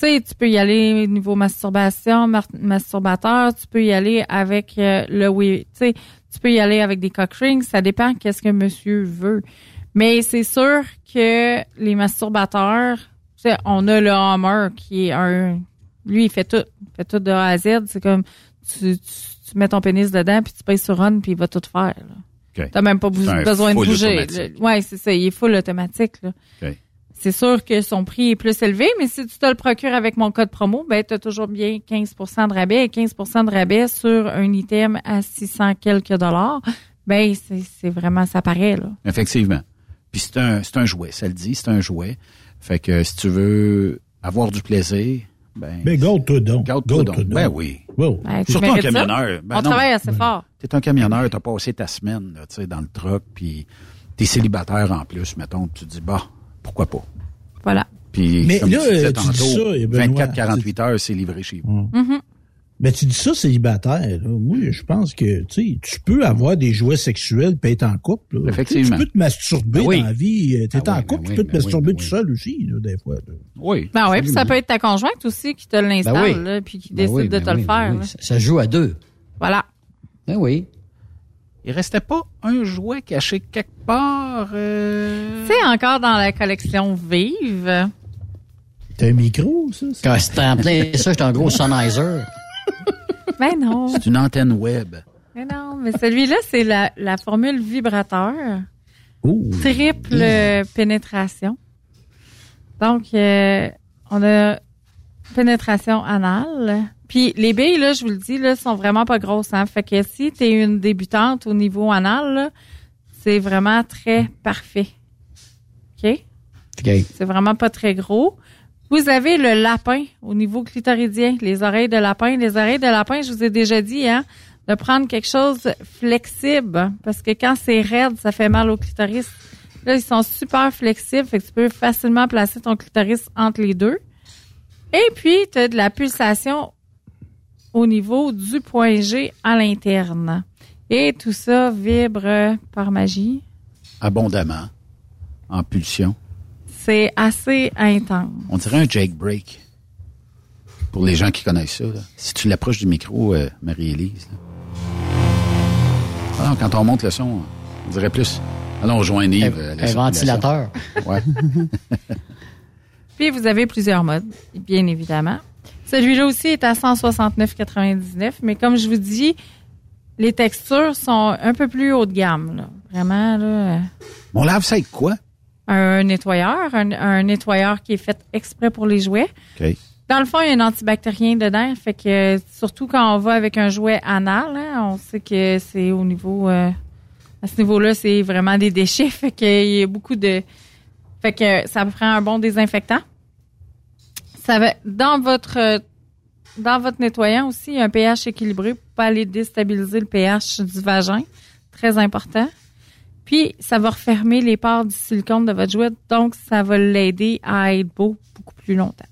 Tu sais, tu peux y aller niveau masturbation, masturbateur, tu peux y aller avec euh, le oui, tu sais, tu peux y aller avec des cock rings, ça dépend qu'est-ce que monsieur veut. Mais c'est sûr que les masturbateurs, tu sais, on a le Hammer qui est un lui il fait tout, il fait tout de A à Z, c'est comme tu, tu, tu mets ton pénis dedans puis tu payes sur on puis il va tout faire. là. T'as même pas besoin de bouger. Ouais, c'est ça, il est full automatique là. C'est sûr que son prix est plus élevé, mais si tu te le procures avec mon code promo, ben tu as toujours bien 15% de rabais et 15% de rabais sur un item à 600 quelques dollars. Ben c'est vraiment ça paraît là. Effectivement. Puis c'est un, c'est un jouet, ça le dit, c'est un jouet. Fait que si tu veux avoir du plaisir, ben... Ben, garde-toi donc. Garde-toi donc. Ben oui. Wow. Ben, tu Surtout un camionneur. Ben On non. travaille assez fort. T'es un camionneur, t'as passé ta semaine, là, tu sais, dans le truck, puis t'es célibataire en plus, mettons, puis tu te dis, bah, pourquoi pas? Voilà. Puis, Mais comme là, tu disais tu dis ça, et Benoît, 24-48 heures, c'est livré chez vous. Mhm. Ben, tu dis ça, célibataire. Là. Moi, je pense que, tu tu peux avoir des jouets sexuels puis être en couple. là. Effectivement. Tu peux te masturber oui. dans la vie. euh, T'es Ah en oui, couple, ben tu oui, peux te ben masturber oui, ben tout oui. seul aussi, là, des fois. là. Oui. Ben ouais, puis ça peut être ta conjointe aussi qui te l'installe Ben oui. puis qui Ben décide oui, de ben te oui, le ben faire. oui. Ça, ça joue à deux. Voilà. Ben oui. Il restait pas un jouet caché quelque part. euh, C'est encore dans la collection Vive. T'as un micro, ça? Quand c'était en plein ça, j'étais un gros sonizer. Ben non. C'est une antenne web. Mais non, mais celui-là, c'est la, la formule vibrateur. Oh. Triple pénétration. Donc, euh, on a pénétration anale. Puis les billes, là, je vous le dis, là, sont vraiment pas grosses. Hein? Fait que si tu es une débutante au niveau anal, c'est vraiment très parfait. OK? OK. C'est vraiment pas très gros. Vous avez le lapin au niveau clitoridien, les oreilles de lapin. Les oreilles de lapin, je vous ai déjà dit, hein, de prendre quelque chose flexible, parce que quand c'est raide, ça fait mal au clitoris. Là, ils sont super flexibles, fait que tu peux facilement placer ton clitoris entre les deux. Et puis, tu as de la pulsation au niveau du point G à l'interne. Et tout ça vibre par magie. Abondamment. En pulsion. C'est assez intense. On dirait un jailbreak. Pour les gens qui connaissent ça. là. Si tu l'approches du micro, euh, Marie-Élise. là. Ah quand on monte le son, on dirait plus. Allons rejoindre Yves. euh, Un circulation. ventilateur. Ouais. Puis vous avez plusieurs modes, bien évidemment. Celui-là aussi est à 169,99, mais comme je vous dis, les textures sont un peu plus haut de gamme. Là. Vraiment, là, On lave ça avec quoi? un nettoyeur, un, un nettoyeur qui est fait exprès pour les jouets. Dans le fond, il y a un antibactérien dedans, fait que surtout quand on va avec un jouet anal, hein, on sait que c'est au niveau euh, à ce niveau-là, c'est vraiment des déchets, fait qu'il y a beaucoup de fait que ça prend un bon désinfectant. Ça va dans votre euh, dans votre nettoyant aussi, il y a un pH équilibré pour pas aller déstabiliser le pH du vagin, très important. Puis ça va refermer les pores du silicone de votre jouet, donc ça va l'aider à être beau beaucoup plus longtemps.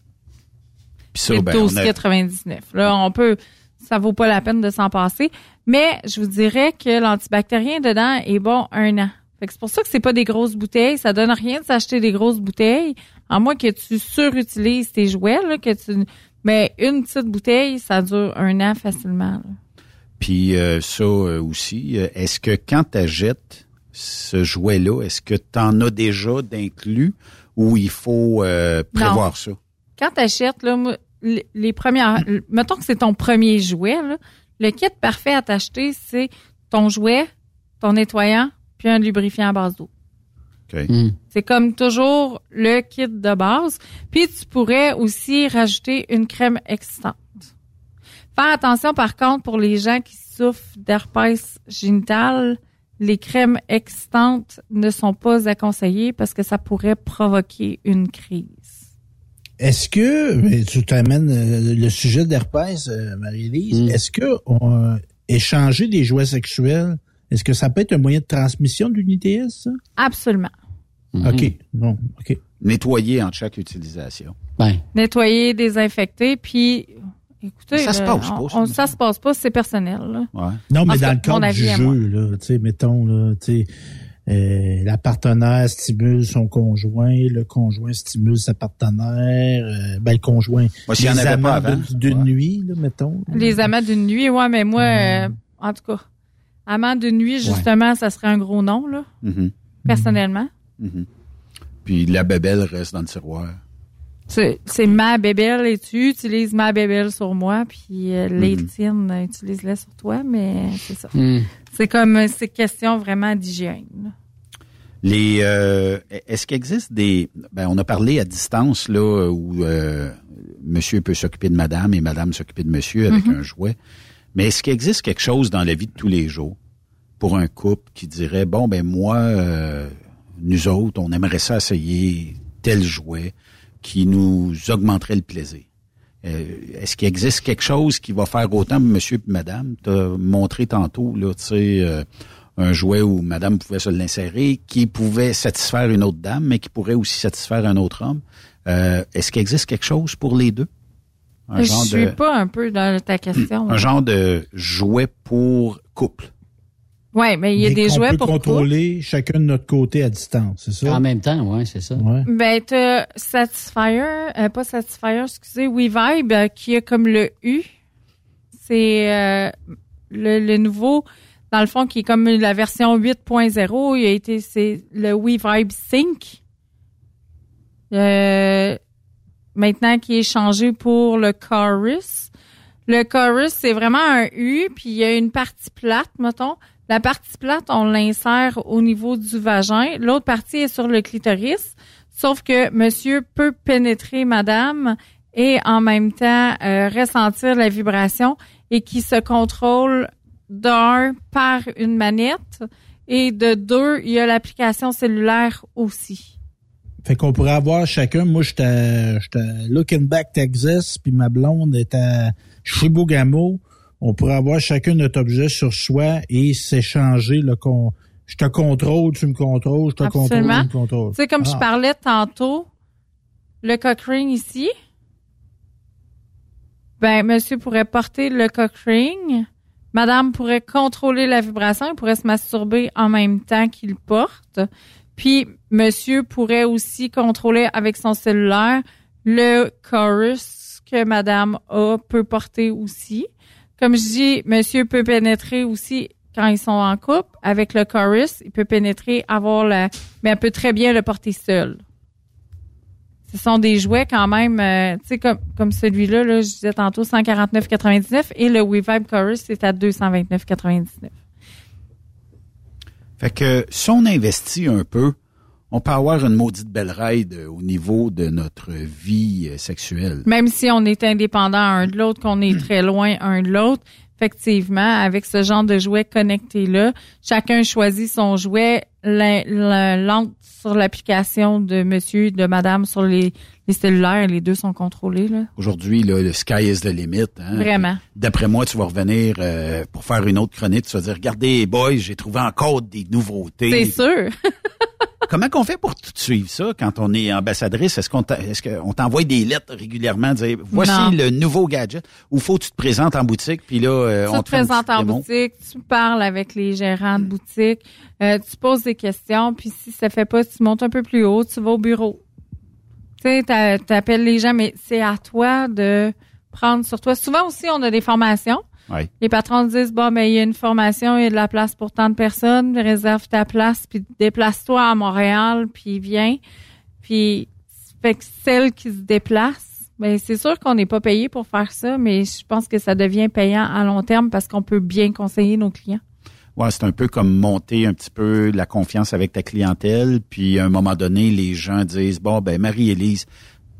Puis ça, C'est ben, on a- 12,99. Là, on peut, ça vaut pas la peine de s'en passer. Mais je vous dirais que l'antibactérien dedans est bon un an. Fait que c'est pour ça que c'est pas des grosses bouteilles. Ça donne rien de s'acheter des grosses bouteilles, à moins que tu surutilises tes jouets, là, que tu. Mais une petite bouteille, ça dure un an facilement. là. Puis euh, ça euh, aussi, euh, est-ce que quand tu achètes ce jouet-là, est-ce que tu en as déjà d'inclus ou il faut euh, prévoir ça? Quand tu achètes, là, les les premières. Mettons que c'est ton premier jouet, là, le kit parfait à t'acheter, c'est ton jouet, ton nettoyant, puis un lubrifiant à base d'eau. OK. C'est comme toujours le kit de base. Puis tu pourrais aussi rajouter une crème existante. Faire attention par contre pour les gens qui souffrent d'herpès génital, les crèmes existantes ne sont pas à conseiller parce que ça pourrait provoquer une crise. Est-ce que, mais tu t'amènes euh, le sujet d'herpès, euh, Marie-Élise, Mm. est-ce que on, échanger des jouets sexuels, est-ce que ça peut être un moyen de transmission d'une ITS, ça? Absolument. OK. Non, OK. Nettoyer entre chaque utilisation. Ben, Nettoyer, désinfecter, puis écoutez, Ça se passe pas, on- ça. se passe pas, c'est personnel. là. Ouais. Non, mais En dans le cadre du jeu, là, tu sais, mettons, là, tu sais, euh, la partenaire stimule son conjoint, le conjoint stimule sa partenaire, euh, ben, le conjoint. Moi, s'il y en les avait pas amants avant, de- D'une nuit, là, mettons. Les amants d'une nuit, ouais, mais moi, euh, en tout cas, amants d'une nuit, justement, ça serait un gros nom, là, Mhm. personnellement. Mhm. Puis la bébelle reste dans le tiroir. C'est ma bébelle et tu utilises ma bébelle sur moi, puis euh, les tiennes, euh, utilise-les sur toi, mais c'est ça. hmm. C'est comme, euh, c'est question vraiment d'hygiène. Les euh, est-ce qu'il existe des ben on a parlé à distance là où euh, monsieur peut s'occuper de madame et madame s'occuper de monsieur avec un jouet. Mais est-ce qu'il existe quelque chose dans la vie de tous les jours pour un couple qui dirait bon ben moi euh, nous autres on aimerait ça essayer tel jouet qui nous augmenterait le plaisir? Euh, Est-ce qu'il existe quelque chose qui va faire autant monsieur et madame? Tu montré tantôt, là, tu sais, euh, un jouet où madame pouvait se l'insérer, qui pouvait satisfaire une autre dame, mais qui pourrait aussi satisfaire un autre homme. Est-ce qu'il existe quelque chose pour les deux? Un Je genre suis de, pas un peu dans ta question. un genre de jouet pour couple. Ouais, mais il y a Mais des jouets peut pour couple. contrôler chacun de notre côté à distance, c'est ça? En même temps, ouais, c'est ça. Ouais. Ben, t'as Satisfyer, euh, pas Satisfyer, excusez, WeVibe, euh, qui a comme le U. C'est euh, le, le nouveau, dans le fond, qui est comme la version 8.0. Il a été, c'est le WeVibe Sync. Euh, maintenant, qui est changé pour le Chorus. Le chorus, c'est vraiment un U, puis il y a une partie plate, mettons. La partie plate, on l'insère au niveau du vagin. L'autre partie est sur le clitoris. Sauf que monsieur peut pénétrer madame et en même temps euh, ressentir la vibration et qui se contrôle d'un par une manette et de deux, il y a l'application cellulaire aussi. Fait qu'on pourrait avoir chacun, moi j'étais à- Looking Back Texas, puis ma blonde est à Chibougamau. On pourrait avoir chacun notre objet sur soi et s'échanger le con. Je te contrôle, tu me contrôles, je te contrôle, tu me contrôles. Tu sais, comme je Ah. parlais tantôt, le cock ring ici, ben, monsieur pourrait porter le cock ring. Madame pourrait contrôler la vibration, il pourrait se masturber en même temps qu'il porte. Puis, monsieur pourrait aussi contrôler avec son cellulaire le chorus que madame a, peut porter aussi. Comme je dis, monsieur peut pénétrer aussi quand ils sont en couple avec le chorus. Il peut pénétrer, avoir la, mais elle peut très bien le porter seul. Ce sont des jouets quand même, euh, tu sais, comme, comme celui-là, là, je disais tantôt 149,99 et le WeVibe Chorus, c'est à 229,99. Fait que si on investit un peu, on peut avoir une maudite belle ride euh, au niveau de notre vie euh, sexuelle. Même si on est indépendant un de l'autre, qu'on est très loin un de l'autre, effectivement, avec ce genre de jouet connecté-là, chacun choisit son jouet, l'entre sur l'application de monsieur de madame sur les, les cellulaires. Les deux sont contrôlés, là. Aujourd'hui, là, le sky is the limit. hein. Vraiment. D'après moi, tu vas revenir euh, pour faire une autre chronique. Tu vas dire, regardez, boys, j'ai trouvé encore des nouveautés. C'est sûr. comment qu'on fait pour tout suivre ça quand on est ambassadrice? Est-ce qu'on est-ce qu'on t'envoie des lettres régulièrement dire voici Non. le nouveau gadget ou faut que tu te présentes en boutique puis là euh, Tu on te te présentes en boutique, tu parles avec les gérants de boutique, euh, tu poses des questions, puis si ça fait pas, tu montes un peu plus haut, tu vas au bureau. Tu sais, t'a- t'appelles les gens, mais c'est à toi de prendre sur toi. Souvent aussi, on a des formations. Ouais. Les patrons disent, bon, ben, il y a une formation, il y a de la place pour tant de personnes, réserve ta place, puis déplace-toi à Montréal, puis viens. Puis, fait que celles qui se déplacent, ben, c'est sûr qu'on n'est pas payé pour faire ça, mais je pense que ça devient payant à long terme parce qu'on peut bien conseiller nos clients. Ouais, c'est un peu comme monter un petit peu la confiance avec ta clientèle, puis à un moment donné, les gens disent bon ben Marie-Élise,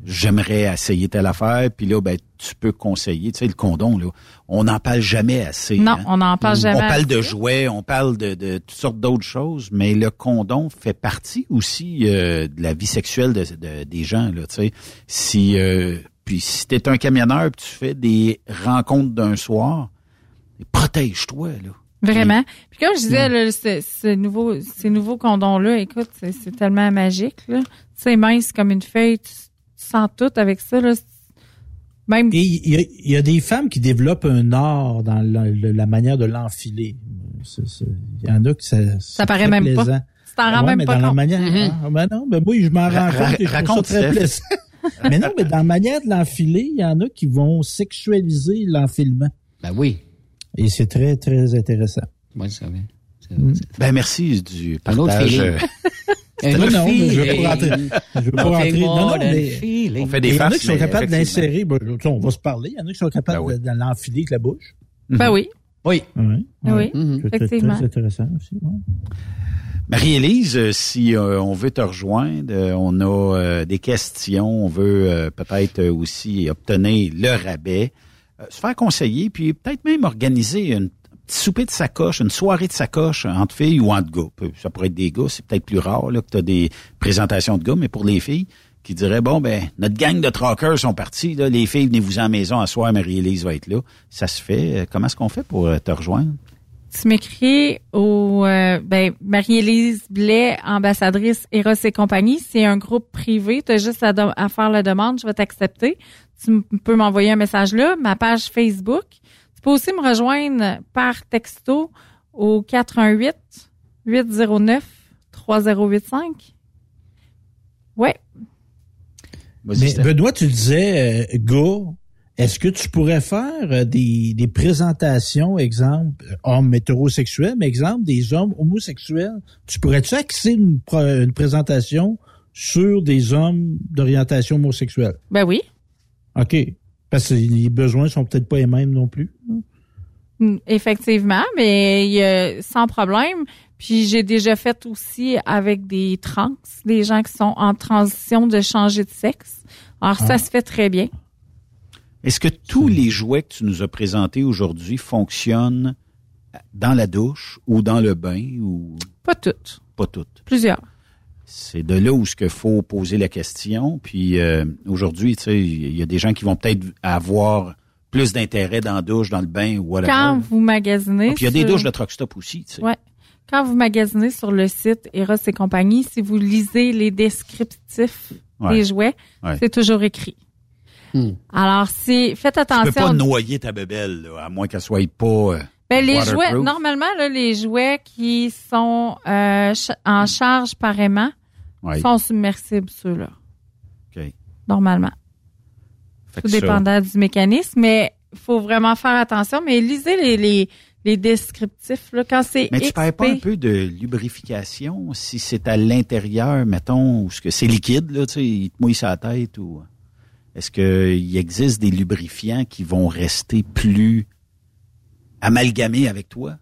j'aimerais essayer telle affaire, puis là ben tu peux conseiller, tu sais le condom là, on n'en parle jamais assez. Non, hein. on n'en parle jamais On parle de jouets, on parle de, de toutes sortes d'autres choses, mais le condom fait partie aussi euh, de la vie sexuelle de, de- des gens là, tu sais. Si euh, puis si t'es un camionneur, puis tu fais des rencontres d'un soir, protège-toi là. Vraiment. Puis comme je disais, là, ce, ce nouveau, ces nouveaux condoms-là, écoute, c'est, c'est tellement magique. Là. C'est mince comme une feuille. Tu, tu sens tout avec ça. Là. Même... Et il y, a, il y a des femmes qui développent un art dans la, la- la manière de l'enfiler. Il y en a que ça. Ça paraît même pas. Tu t'en rends Ouais, même mais pas dans la compte. manière. Mhm. Ah, ben non, ben oui, je m'en rends compte. et je trouve raconte, ça très plaisant. mais non, mais dans la manière de l'enfiler, il y en a qui vont sexualiser l'enfilement. Ben oui. Et c'est très, très intéressant. Oui, c'est vrai. Ben merci du partage. Un autre non, mais je veux feeling. pas rentrer. Je veux pas rentrer. Non, non, mais. On fait Il des y en a qui sont capables d'insérer. ben, tu sais, on va se parler. Il y en a qui sont capables Ben oui. de, de l'enfiler avec la bouche. Ben oui. Oui. Oui. Oui, C'est très, effectivement. très intéressant aussi. Marie-Élise, euh, si euh, on veut te rejoindre, euh, on a euh, des questions, on veut euh, peut-être aussi obtenir le rabais, euh, se faire conseiller, puis peut-être même organiser une souper de sacoche, une soirée de sacoche entre filles ou entre gars. Ça pourrait être des gars, c'est peut-être plus rare là, que tu as des présentations de gars, mais pour les filles qui diraient, bon, ben notre gang de truckers sont partis, les filles, venez-vous en maison, à soir, Marie-Élise va être là. Ça se fait. Euh, Comment est-ce qu'on fait pour euh, te rejoindre? Tu m'écris au euh, ben, Marie-Élise Blais, ambassadrice Eros et compagnie. C'est un groupe privé. Tu as juste à, faire la demande. Je vais t'accepter. Tu peux m'envoyer un message là. Ma page Facebook. Peux aussi me rejoindre par texto au 418 809 3085. Ouais. Mais. Benoît, tu disais, euh, gars, est-ce que tu pourrais faire euh, des, des présentations, exemple, hommes hétérosexuels, mais exemple, des hommes homosexuels? Tu pourrais-tu axer une, une présentation sur des hommes d'orientation homosexuelle? Ben oui. OK. Parce que les besoins sont peut-être pas les mêmes non plus. Mm, Effectivement, mais il y a- sans problème. Puis j'ai déjà fait aussi avec des trans, des gens qui sont en transition de changer de sexe. Alors ça Ah. se fait très bien. Est-ce que tous les jouets que tu nous as présentés aujourd'hui fonctionnent dans la douche ou dans le bain ou? Pas toutes, pas toutes? plusieurs. C'est de là où ce qu'il faut poser la question. Puis euh, aujourd'hui, tu sais, il y a des gens qui vont peut-être avoir plus d'intérêt dans la douche, dans le bain ou whatever. Quand vous magasinez, Ah, Puis il y a des sur- douches de truck stop aussi, tu sais. Ouais. Quand vous magasinez sur le site Eros et compagnie, si vous lisez les descriptifs Ouais. des jouets, Ouais. c'est toujours écrit. Alors, si faites Tu peux attention. pas noyer ta bébelle, là, à moins qu'elle soit pas euh, Ben, les jouets, normalement, là, les jouets qui sont euh, ch- en charge par aimant Ouais. sont submersibles, ceux-là, OK. normalement. Fait Tout ça- dépendant du mécanisme, mais il faut vraiment faire attention. Mais lisez les, les, les descriptifs. Là, quand c'est Mais tu perds pas un peu de lubrification si c'est à l'intérieur, mettons, ou ce que c'est liquide, là, tu sais, il te mouille sa tête ou est-ce qu'il existe des lubrifiants qui vont rester plus amalgamés avec toi?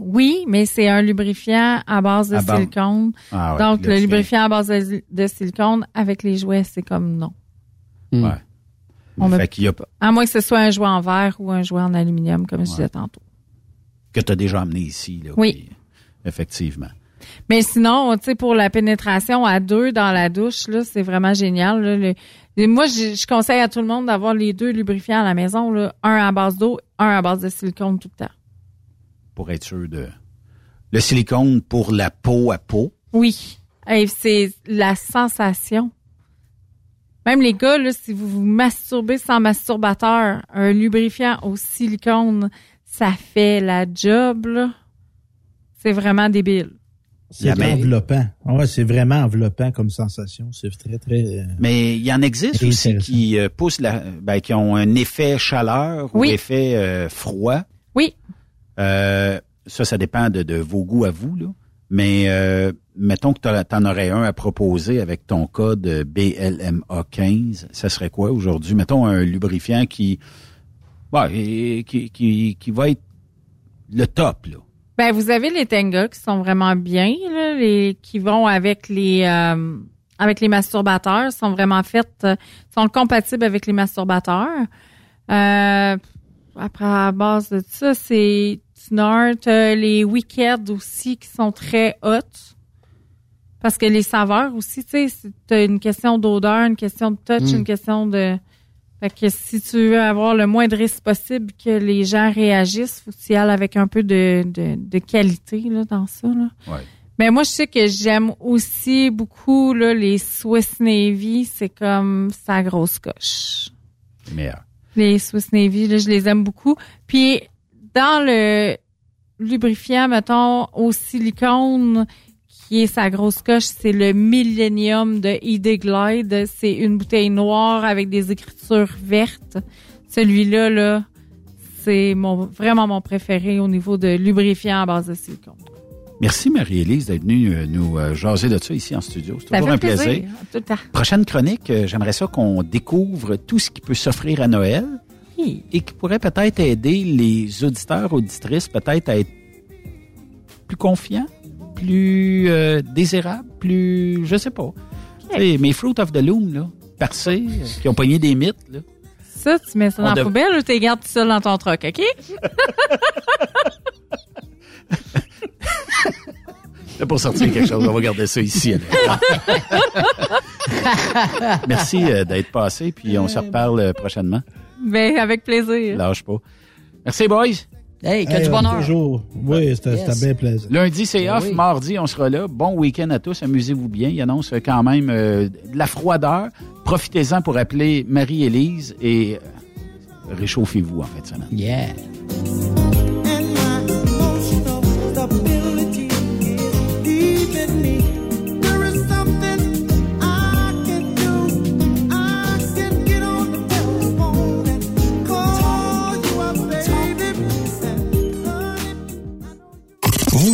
Oui, mais c'est un lubrifiant à base de À silicone. Ah ouais, Donc, le lubrifiant à base de, de silicone avec les jouets, c'est comme non. Ouais. On fait met- qu'il y a À moins que ce soit un jouet en verre ou un jouet en aluminium, comme je disais tantôt. que tu as déjà amené ici. Là, Oui. puis, effectivement. Mais sinon, tu sais, pour la pénétration à deux dans la douche, là, c'est vraiment génial. là. Le- et moi, je, je conseille à tout le monde d'avoir les deux lubrifiants à la maison, là, un à base d'eau, un à base de silicone tout le temps. Pour être sûr de. Le silicone pour la peau à peau. Oui, Hey, c'est la sensation. Même les gars, là, si vous vous masturbez sans masturbateur, un lubrifiant au silicone, ça fait la job. là. C'est vraiment débile. C'est enveloppant. Ouais, c'est vraiment enveloppant comme sensation. C'est très, très... euh, Mais il y en existe aussi qui euh, poussent la, ben, qui ont un effet chaleur ou Oui. effet euh, froid. Euh, ça, ça dépend de, vos goûts à vous, là. Mais euh, mettons que tu en aurais un à proposer avec ton code BLMA 15, ça serait quoi aujourd'hui? Mettons un lubrifiant qui, qui, qui va être le top, là. Ben, vous avez les Tenga qui sont vraiment bien, là, les qui vont avec les euh, avec les masturbateurs, sont vraiment faites, euh, sont compatibles avec les masturbateurs. Euh, après, à base de ça, c'est Snort, euh, les Wicked aussi qui sont très hot. Parce que les saveurs aussi, tu sais, c'est une question d'odeur, une question de touch, Mm. une question de... Fait que si tu veux avoir le moins de risque possible que les gens réagissent, faut que tu y ailles avec un peu de, de, de qualité là, dans ça. Là. Ouais. Mais moi, je sais que j'aime aussi beaucoup là, les Swiss Navy. C'est comme sa grosse coche. Meilleur. Les Swiss Navy, là, je les aime beaucoup. Puis, dans le lubrifiant, mettons, au silicone, qui est sa grosse coche, c'est le Millennium de ID Glide. C'est une bouteille noire avec des écritures vertes. Celui-là, là, c'est mon, vraiment mon préféré au niveau de lubrifiant à base de silicone. Merci Marie-Élise d'être venue euh, nous euh, jaser de ça ici en studio. C'est toujours un plaisir. Tout le temps. Prochaine chronique, euh, j'aimerais ça qu'on découvre tout ce qui peut s'offrir à Noël Oui. et qui pourrait peut-être aider les auditeurs, auditrices, peut-être à être plus confiants, plus euh, désirables, plus, je sais pas. Tu sais, mes Fruit of the Loom, là, percés, euh, qui ont pogné des mythes, là. Ça, tu mets ça On dans la dev- poubelle ou tu les gardes tout seul dans ton truck, OK? C'est pour sortir quelque chose. On va garder ça ici. Merci euh, d'être passé, puis on se reparle prochainement. Ben, avec plaisir. Lâche pas. Merci, boys. Hey, Hey, Toujours. Oui, c'était c'était bien plaisant. Lundi, c'est Ben off. oui. Mardi, on sera là. Bon week-end à tous. Amusez-vous bien. Il annonce quand même euh, de la froideur. Profitez-en pour appeler Marie-Élise et euh, réchauffez-vous en fait de semaine. Yeah.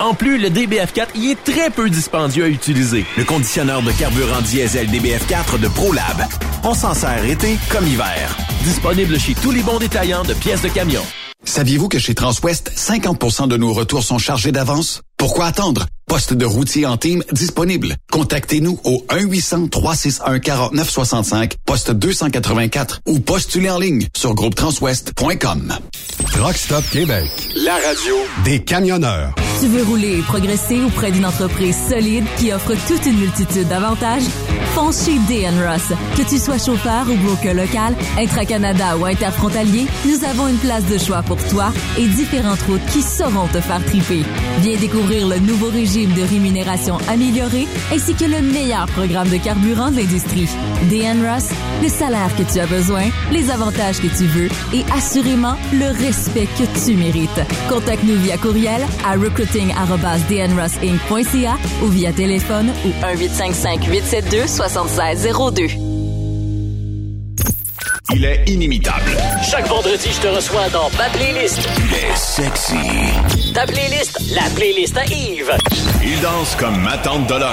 En plus, le DBF4 y est très peu dispendieux à utiliser. Le conditionneur de carburant diesel DBF4 de ProLab. On s'en sert été comme hiver. Disponible chez tous les bons détaillants de pièces de camion. Saviez-vous que chez Transwest, 50% de nos retours sont chargés d'avance? Pourquoi attendre? Poste de routier en team disponible. Contactez-nous au 1-800-361-4965, poste 284 ou postulez en ligne sur groupetranswest.com. Truck Stop Québec. La radio Des camionneurs. Tu veux rouler et progresser auprès d'une entreprise solide qui offre toute une multitude d'avantages? Fonce chez DN Ross. Que tu sois chauffeur ou broker local, intra-Canada ou interfrontalier, nous avons une place de choix pour toi et différentes routes qui sauront te faire triper. Viens découvrir le nouveau régime de rémunération amélioré ainsi que le meilleur programme de carburant de l'industrie. DN Ross, le salaire que tu as besoin, les avantages que tu veux et assurément le respect que tu mérites. Contacte-nous via courriel à recruiting@dnrossinc.ca ou via téléphone ou 1 855 872 7602. Il est inimitable. Chaque vendredi, je te reçois dans ma playlist. Il est sexy. Ta playlist, la playlist à Yves. Il danse comme ma tante Dolores.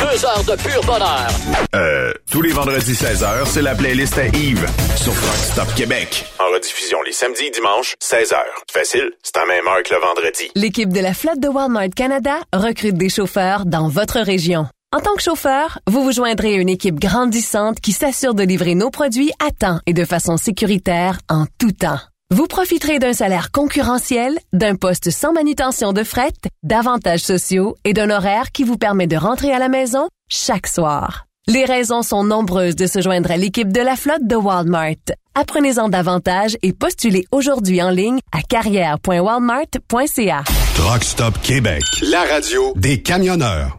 Deux heures de pur bonheur. Euh, tous les vendredis 16h, c'est la playlist à Yves sur Rock Stop Québec. En rediffusion les samedis et dimanches, 16h. Facile, c'est à même heure que le vendredi. L'équipe de la flotte de Walmart Canada recrute des chauffeurs dans votre région. En tant que chauffeur, vous vous joindrez à une équipe grandissante qui s'assure de livrer nos produits à temps et de façon sécuritaire en tout temps. Vous profiterez d'un salaire concurrentiel, d'un poste sans manutention de fret, d'avantages sociaux et d'un horaire qui vous permet de rentrer à la maison chaque soir. Les raisons sont nombreuses de se joindre à l'équipe de la flotte de Walmart. Apprenez-en davantage et postulez aujourd'hui en ligne à carrière.walmart.ca. Truck Stop Québec, la radio des camionneurs.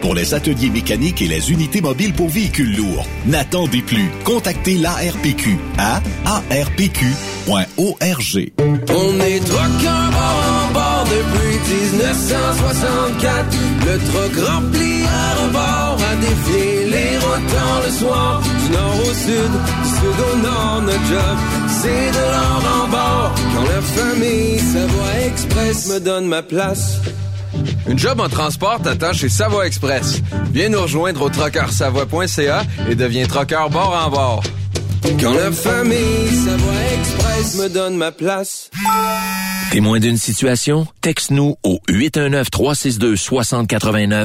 pour les ateliers mécaniques et les unités mobiles pour véhicules lourds. N'attendez plus. Contactez l'ARPQ à arpq.org. On est truckers bord en bord depuis 1964. Le truck rempli à rebord a défié les rotants le soir. Du nord au sud, du sud au nord, notre job, c'est de l'or en bord. Quand la famille Savoie Express me donne ma place. Une job en transport t'attend chez Savoie Express. Viens nous rejoindre au trockeursavoie.ca et deviens trockeur bord en bord. Quand la famille Savoie Express me donne ma place. Témoin d'une situation? Texte-nous au 819-362-6089,